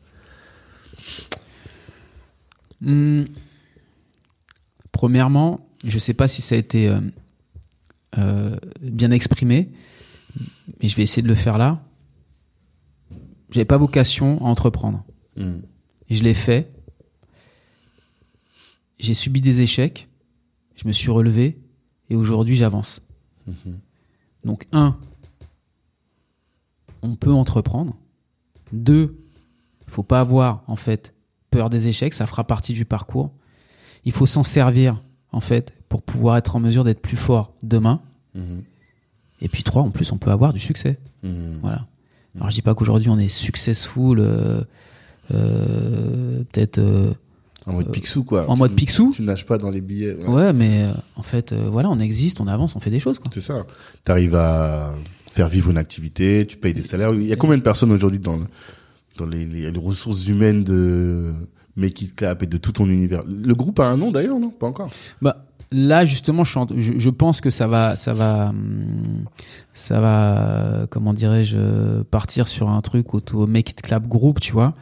Hmm. Premièrement, je sais pas si ça a été euh, euh, bien exprimé, mais je vais essayer de le faire là. J'avais pas vocation à entreprendre. Hmm. Je l'ai fait. J'ai subi des échecs. Je me suis relevé. Et aujourd'hui, j'avance. Mhm. Donc, un, on peut entreprendre. Deux, faut pas avoir, en fait, peur des échecs. Ça fera partie du parcours. Il faut s'en servir, en fait, pour pouvoir être en mesure d'être plus fort demain. Mhm. Et puis trois, en plus, on peut avoir du succès. Voilà. Alors je dis pas qu'aujourd'hui on est successful, euh, euh, peut-être euh, En mode Picsou, quoi. en Tu- mode Picsou. Tu nages pas dans les billets. ouais. Ouais, mais en fait, voilà, on existe, on avance, on fait des choses. Quoi. C'est ça. Tu arrives à faire vivre une activité, tu payes des salaires. Il y a combien de personnes aujourd'hui dans, le- dans les, les- les ressources humaines de Make It Clap et de tout ton univers? Le groupe a un nom d'ailleurs, non? Pas encore. Bah là justement, je, pense que ça va, ça va, hum, ça va, euh, comment dirais-je, euh, partir sur un truc autour Make It Clap Group, tu vois.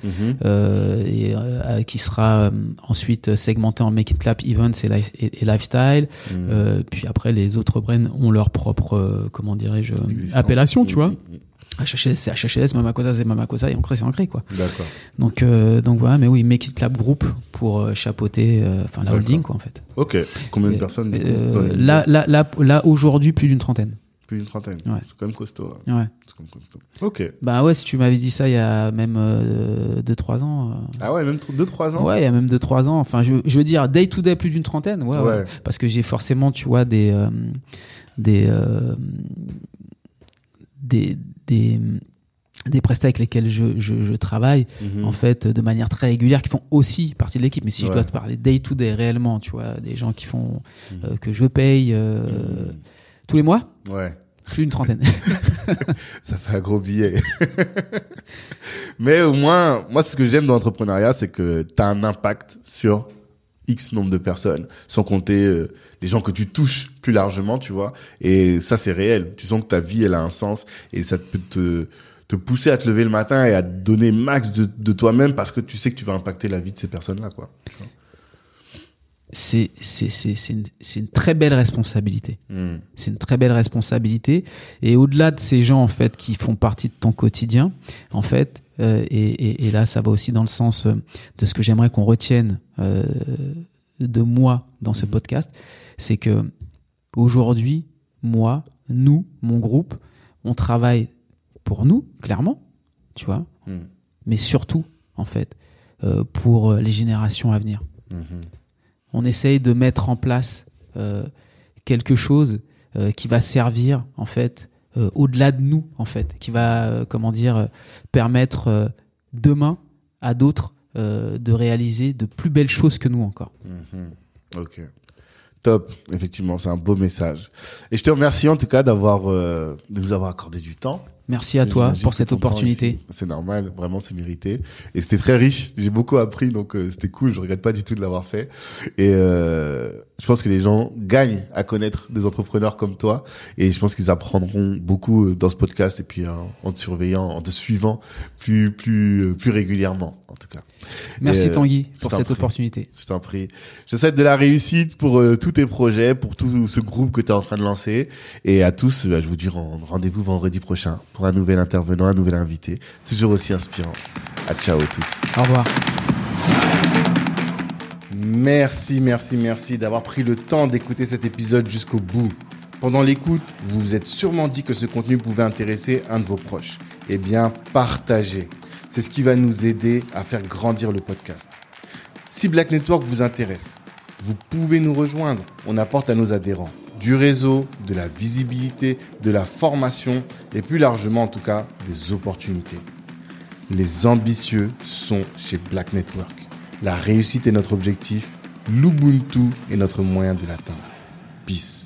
euh, et euh, qui sera euh, ensuite segmenté en Make It Clap Events et, life- et- et Lifestyle. Mhm. Euh, puis après, les autres brands ont leur propre, euh, comment dirais-je, appellation, tu vois. Mhm. HHS, c'est HHS, Mamakosa, c'est Mamakosa, et Ancré, c'est Ancré, quoi. D'accord. Donc, euh, donc voilà, mais oui, Make It Clap Group pour euh, chapeauter, euh, enfin, la holding, quoi, en fait. Ok. Combien de personnes Euh, là, là, là, là aujourd'hui, plus d'une trentaine. Plus d'une trentaine. Ouais. C'est quand même costaud. hein. Ouais. C'est quand même costaud. Ok. Bah ouais, si tu m'avais dit ça il y a même 2-3 ans. Ah ouais, même 2-3 ans Ouais, il y a même 2-3 ans. Enfin, je, je veux dire, day to day, plus d'une trentaine. Ouais, ouais. Ouais. Parce que j'ai forcément, tu vois, des. des, des. Des des prestats avec lesquels je, je, je travaille Mhm. en fait de manière très régulière qui font aussi partie de l'équipe mais si je dois te parler day to day réellement tu vois des gens qui font Mhm. euh, que je paye euh, Mhm. tous les mois Ouais. plus d'une trentaine Ça fait un gros billet. Mais au moins, moi, ce que j'aime dans l'entrepreneuriat, c'est que tu as un impact sur X nombre de personnes, sans compter euh, les gens que tu touches plus largement, tu vois. Et ça, c'est réel. Tu sens que ta vie, elle a un sens et ça peut te, te pousser à te lever le matin et à te donner max de, de toi-même parce que tu sais que tu vas impacter la vie de ces personnes-là, quoi. C'est c'est c'est c'est une, c'est une très belle responsabilité. Hmm. C'est une très belle responsabilité. Et au-delà de ces gens en fait qui font partie de ton quotidien, en fait, euh, et, et, et là ça va aussi dans le sens euh, de ce que j'aimerais qu'on retienne euh, de moi dans ce podcast, c'est que aujourd'hui, moi, nous, mon groupe, on travaille pour nous, clairement, tu vois, Hmm. mais surtout en fait euh, pour les générations à venir Mhm. on essaye de mettre en place euh, quelque chose euh, qui va servir en fait au-delà de nous en fait qui va comment dire permettre demain à d'autres de réaliser de plus belles choses que nous encore Mhm. Ok. Top. Effectivement, c'est un beau message. Et je te remercie en tout cas d'avoir, euh, de nous avoir accordé du temps. Merci à toi pour cette opportunité C'est normal, vraiment, c'est mérité. Et c'était très riche. J'ai beaucoup appris, donc euh, c'était cool. Je regrette pas du tout de l'avoir fait. Et euh, je pense que les gens gagnent à connaître des entrepreneurs comme toi. Et je pense qu'ils apprendront beaucoup euh, dans ce podcast et puis euh, en te surveillant, en te suivant plus, plus, euh, plus régulièrement, en tout cas. merci Tanguy pour cette prie. opportunité Je t'en prie. Je te souhaite de la réussite pour euh, tous tes projets, pour tout ce groupe que tu es en train de lancer. Et à tous, euh, je vous dis ren- rendez-vous vendredi prochain pour un nouvel intervenant, un nouvel invité. Toujours aussi inspirant. À ciao tous. au revoir Merci, merci, merci d'avoir pris le temps d'écouter cet épisode jusqu'au bout. Pendant l'écoute, vous vous êtes sûrement dit que ce contenu pouvait intéresser un de vos proches. Eh bien, partagez. C'est ce qui va nous aider à faire grandir le podcast. Si Black Network vous intéresse, vous pouvez nous rejoindre. On apporte à nos adhérents du réseau, de la visibilité, de la formation et plus largement en tout cas des opportunités. Les ambitieux sont chez Black Network. La réussite est notre objectif, l'Ubuntu est notre moyen de l'atteindre. Peace.